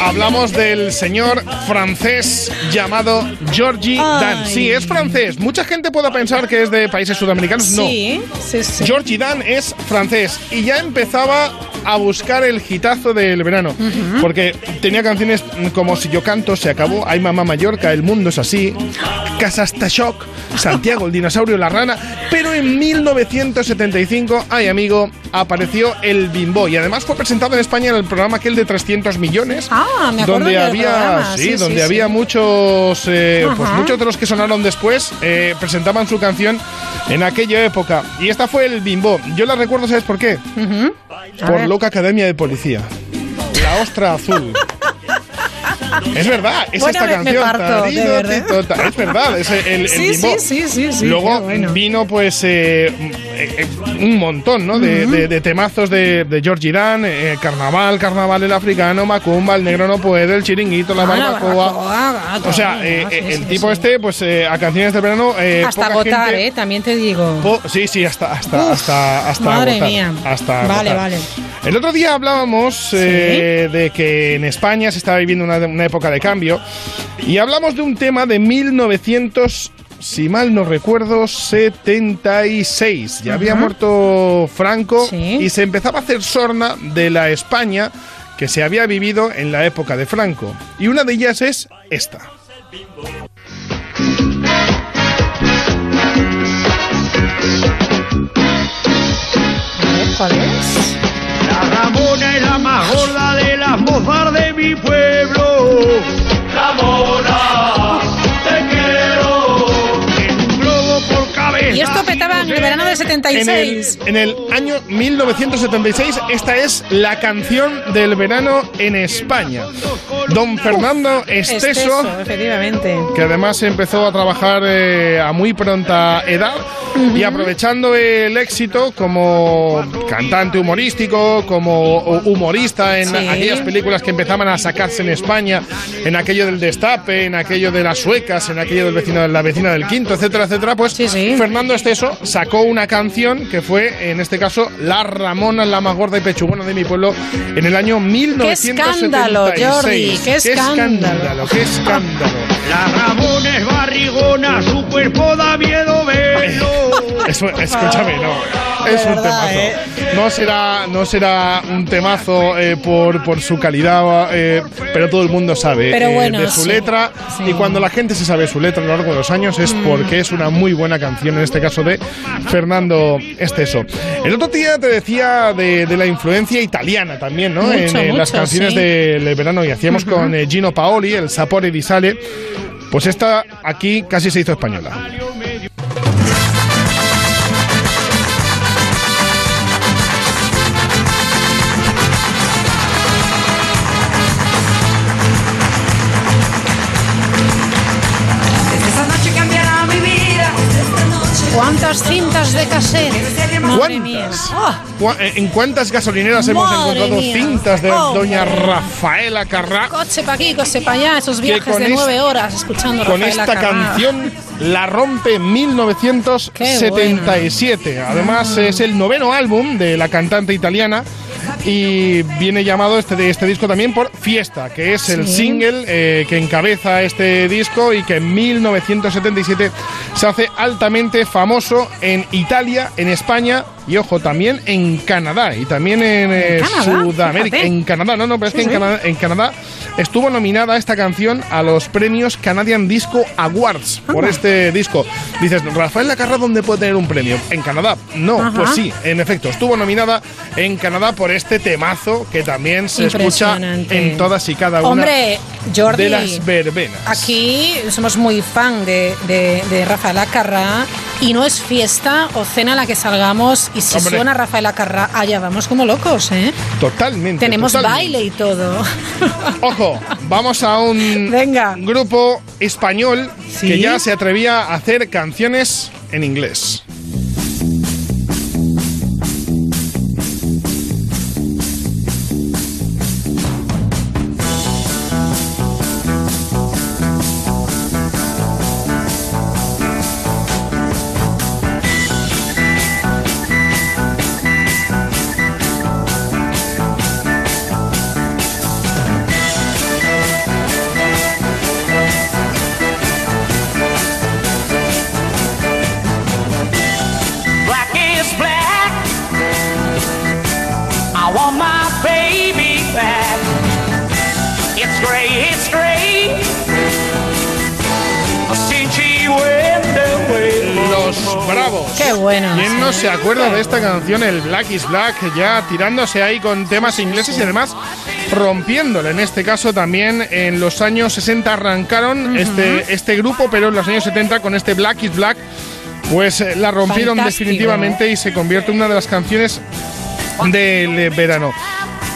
Hablamos del señor francés llamado Georgie Dan. Sí, es francés. Mucha gente puede pensar que es de países sudamericanos. No. Sí, sí, sí. Georgie Dan es francés y ya empezaba a buscar el hitazo del verano. Porque tenía canciones como Si yo canto, se acabó, Hay mamá Mallorca, El mundo es así, Casa hasta Shock, Santiago, el dinosaurio, la rana. En 1975, ay amigo, apareció el Bimbo y además fue presentado en España en el programa aquel de 300 millones. Ah, me acuerdo donde había, sí, donde había muchos, eh, pues muchos de los que sonaron después eh, presentaban su canción en aquella época. Y esta fue el Bimbo. Yo la recuerdo, ¿sabes por qué? Por Loca Academia de Policía. La ostra azul. (laughs) Es verdad, es esta canción. es verdad, es el, sí, sí, sí, sí, Luego vino pues eh, eh, un montón ¿no? de, temazos de, de Georgie Dan, eh, Carnaval, Carnaval el africano, Macumba, el negro no puede, el chiringuito, la ah, barbacoa. o sea, el tipo este, pues a canciones de verano. hasta agotar, ¿eh? También te digo. sí, sí, hasta, hasta, hasta, hasta Madre mía. Hasta vale, vale. El otro día hablábamos de que en España se estaba viviendo una, una época de cambio. Y hablamos de un tema de 1900 si mal no recuerdo, 76. Ya había muerto Franco y se empezaba a hacer sorna de la España que se había vivido en la época de Franco. Y una de ellas es esta. ¿Cuál es? La Ramona es la más gorda de las mozas de mi pueblo. Ramona, Y esto petaba en el verano de 76. En el, año 1976, esta es la canción del verano en España. Don Fernando Esteso, efectivamente. que además empezó a trabajar eh, a muy pronta edad y aprovechando el éxito como cantante humorístico, como humorista en aquellas películas que empezaban a sacarse en España, en aquello del destape, en aquello de las suecas, en aquello del vecino de la vecina del quinto, etcétera, etcétera, pues Fernando Esteso sacó una canción que fue, en este caso, La Ramona, la más gorda y pechugona de mi pueblo, en el año 1976. ¡Qué escándalo, Jordi! ¡Qué escándalo! ¡Qué escándalo! La Ramona es barrigona, su cuerpo da miedo escúchame, no. Es un temazo. ¿eh? No será, no será un temazo eh, por, por su calidad, eh, pero todo el mundo sabe de su letra. Y cuando la gente se sabe su letra a lo largo de los años es mm. porque es una muy buena canción, en este caso de Fernando Esteso. El otro día te decía de, la influencia italiana también, ¿no? en, las canciones del verano y hacíamos con Gino Paoli, el Sapore di Sale. Pues esta aquí casi se hizo española. ¿Cuántas cintas de cassette? ¿Cuántas? Oh. ¿En cuántas gasolineras hemos encontrado cintas de oh, doña Rafaela Carrá? Coche para aquí, coche para allá, esos viajes de nueve horas escuchando Con esta canción la rompe en 1977. Además es el noveno álbum de la cantante italiana y viene llamado este, este disco también por Fiesta, que es el single eh, que encabeza este disco y que en 1977 se hace altamente famoso en Italia, en España y ojo, también en Canadá y también en, eh, Sudamérica. En Canadá, no, no, pero es que en, Canadá, en Canadá estuvo nominada esta canción a los premios Canadian Disco Awards por este disco. Dices, Rafael Lacarra, ¿dónde puede tener un premio? En Canadá. No, pues sí, en efecto, estuvo nominada en Canadá por este temazo que también se escucha en todas y cada una Hombre, de las verbenas. Aquí somos muy fan de, de, Rafael Acarra y no es fiesta o cena a la que salgamos y si suena Rafael Acarra, allá vamos como locos, ¿eh? Totalmente. Tenemos baile y todo. (laughs) Ojo, vamos a un grupo español que ya se atrevía a hacer canciones en inglés. Bueno. ¿Quién no se acuerda de esta canción, el Black is Black, ya tirándose ahí con temas ingleses y además rompiéndole? En este caso también en los años 60 arrancaron este, este grupo, pero en los años 70 con este Black is Black, pues eh, la rompieron definitivamente y se convierte en una de las canciones del verano.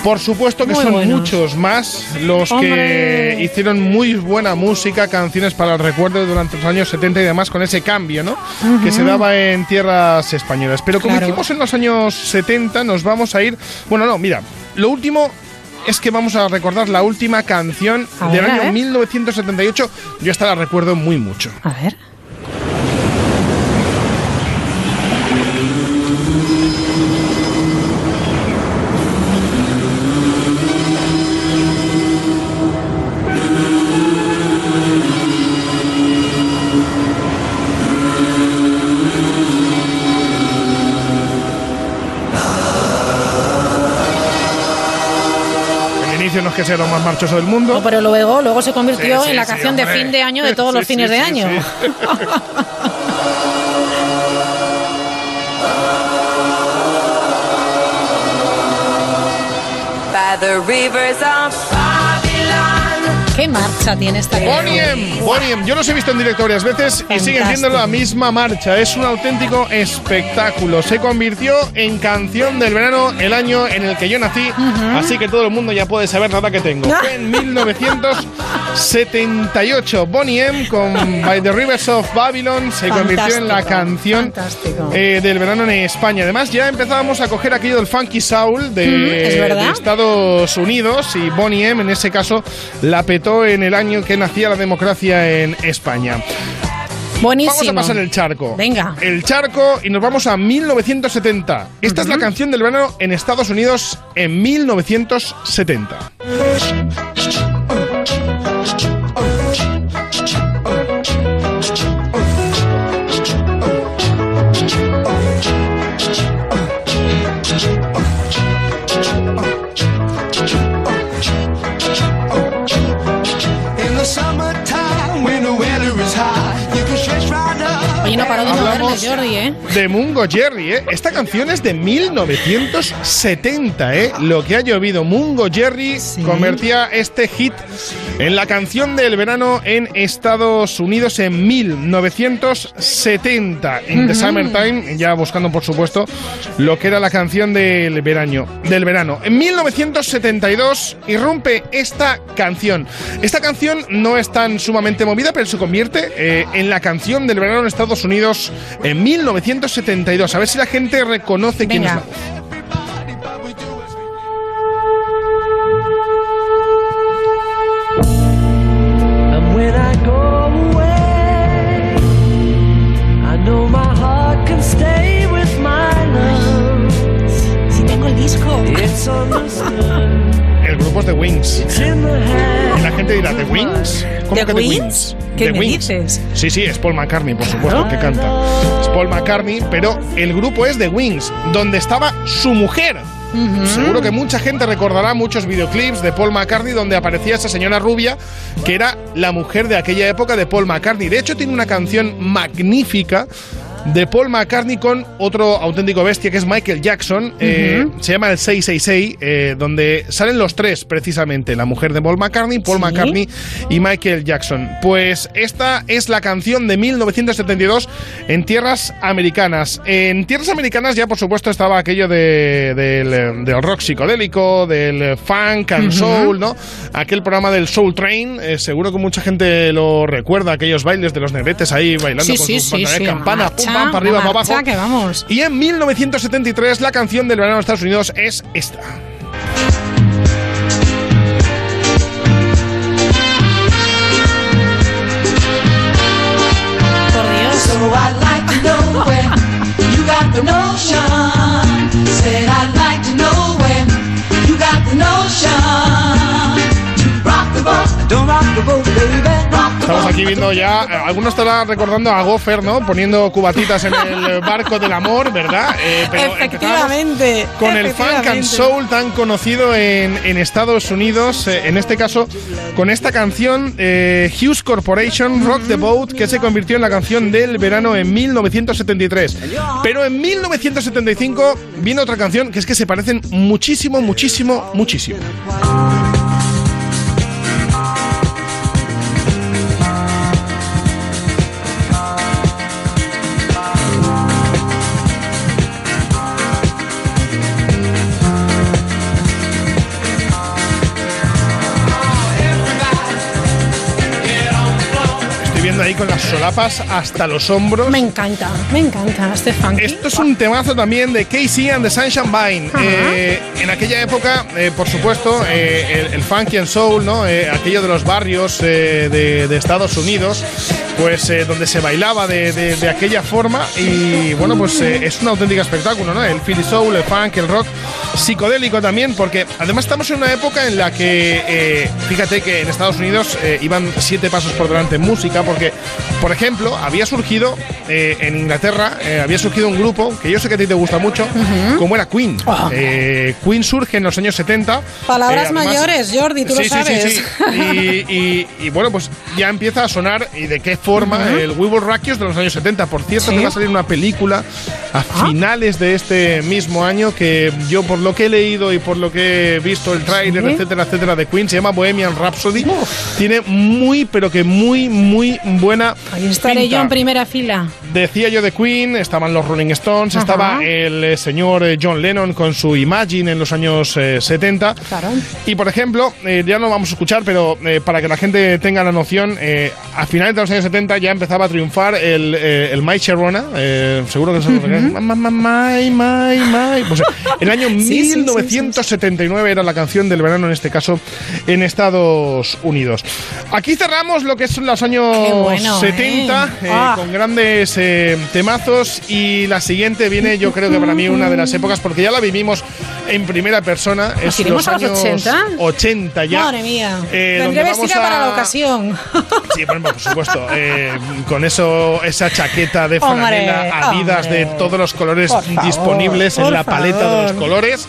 Por supuesto que son muchos más los que hicieron muy buena música, canciones para el recuerdo durante los años 70 y demás, con ese cambio ¿no? que se daba en tierras españolas. Pero como hicimos en los años 70, nos vamos a ir. Bueno, no, mira, lo último es que vamos a recordar la última canción del año 1978. Yo esta la recuerdo muy mucho. A ver. No es que sea lo más marchoso del mundo. pero luego, luego se convirtió en la canción de fin de año de todos (laughs) los fines de año. By the rivers of ¿Qué marcha tiene esta Boniem, Boniem, yo los he visto en directo varias veces y siguen siendo la misma marcha. Es un auténtico espectáculo. Se convirtió en canción del verano el año en el que yo nací, así que todo el mundo ya puede saber la edad que tengo. (laughs) Fue en 1978. Boniem con By the Rivers of Babylon se convirtió en la canción eh, del verano en España. Además, ya empezábamos a coger aquello del funky soul de, de Estados Unidos y Boniem en ese caso la petó en el año que nacía la democracia en España. Buenísimo. Vamos a pasar el charco. Venga. El charco y nos vamos a 1970. Esta es la canción del verano en Estados Unidos en 1970. ¿Eh? de Mungo Jerry, ¿eh? Esta canción es de 1970, ¿eh? Lo que ha llovido. Mungo Jerry convertía este hit en la canción del verano en Estados Unidos en 1970. In the Summertime, ya buscando, por supuesto, lo que era la canción del verano. Del verano. En 1972 irrumpe esta canción. Esta canción no es tan sumamente movida, pero se convierte eh, en la canción del verano en Estados Unidos en 1972. A ver si la gente reconoce quién es la Si tengo el disco. El grupo es The Wings. Y la gente dirá, ¿The Wings? ¿Cómo ¿The que Wings? The Wings? ¿Qué me Wings. dices? Sí, sí, es Paul McCartney, por supuesto, que canta. Es Paul McCartney, pero el grupo es The Wings, donde estaba su mujer. Seguro que mucha gente recordará muchos videoclips de Paul McCartney donde aparecía esa señora rubia que era la mujer de aquella época de Paul McCartney. De hecho, tiene una canción magnífica de Paul McCartney con otro auténtico bestia que es Michael Jackson. Eh, se llama el 666, eh, donde salen los tres precisamente, la mujer de Paul McCartney, Paul McCartney y Michael Jackson. Pues esta es la canción de 1972 en tierras americanas. En tierras americanas ya por supuesto estaba aquello de- del, del rock psicodélico, del funk and soul, ¿no? Aquel programa del Soul Train, eh, seguro que mucha gente lo recuerda, aquellos bailes de los negretes ahí bailando Sí, con sí, sus sí, campana, marcha, pam, para arriba, para abajo. que vamos. Y en 1973 la canción del verano de Estados Unidos es esta. Por Dios. Estamos aquí viendo ya, eh, algunos estarán recordando a Goffer, ¿no? Poniendo cubatitas en el (laughs) barco del amor, ¿verdad? Eh, pero Efectivamente. con el funk and soul tan conocido en, en Estados Unidos, eh, en este caso con esta canción eh, Hughes Corporation Rock the Boat, que se convirtió en la canción del verano en 1973. Pero en 1975 viene otra canción que es que se parecen muchísimo, muchísimo, muchísimo. Hasta los hombros. Me encanta, me encanta este funk. Esto es un temazo también de Casey and the Sunshine Vine. Eh, en aquella época, eh, por supuesto, eh, el, el funky and soul, ¿no? Aquello de los barrios de, de Estados Unidos, pues eh, donde se bailaba de, de- de aquella forma. Y bueno, pues eh, es un auténtico espectáculo, ¿no? El Philly Soul, el funk, el rock, psicodélico también, porque además estamos en una época en la que, eh, fíjate que en Estados Unidos eh, iban siete pasos por delante en música, porque, por ejemplo, había surgido eh, en Inglaterra, eh, había surgido un grupo que yo sé que a ti te gusta mucho, como era Queen. Eh, Queen surge en los años 70. Palabras además- mayores, Jordi, tú Sí, lo sabes. sí, sí. Y, y- y, bueno, pues ya empieza a sonar y de qué forma Ujú. el We Will Rock You de los años 70. Por cierto, Sí. que va a salir una película a Ah. finales de este mismo año que yo por lo que he leído y por lo que he visto el tráiler, Sí. etcétera, etcétera, de Queen, se llama Bohemian Rhapsody. Tiene muy, pero que muy, muy buena Ahí estaré pinta. yo en primera fila. Decía yo de Queen, estaban los Rolling Stones, Ajá. estaba el eh, señor eh, John Lennon con su Imagine en los años eh, 70. Claro. Y por ejemplo, eh, ya no vamos a escuchar, pero eh, para que la gente tenga la noción, eh, a finales de los años 70 ya empezaba a triunfar el, eh, el My Sharona, eh, seguro que se lo. Pues, eh, el año (laughs) Sí, sí, sí, 1979 era la canción del verano, en este caso, en Estados Unidos. Aquí cerramos lo que son los años bueno, 70, ¿eh? eh, Ah. con grandes eh, temazos. Y la siguiente viene, yo creo que para mí, una de las épocas, porque ya la vivimos en primera persona. Es iremos a los años 80? 80 ya. Madre mía. Vamos vestida a- para la ocasión. Sí, por, por supuesto. (laughs) eh, con eso, esa chaqueta de franela, Adidas hombre. de todos los colores favor, disponibles en la paleta de los colores.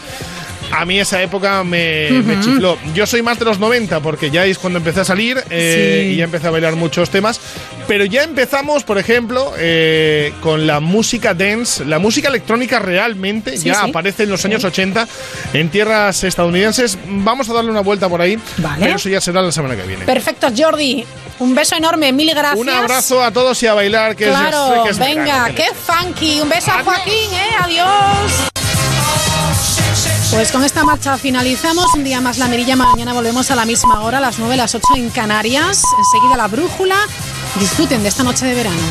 A mí esa época me, me Ujú. chifló. Yo soy más de los 90 porque ya es cuando empecé a salir eh, Sí. y ya empecé a bailar muchos temas. Pero ya empezamos, por ejemplo, eh, con la música dance. La música electrónica realmente Sí, ya sí. aparece en los años 80 en tierras estadounidenses. Vamos a darle una vuelta por ahí. Vale. Pero eso ya será la semana que viene. Perfecto, Jordi. Un beso enorme, mil gracias. Un abrazo a todos y a bailar, que es- Claro, que es venga, qué funky. Un beso a Joaquín, ¿eh? Adiós. Pues con esta marcha finalizamos. Un día más la mirilla. Mañana volvemos a la misma hora, las 9, las 8 en Canarias. Enseguida la brújula. Disfruten de esta noche de verano.